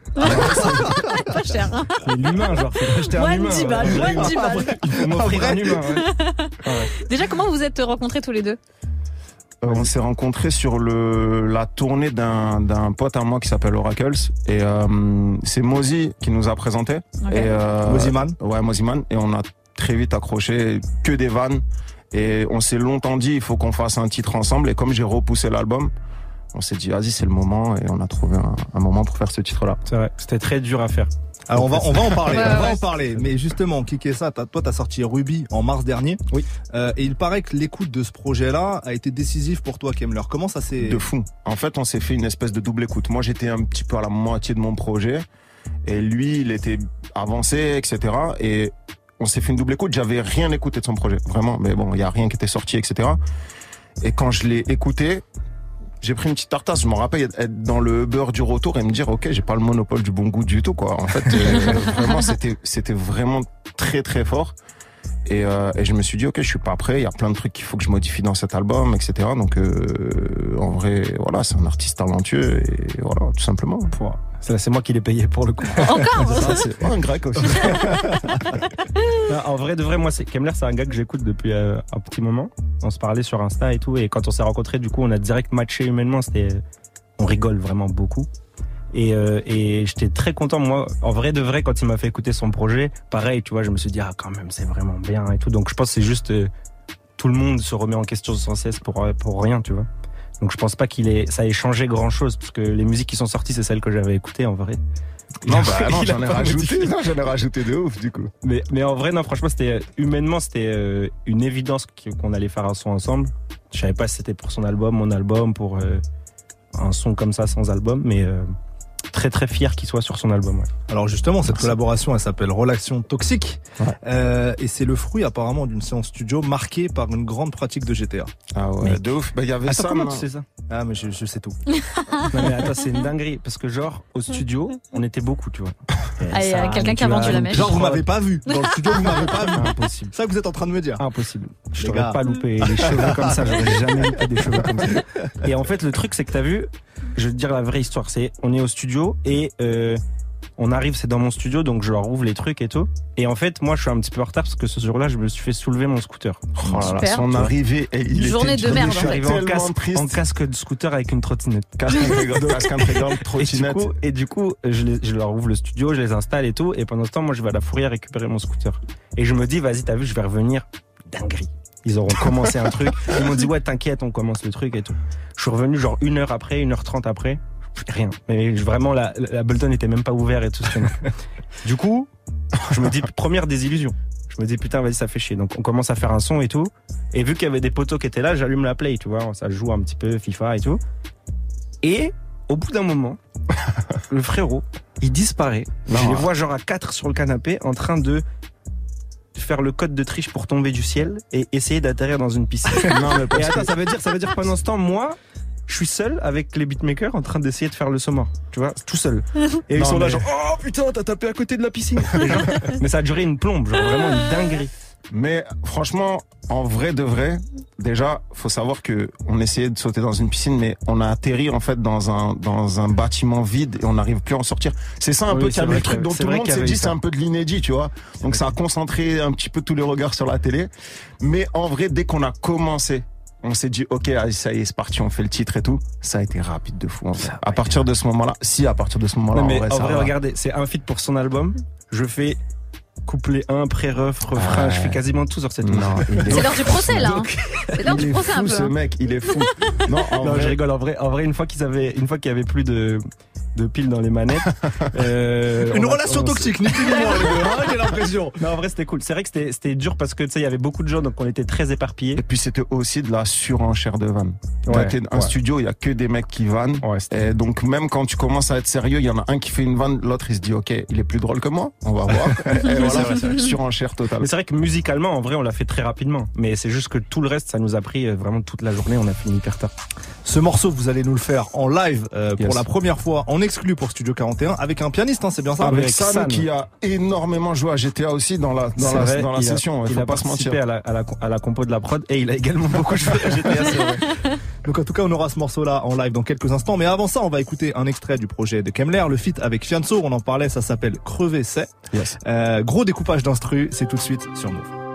[SPEAKER 4] Pas cher. hein.
[SPEAKER 34] L'humain, genre, faut acheter un
[SPEAKER 4] Moins
[SPEAKER 34] humain.
[SPEAKER 4] de 10
[SPEAKER 34] ouais.
[SPEAKER 4] balles, moins de 10 balles.
[SPEAKER 34] Il faut m'offrir
[SPEAKER 1] En
[SPEAKER 34] un
[SPEAKER 1] vrai.
[SPEAKER 34] humain. ouais.
[SPEAKER 4] Déjà, comment vous êtes rencontrés tous les deux?
[SPEAKER 33] Euh, on s'est rencontrés sur le la tournée d'un d'un pote à moi qui s'appelle Oracles et euh, c'est Mozi qui nous a présenté.
[SPEAKER 1] Ok.
[SPEAKER 33] Et euh,
[SPEAKER 1] Moziman.
[SPEAKER 33] Ouais, Moziman et on a très vite accroché que des vannes et on s'est longtemps dit il faut qu'on fasse un titre ensemble et comme j'ai repoussé l'album, on s'est dit vas-y c'est le moment et on a trouvé un, un moment pour faire ce titre là.
[SPEAKER 34] C'est vrai, c'était très dur à faire.
[SPEAKER 1] Alors on va on va en parler,
[SPEAKER 4] Ouais,
[SPEAKER 1] on va
[SPEAKER 4] ouais.
[SPEAKER 1] en parler. Mais justement, Kike ça, t'as- toi t'as sorti Ruby en mars dernier.
[SPEAKER 34] Oui.
[SPEAKER 1] Euh, et il paraît que l'écoute de ce projet-là a été décisif pour toi, Kemler. Comment ça s'est
[SPEAKER 33] De fou. En fait, on s'est fait une espèce de double écoute. Moi, j'étais un petit peu à la moitié de mon projet. Et lui, il était avancé, etc. Et on s'est fait une double écoute. J'avais rien écouté de son projet. Vraiment. Mais bon, il y a rien qui était sorti, etc. Et quand je l'ai écouté, j'ai pris une petite tartasse. Je me rappelle être dans le beurre du retour et me dire, OK, j'ai pas le monopole du bon goût du tout, quoi. En fait, euh, vraiment, c'était, c'était vraiment très, très fort. Et, euh, et je me suis dit, ok, je suis pas prêt. Il y a plein de trucs qu'il faut que je modifie dans cet album, etc. Donc, euh, en vrai, voilà, c'est un artiste talentueux et voilà, tout simplement.
[SPEAKER 34] C'est moi qui l'ai payé pour le coup.
[SPEAKER 4] Encore
[SPEAKER 33] c'est pas un grec aussi.
[SPEAKER 34] Non, en vrai, de vrai, moi, c'est Kemler, c'est un gars que j'écoute depuis euh, un petit moment. On se parlait sur Insta et tout, et quand on s'est rencontrés, du coup, on a direct matché humainement. C'était, on rigole vraiment beaucoup. Et, euh, et j'étais très content, moi, en vrai de vrai, quand il m'a fait écouter son projet, pareil, tu vois, je me suis dit, ah, quand même, c'est vraiment bien et tout. Donc, je pense que c'est juste, euh, tout le monde se remet en question sans cesse pour, pour rien, tu vois. Donc, je pense pas qu'il ait, ça ait changé grand chose, parce que les musiques qui sont sorties, c'est celles que j'avais écoutées, en vrai.
[SPEAKER 33] Non, bah, non, j'en ai rajouté. Non, j'en ai rajouté de ouf, du coup.
[SPEAKER 34] Mais, mais en vrai, non, franchement, c'était humainement, c'était euh, une évidence qu'on allait faire un son ensemble. Je savais pas si c'était pour son album, mon album, pour euh, un son comme ça sans album, mais euh, très très fier qu'il soit sur son album. Ouais.
[SPEAKER 1] Alors justement, cette
[SPEAKER 34] Merci.
[SPEAKER 1] collaboration, elle s'appelle Relaction Toxique.
[SPEAKER 34] Ouais.
[SPEAKER 1] Euh, et c'est le fruit apparemment d'une séance studio marquée par une grande pratique de GTA.
[SPEAKER 33] Ah ouais,
[SPEAKER 34] Mais-
[SPEAKER 33] de ouf. Bah, y avait
[SPEAKER 34] Attends,
[SPEAKER 33] ça.
[SPEAKER 34] comment
[SPEAKER 33] mais-
[SPEAKER 34] tu sais ça?
[SPEAKER 1] Ah mais je, je sais tout.
[SPEAKER 34] Non mais attends, c'est une dinguerie parce que genre au studio, on était beaucoup, tu vois.
[SPEAKER 4] Ah, il y a quelqu'un qui a vendu la mèche.
[SPEAKER 1] Genre vous m'avez pas vu. Dans le studio, vous m'avez pas vu.
[SPEAKER 34] Impossible.
[SPEAKER 1] C'est ça que vous êtes en train de me dire.
[SPEAKER 34] Impossible. Je t'aurais pas loupé les cheveux comme ça. J'aurais jamais loupé des cheveux comme ça. Et en fait, le truc, c'est que t'as vu, je vais te dire la vraie histoire. C'est, on est au studio et euh, on arrive, c'est dans mon studio, donc je leur ouvre les trucs et tout. Et en fait, moi, je suis un petit peu en retard parce que ce jour-là, je me suis fait soulever mon scooter.
[SPEAKER 33] Oh là là, son arrivée, et il
[SPEAKER 4] Une
[SPEAKER 33] était
[SPEAKER 4] journée de merde,
[SPEAKER 33] Je suis.
[SPEAKER 34] Arrivé en casque,
[SPEAKER 33] triste.
[SPEAKER 34] en casque de scooter avec une trottinette.
[SPEAKER 33] Casque
[SPEAKER 34] du, coup, et du coup, je, les- je leur ouvre le studio, je les installe et tout. Et pendant ce temps, moi, je vais à la fourrière récupérer mon scooter. Et je me dis, vas-y, t'as vu, je vais revenir. Dinguerie. Ils auront commencé un truc. Ils m'ont dit, ouais, t'inquiète, on commence le truc et tout. Je suis revenu genre une heure après, une heure trente après. Rien. Mais vraiment, la, la Bolton n'était même pas ouvert et tout ce Du coup, je me dis, première désillusion. Je me dis, putain, vas-y, ça fait chier. Donc, on commence à faire un son et tout. Et vu qu'il y avait des poteaux qui étaient là, j'allume la play, tu vois. Ça joue un petit peu FIFA et tout. Et au bout d'un moment, le frérot, il disparaît.
[SPEAKER 33] Non.
[SPEAKER 34] Je les vois genre à 4 sur le canapé en train de faire le code de triche pour tomber du ciel et essayer d'atterrir dans une piscine.
[SPEAKER 33] Non, mais
[SPEAKER 34] et attends, ça veut dire, ça veut dire pendant ce temps, moi, je suis seul avec les beatmakers en train d'essayer de faire le sommaire. Tu vois, tout seul. Et ils sont là
[SPEAKER 33] mais-
[SPEAKER 34] genre, oh putain, t'as tapé à côté de la piscine. Genre- mais ça a duré une plombe, genre vraiment une dinguerie.
[SPEAKER 35] Mais franchement, en vrai de vrai, déjà, faut savoir que on essayait de sauter dans une piscine, mais on a atterri en fait dans un dans un bâtiment vide et on n'arrive plus à en sortir. C'est ça un
[SPEAKER 34] Oui,
[SPEAKER 35] peu qui le truc dont tout le monde s'est dit c'est un peu de l'inédit, tu vois. Donc ça a concentré un petit peu tous les regards sur la télé. Mais en vrai, dès qu'on a commencé, on s'est dit ok, allez, ça y est, c'est parti, on fait le titre et tout. Ça a été rapide de fou. En fait. À partir de ce moment-là, si à partir de ce moment-là,
[SPEAKER 34] mais
[SPEAKER 35] en vrai,
[SPEAKER 34] en
[SPEAKER 35] ça
[SPEAKER 34] vrai,
[SPEAKER 35] va.
[SPEAKER 34] regardez, c'est un feat pour son album. Je fais couplet 1, pré-ref, refrain,
[SPEAKER 35] Ouais.
[SPEAKER 34] je fais quasiment tout sur cette
[SPEAKER 35] Non,
[SPEAKER 34] musique.
[SPEAKER 4] C'est l'heure du procès là. hein. C'est l'heure du procès un
[SPEAKER 35] fou,
[SPEAKER 4] peu.
[SPEAKER 35] ce
[SPEAKER 4] hein.
[SPEAKER 35] mec, il est fou. Non, en
[SPEAKER 34] non,
[SPEAKER 35] vrai,
[SPEAKER 34] je rigole. En vrai, en vrai, une fois qu'ils avaient, une fois qu'il y avait plus de de piles dans les manettes, euh,
[SPEAKER 1] Une
[SPEAKER 34] on a-
[SPEAKER 1] relation
[SPEAKER 34] on-
[SPEAKER 1] toxique, ni plus ni moins, j'ai l'impression.
[SPEAKER 34] Non, en vrai, c'était cool. C'est vrai que c'était c'était dur parce que tu sais, il y avait beaucoup de gens, donc on était très éparpillés.
[SPEAKER 35] Et puis c'était aussi de la surenchère de vannes.
[SPEAKER 34] Ouais,
[SPEAKER 35] T'as été- un
[SPEAKER 34] ouais.
[SPEAKER 35] studio, il y a que des mecs qui vannent. et donc même quand tu commences à être sérieux, il y en a un qui fait une vanne, l'autre il se dit ok, il est plus drôle que moi, on va voir. et, voilà,
[SPEAKER 34] c'est vrai, c'est vrai.
[SPEAKER 35] surenchère totale.
[SPEAKER 34] Mais c'est vrai que musicalement, en vrai, on l'a fait très rapidement. Mais c'est juste que tout le reste, ça nous a pris euh, vraiment toute la journée. On a fini hyper tard.
[SPEAKER 1] Ce morceau, vous allez nous le faire en live euh, pour
[SPEAKER 34] Yes.
[SPEAKER 1] la première fois, en exclu pour Studio 41, avec un pianiste, hein, c'est bien ça
[SPEAKER 35] Avec San, qui a énormément joué à GTA aussi dans la dans la,
[SPEAKER 34] vrai,
[SPEAKER 35] dans la
[SPEAKER 34] il
[SPEAKER 35] session. Il
[SPEAKER 34] il
[SPEAKER 35] faut
[SPEAKER 34] a
[SPEAKER 35] pas se mentir.
[SPEAKER 34] participé à la, à, la, à la compo de la prod et il a également beaucoup joué à GTA. c'est vrai.
[SPEAKER 1] Donc en tout cas, on aura ce morceau-là en live dans quelques instants. Mais avant ça, on va écouter un extrait du projet de Kemler, le feat avec Fianso. On en parlait, ça s'appelle Crever c'est.
[SPEAKER 35] Yes.
[SPEAKER 1] Euh, gros découpage d'instru, c'est tout de suite sur Move.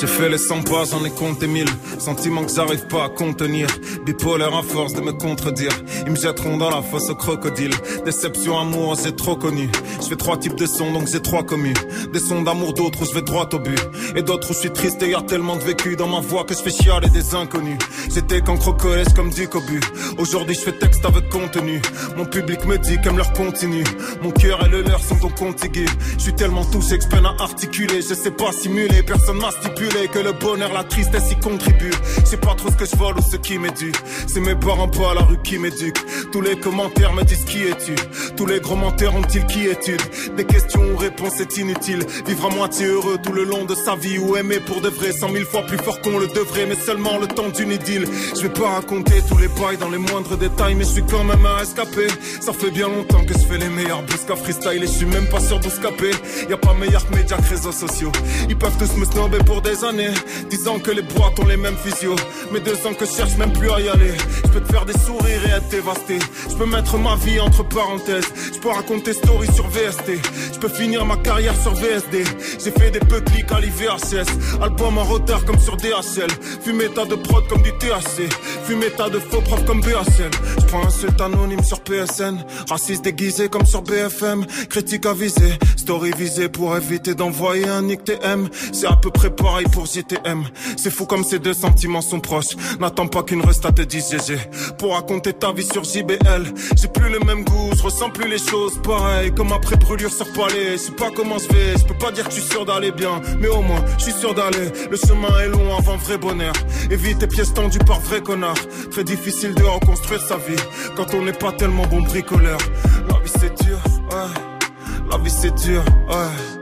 [SPEAKER 33] J'ai fait les 100 pas, j'en ai compté 1000 Sentiments que j'arrive pas à contenir. Bipolaire à force de me contredire. Ils me jetteront dans la fosse au crocodile. Déception, amour, j'ai trop connu. Je fais trois types de sons donc j'ai trois communes. Des sons d'amour, d'autres où je vais droit au but. Et d'autres où je suis triste et y a tellement de vécu Dans ma voix que je fais chialer des inconnus. J'étais qu'en crocolège comme du cobu. Aujourd'hui je fais texte avec contenu. Mon public me dit qu'aime leur continue Mon cœur et le leur sont donc contigus Je suis tellement touché que je peine à articuler. Je sais pas simuler, personne m'a stipulé Que le bonheur, la tristesse y contribue. Sais pas trop ce que je vole ou ce qui dû C'est mes parents pas à la rue qui m'éduquent Tous les commentaires me disent qui es-tu. Tous les gros menteurs ont-ils qui étude Des questions ou réponses est inutile. Vivre à moitié heureux tout le long de sa vie Ou aimer pour de vrai. Cent mille fois plus fort qu'on le devrait Mais seulement le temps d'une idylle. Je vais pas raconter tous les bails dans les moindres détails Mais je suis quand même un escapé Ça fait bien longtemps que je fais les meilleurs qu'à freestyle Et je suis même pas sûr d'où scaper Y a pas meilleur que que réseaux sociaux. Ils peuvent tous me snobber pour des années. Disant que les boîtes ont les mêmes physios. Mais deux ans que je cherche même plus à y aller. Je peux te faire des sourires et être dévasté. Je peux mettre ma vie entre parenthèses. Je peux raconter story sur VST Je peux finir ma carrière sur VSD J'ai fait des peu clics à l'IVHS Album en retard comme sur DHL Fumer tas de prod comme du THC Fumer tas de faux profs comme BHL Je prends un seul anonyme sur PSN Raciste déguisé comme sur BFM Critique avisé Story visée pour éviter d'envoyer un nick TM C'est à peu près pareil pour JTM C'est fou comme ces deux sentiments sont proches. N'attends pas qu'une resta te dise GG Pour raconter ta vie sur JBL J'ai plus le même goût, je ressens plus les choses pareil Comme après brûlure sur palais Je sais pas comment je vais, je peux pas dire que je suis sûr d'aller bien. Mais au moins, je suis sûr d'aller. Le chemin est long avant vrai bonheur. Évite tes pièces tendues par vrai connard. Très difficile de reconstruire sa vie Quand on n'est pas tellement bon bricoleur. La vie c'est dur, ouais. La vie c'est dur, ouais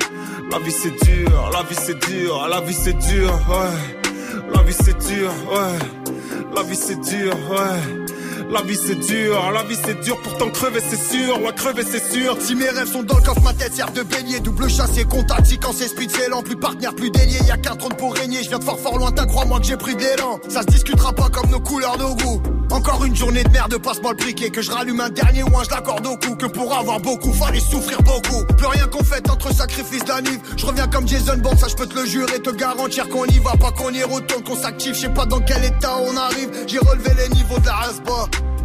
[SPEAKER 33] La vie c'est dur, la vie c'est dur, la vie c'est dur, ouais. La vie c'est dur, ouais. La vie c'est dur, ouais la vie c'est dur, la vie c'est dur, pourtant crever c'est sûr, ouais crever c'est sûr.
[SPEAKER 36] Si mes rêves sont dans le coffre, ma tête sert de beignet. Double chassé, contact, si quand c'est speed, c'est lent. Plus partenaire, plus délié. Y'a qu'un trône pour régner. Je viens de fort fort lointain, crois-moi que j'ai pris de l'élan. Ça se discutera pas comme nos couleurs, nos goûts. Encore une journée de merde, passe-moi le briquet. Que je rallume un dernier ou un je l'accorde au cou. Que pour avoir beaucoup, fallait souffrir beaucoup. Plus rien qu'on fait entre sacrifice d'anniv. Je reviens comme Jason Bond, ça je peux te le jurer. Te garantir qu'on y va, pas qu'on y retourne, qu'on s'active. Je sais pas dans quel état on arrive. J'ai relevé les niveaux de la.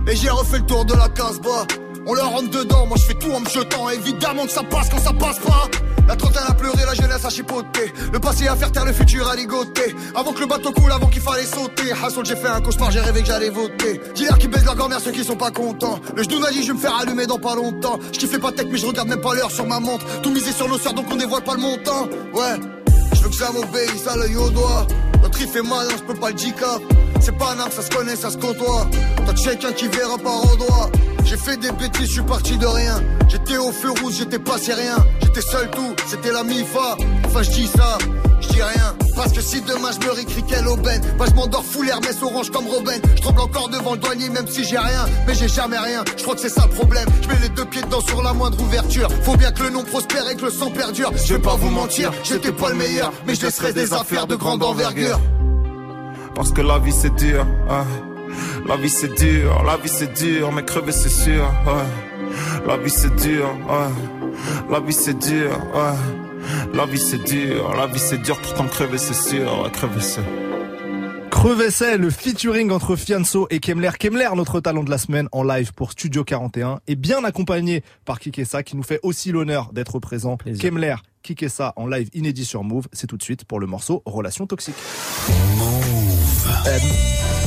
[SPEAKER 36] Et j'ai refait le tour de la case bas. On leur rentre dedans, moi je fais tout en me jetant. Évidemment que ça passe quand ça passe pas. La trentaine a pleuré, la jeunesse a chipoté. Le passé à faire taire, le futur à ligoter. Avant que le bateau coule, avant qu'il fallait sauter. Hassol, j'ai fait un cauchemar, j'ai rêvé que j'allais voter. Dealers qui baissent leur grand-mère, ceux qui sont pas contents. Le genou dit, je vais me faire allumer dans pas longtemps. Je kiffe pas tech, mais je regarde même pas l'heure sur ma montre. Tout misé sur nos soeurs, donc on dévoile pas le montant. Ouais, je veux que ça m'obéisse à l'œil au doigt. Notre riff est malin, je peux pas le. C'est pas un ça se connaît, ça se côtoie. T'as quelqu'un qui verra par endroit. J'ai fait des bêtises, je suis parti de rien. J'étais au feu rouge, j'étais passé rien. J'étais seul tout, c'était la mi-fa. Enfin, je dis ça, je dis rien. Parce que si demain je me réécris quelle aubaine, bah je m'endors fou l'Hermès orange comme Robin. Je tremble encore devant le douanier, même si j'ai rien. Mais j'ai jamais rien, je crois que c'est ça le problème. Je mets les deux pieds dedans sur la moindre ouverture. Faut bien que le nom prospère et que le sang perdure. Je vais pas vous mentir, j'étais pas le meilleur. Mais je laisserai des affaires de grande envergure.
[SPEAKER 33] Parce que la vie c'est dur, ouais. La vie c'est dur, la vie c'est dur, mais crever c'est sûr, ouais. La vie c'est dur, ouais. La vie c'est dur. La vie c'est dur, la vie c'est dur, pourtant crever c'est sûr, ouais, crever c'est.
[SPEAKER 1] Crevessais, le featuring entre Fianso et Kemler. Kemler, notre talent de la semaine en live pour Studio 41, est bien accompagné par Kikessa qui nous fait aussi l'honneur d'être présent. Kemler, Kikessa en live inédit sur Move. C'est tout de suite pour le morceau Relation toxique.
[SPEAKER 2] Move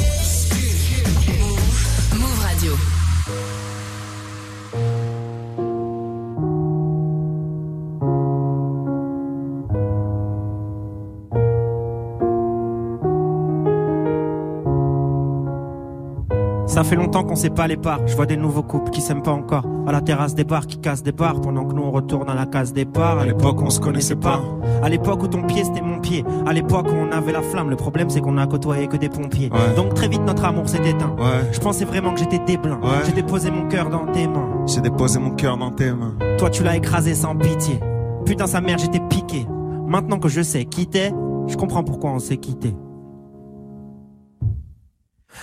[SPEAKER 37] Ça fait longtemps qu'on sait pas les parts. Je vois des nouveaux couples qui s'aiment pas encore. À la terrasse des bars qui cassent des bars pendant que nous on retourne à la case départ. À l'époque on se connaissait pas. À l'époque où ton pied c'était mon pied. À l'époque où on avait la flamme. Le problème c'est qu'on a côtoyé que des pompiers.
[SPEAKER 33] Ouais.
[SPEAKER 37] Donc très vite notre amour s'est éteint.
[SPEAKER 33] Ouais.
[SPEAKER 37] Je pensais vraiment que j'étais déblin.
[SPEAKER 33] Ouais.
[SPEAKER 37] J'ai déposé mon cœur dans tes mains.
[SPEAKER 33] J'ai déposé mon cœur dans tes mains.
[SPEAKER 37] Toi tu l'as écrasé sans pitié. Putain sa mère j'étais piqué. Maintenant que je sais qui t'es, je comprends pourquoi on s'est quitté.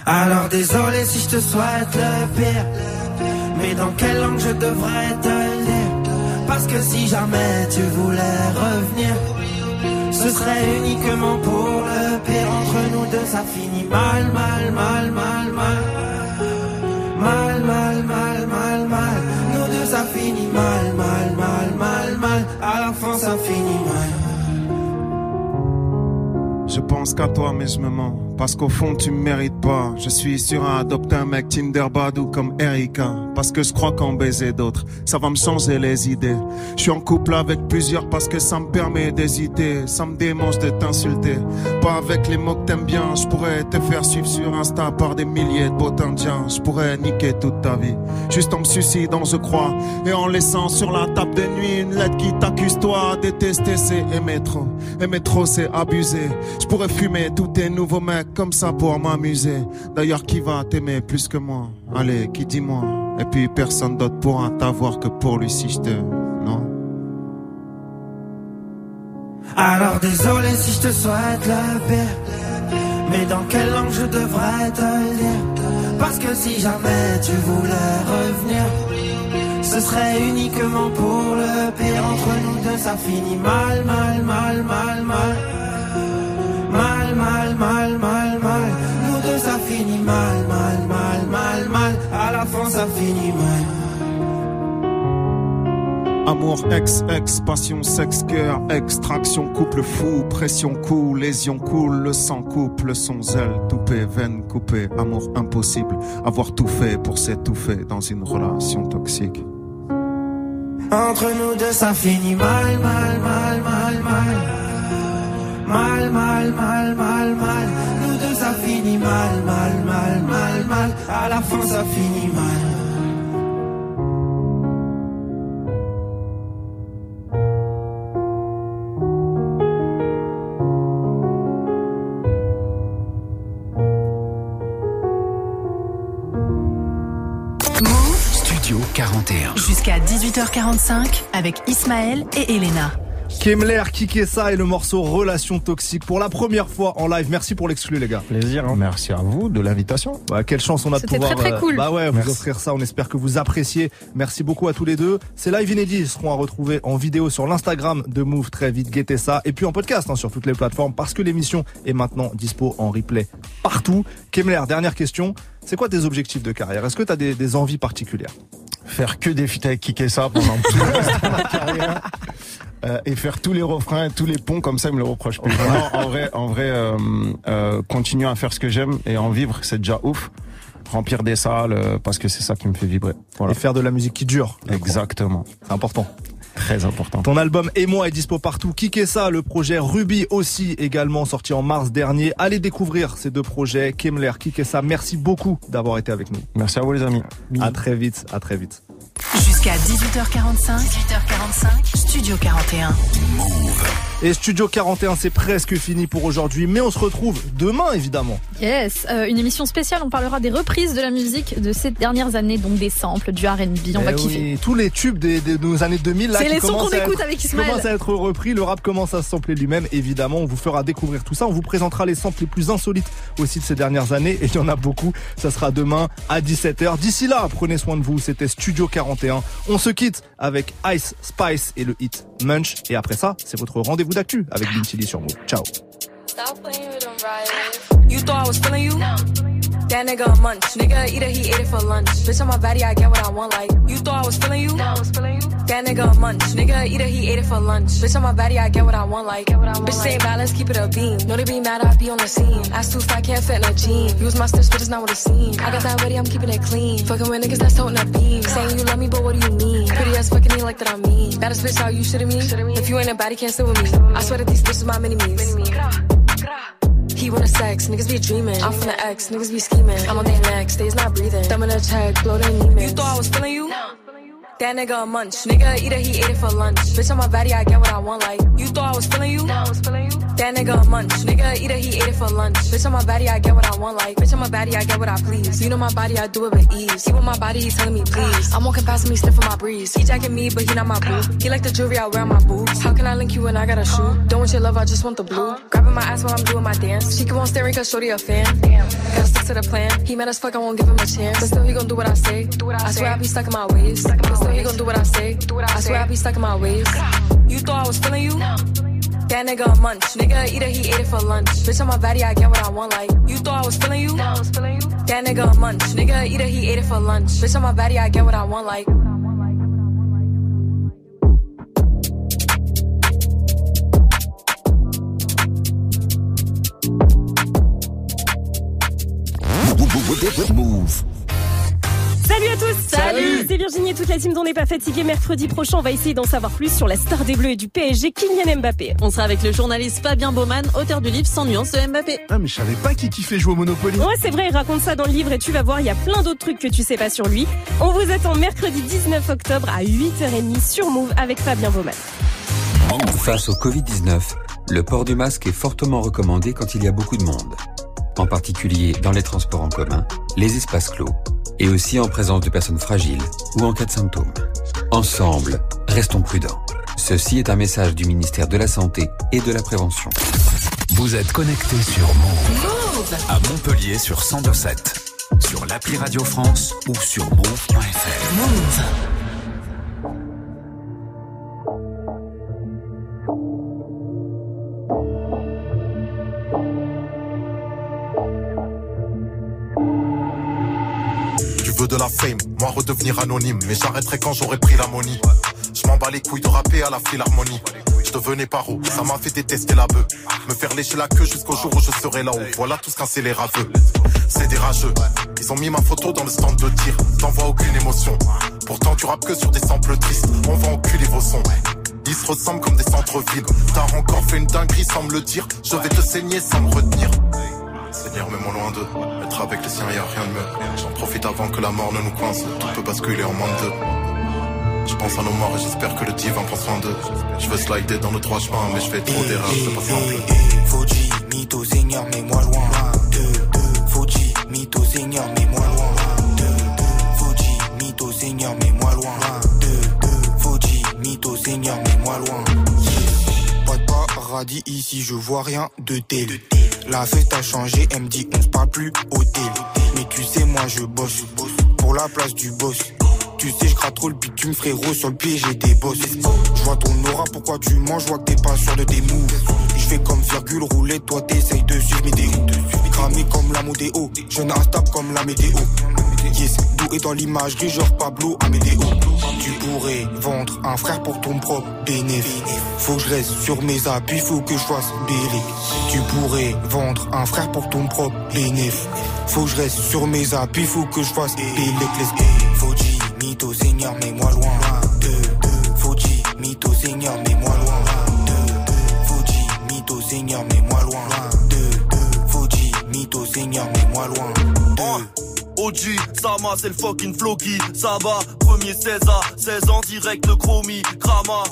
[SPEAKER 38] Alors désolé si je te souhaite le pire Mais dans quelle langue je devrais te le dire Parce que si jamais tu voulais revenir Ce serait uniquement pour le pire. Entre nous deux ça finit mal, mal, mal, mal, mal. Mal, mal, mal, mal, mal. Nous deux ça finit mal, mal, mal, mal, mal. À la fin ça finit mal.
[SPEAKER 33] Je pense qu'à toi, mais je me mens. Parce qu'au fond, tu mérites pas. Je suis sûr à adopter un mec Tinder Badou comme Erika. Parce que je crois qu'en baiser d'autres, ça va me changer les idées. Je suis en couple avec plusieurs parce que ça me permet d'hésiter. Ça me démange de t'insulter. Pas avec les mots que t'aimes bien. Je pourrais te faire suivre sur Insta par des milliers de beaux indiens. Je pourrais niquer toute ta vie. Juste en me suicidant, je crois. Et en laissant sur la table de nuit une lettre qui t'accuse toi. Détester, c'est aimer trop. Aimer trop, c'est abuser. Je pourrais fumer tous tes nouveaux mecs comme ça pour m'amuser. D'ailleurs, qui va t'aimer plus que moi? Allez, qui dis-moi Et puis personne d'autre pourra t'avoir que pour lui si je te... Non?
[SPEAKER 38] Alors désolé si je te souhaite le pire Mais dans quelle langue je devrais te le dire Parce que si jamais tu voulais revenir Ce serait uniquement pour le pire Entre nous deux ça finit mal, mal, mal, mal Mal, mal, mal, mal, mal mal, mal, mal, mal, mal À la fin ça finit mal.
[SPEAKER 33] Amour, ex, ex, passion, sexe, cœur, extraction, couple fou, pression, coup, lésion coule, le sang coupe, le son zèle, toupé, veine coupée, amour impossible, avoir tout fait pour s'étouffer dans une relation toxique.
[SPEAKER 38] Entre nous deux ça finit mal, mal, mal, mal, mal. Mal, mal, mal, mal, mal. Nous deux ça finit mal, mal, mal, mal, mal À la fin ça finit mal
[SPEAKER 2] Move
[SPEAKER 3] Studio 41.
[SPEAKER 2] jusqu'à 18h45 avec Ismaël et Elena.
[SPEAKER 1] Kemler, Kikessa et le morceau Relation toxique pour la première fois en live. Merci pour l'exclu les gars.
[SPEAKER 34] Plaisir. Merci à vous de l'invitation.
[SPEAKER 1] Bah, quelle chance on a de
[SPEAKER 4] C'était
[SPEAKER 1] pouvoir
[SPEAKER 4] très, très cool.
[SPEAKER 1] bah ouais, vous offrir ça. On espère que vous appréciez. Merci beaucoup à tous les deux. Ces live inédits seront à retrouver en vidéo sur l'Instagram de Move très vite. Guettez ça et puis en podcast hein, sur toutes les plateformes parce que l'émission est maintenant dispo en replay partout. Kemler, dernière question. C'est quoi tes objectifs de carrière? Est-ce que tu as des, des envies particulières?
[SPEAKER 34] Faire que des feats avec Kikessa pendant tout le reste de ma carrière. Euh, et faire tous les refrains, tous les ponts comme ça, il me le reproche plus. En vrai, en vrai, euh, euh, continuer à faire ce que j'aime et en vivre, c'est déjà ouf. Remplir des salles, parce que c'est ça qui me fait vibrer. Voilà.
[SPEAKER 1] Et faire de la musique qui dure.
[SPEAKER 34] Exactement.
[SPEAKER 1] C'est important.
[SPEAKER 33] Très important.
[SPEAKER 1] Ton album Et moi est dispo partout. Kické ça, le projet Ruby aussi également sorti en mars dernier. Allez découvrir ces deux projets. Kemler, Kické ça, merci beaucoup d'avoir été avec nous.
[SPEAKER 33] Merci à vous les amis.
[SPEAKER 1] À très vite, à très vite.
[SPEAKER 2] Jusqu'à 18h45, 18h45, Studio 41.
[SPEAKER 1] Et Studio 41, c'est presque fini pour aujourd'hui, mais on se retrouve demain évidemment.
[SPEAKER 4] Yes, euh, une émission spéciale. On parlera des reprises de la musique de ces dernières années, donc des samples, du R&B. On
[SPEAKER 1] Eh
[SPEAKER 4] va
[SPEAKER 1] oui,
[SPEAKER 4] kiffer.
[SPEAKER 1] tous les tubes des, des- de nos années 2000 là
[SPEAKER 4] C'est
[SPEAKER 1] qui
[SPEAKER 4] les sons qu'on écoute
[SPEAKER 1] être-
[SPEAKER 4] avec
[SPEAKER 1] qui
[SPEAKER 4] Ismaël.
[SPEAKER 1] commencent à être repris, le rap commence à se sampler lui-même. Évidemment, on vous fera découvrir tout ça. On vous présentera les samples les plus insolites aussi de ces dernières années et il y en a beaucoup. Ça sera demain à 17h. D'ici là, prenez soin de vous. C'était Studio 41. On se quitte avec Ice Spice et le hit Munch et après ça, c'est votre rendez-vous d'actu avec Bin Chili sur Move. Ciao.
[SPEAKER 37] You thought I was feeling you? That nigga a munch. Nigga it, he ate it for lunch. Bitch on my body, I get what I want. Like you thought I was feeling you? No. That nigga a munch. Nigga it, he ate it for lunch. Bitch on my body, I get what I want. Like bitch say bad, let's keep it a beam. Know they be mad, I be on the scene. Ass too fat, can't fit in a jean. Use my stitch, but it's not what it seems. I got that ready, I'm keeping it clean. Fucking with niggas that's toting a beam. Saying you love me, but what do you mean? Pretty ass fucking me like that I'm mean. Baddest bitch, how you shitting me? If you ain't a baddie, can't sit with me. I swear that these bitches my mini me's. He wanna sex, niggas be dreaming. I'm from the X, niggas be scheming. I'm on their necks, they's not breathing. Thumb in a check, blow their You thought I was feeling you? That nigga a munch. Nigga eat it, he ate it for lunch. Bitch on my body, I get what I want. Like you thought I was feeling you? No, I was feeling you. That nigga a munch. Nigga eat it, he ate it for lunch. Bitch on my body, I get what I want. Like bitch on my body, I get what I please. You know my body, I do it with ease. He with my body, he telling me please. I'm walking past him, he sniffing my breeze. He jacking me, but he not my boo. He like the jewelry I wear on my boobs. How can I link you when I got a shoe? Don't want your love, I just want the blue. Grabbing my ass while I'm doing my dance. She keep on staring cause shorty a fan. Damn. Gotta stick to the plan. He mad as fuck, I won't give him a chance. But still he gon' do what I say. Do what I I swear I be stuck in my ways. But still he gon' do what I say. I swear I be stuck in my ways. You thought I was feeling you? That nigga a munch. Nigga eat it, he ate it for lunch. Bitch on my body, I get what I want. Like you thought I was feeling you? That nigga a munch. Nigga eat it, he ate it for lunch. Bitch on my body, I get what I want. Like.
[SPEAKER 3] Move.
[SPEAKER 38] Salut à tous
[SPEAKER 3] Salut
[SPEAKER 38] C'est Virginie et toute la team dont n'est pas fatigué. Mercredi prochain, on va essayer d'en savoir plus sur la star des Bleus et du PSG, Kylian Mbappé.
[SPEAKER 39] On sera avec le journaliste Fabien Baumann, auteur du livre Sans nuance de Mbappé.
[SPEAKER 1] Ah mais je savais pas qui kiffait jouer au Monopoly.
[SPEAKER 38] Ouais, c'est vrai, il raconte ça dans le livre et tu vas voir, il y a plein d'autres trucs que tu sais pas sur lui. On vous attend mercredi 19 octobre à 8h30 sur Move avec Fabien Baumann.
[SPEAKER 40] Face au Covid-19, le port du masque est fortement recommandé quand il y a beaucoup de monde. En particulier dans les transports en commun, les espaces clos, et aussi en présence de personnes fragiles ou en cas de symptômes. Ensemble, restons prudents. Ceci est un message du ministère de la Santé et de la Prévention.
[SPEAKER 3] Vous êtes connecté sur Move. À Montpellier sur 1027. Sur l'appli Radio France ou sur move.fr. Move.
[SPEAKER 27] Moi redevenir anonyme. Mais j'arrêterai quand j'aurai pris l'ammonie. Je m'en bats les couilles de rapper à la philharmonie. Je devenais paro, ça m'a fait détester la bœuf. Me faire lécher la queue jusqu'au jour où je serai là-haut. Voilà tout ce qu'un scélérat veut. C'est des rageux. Ils ont mis ma photo dans le stand de tir. T'envoies aucune émotion. Pourtant tu rappes que sur des samples tristes. On va enculer vos sons. Ils se ressemblent comme des centres-villes. T'as encore fait une dinguerie sans me le dire. Je vais te saigner sans me retenir. Seigneur, mets-moi loin d'eux. Être avec les siens, y a rien de mieux. J'en profite avant que la mort ne nous coince. Tout peut basculer en moins de deux. Je pense à nos morts et j'espère que le divin prend soin d'eux. Je veux slider dans nos trois chemins, mais je fais trop d'erreurs, c'est pas simple.
[SPEAKER 21] Fauji, mytho, seigneur, mets-moi loin. Fauji, mytho, seigneur, mets-moi loin. Fauji, mytho, seigneur, mets-moi loin. Fauji, mytho, seigneur, mets-moi loin. Pas de paradis ici, je vois rien de tel. La fête a changé, elle me dit on se parle plus hôtel. Mais tu sais, moi je bosse pour la place du boss. Tu sais, je gratte trop le bitume, frérot, sur le pied, j'ai des bosses. Je vois ton aura, pourquoi tu manges, je vois que t'es pas sûr de tes moves. Je fais comme virgule rouler, toi t'essayes de suivre mes déos. Cramé comme la modéo, jeune instable comme la météo. Yes, doué dans l'imagerie, genre Pablo Amédéo. Tu pourrais vendre un frère pour ton propre bénéfice. Faut que je reste sur mes appuis, faut que je fasse bélique. Tu pourrais vendre un frère pour ton propre bénéfice. Faut que je reste sur mes appuis, faut que je fasse bélique. Faut mytho, seigneur, mets-moi loin. Fauji, mytho, Seigneur, mets-moi loin. Deux, deux, Fuji, mytho, Seigneur, mets-moi loin. Deux, deux, Fuji, mytho, Seigneur, mets-moi loin.
[SPEAKER 6] OG, Sama, c'est le fucking Floki. Saba, premier 16 à 16 ans, direct le chromie. Krama,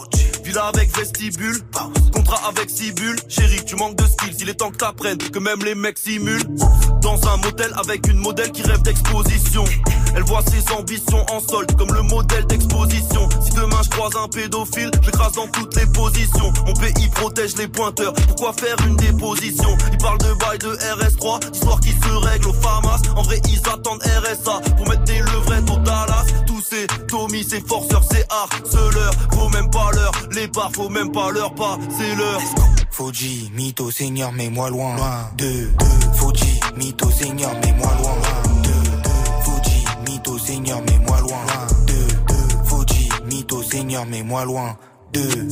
[SPEAKER 6] villa avec vestibule. Contrat avec Sibule. Chérie, tu manques de skills, il est temps que t'apprennes que même les mecs simulent. Dans un motel avec une modèle qui rêve d'exposition. Elle voit ses ambitions en solde comme le modèle d'exposition. Si demain je croise un pédophile, je l'écrase dans toutes les positions. Mon pays protège les pointeurs. Pourquoi faire une déposition? Il parle de bail de RS3, d'histoire qui se règle au FAMAS. En vrai, ils attendent RSA pour mettre des levrettes au Dallas. Tous ces Tommy, ces forceurs, c'est harceleurs. Faut même pas leur les bars, faut même pas leur pas, c'est leur.
[SPEAKER 21] Fuji, mytho, Seigneur, mets-moi loin. Deux, deux, Fuji, mytho, Seigneur, mets-moi loin. Seigneur, mets-moi loin. Deux, deux, Fuji, mytho, Seigneur, mets-moi loin. Deux.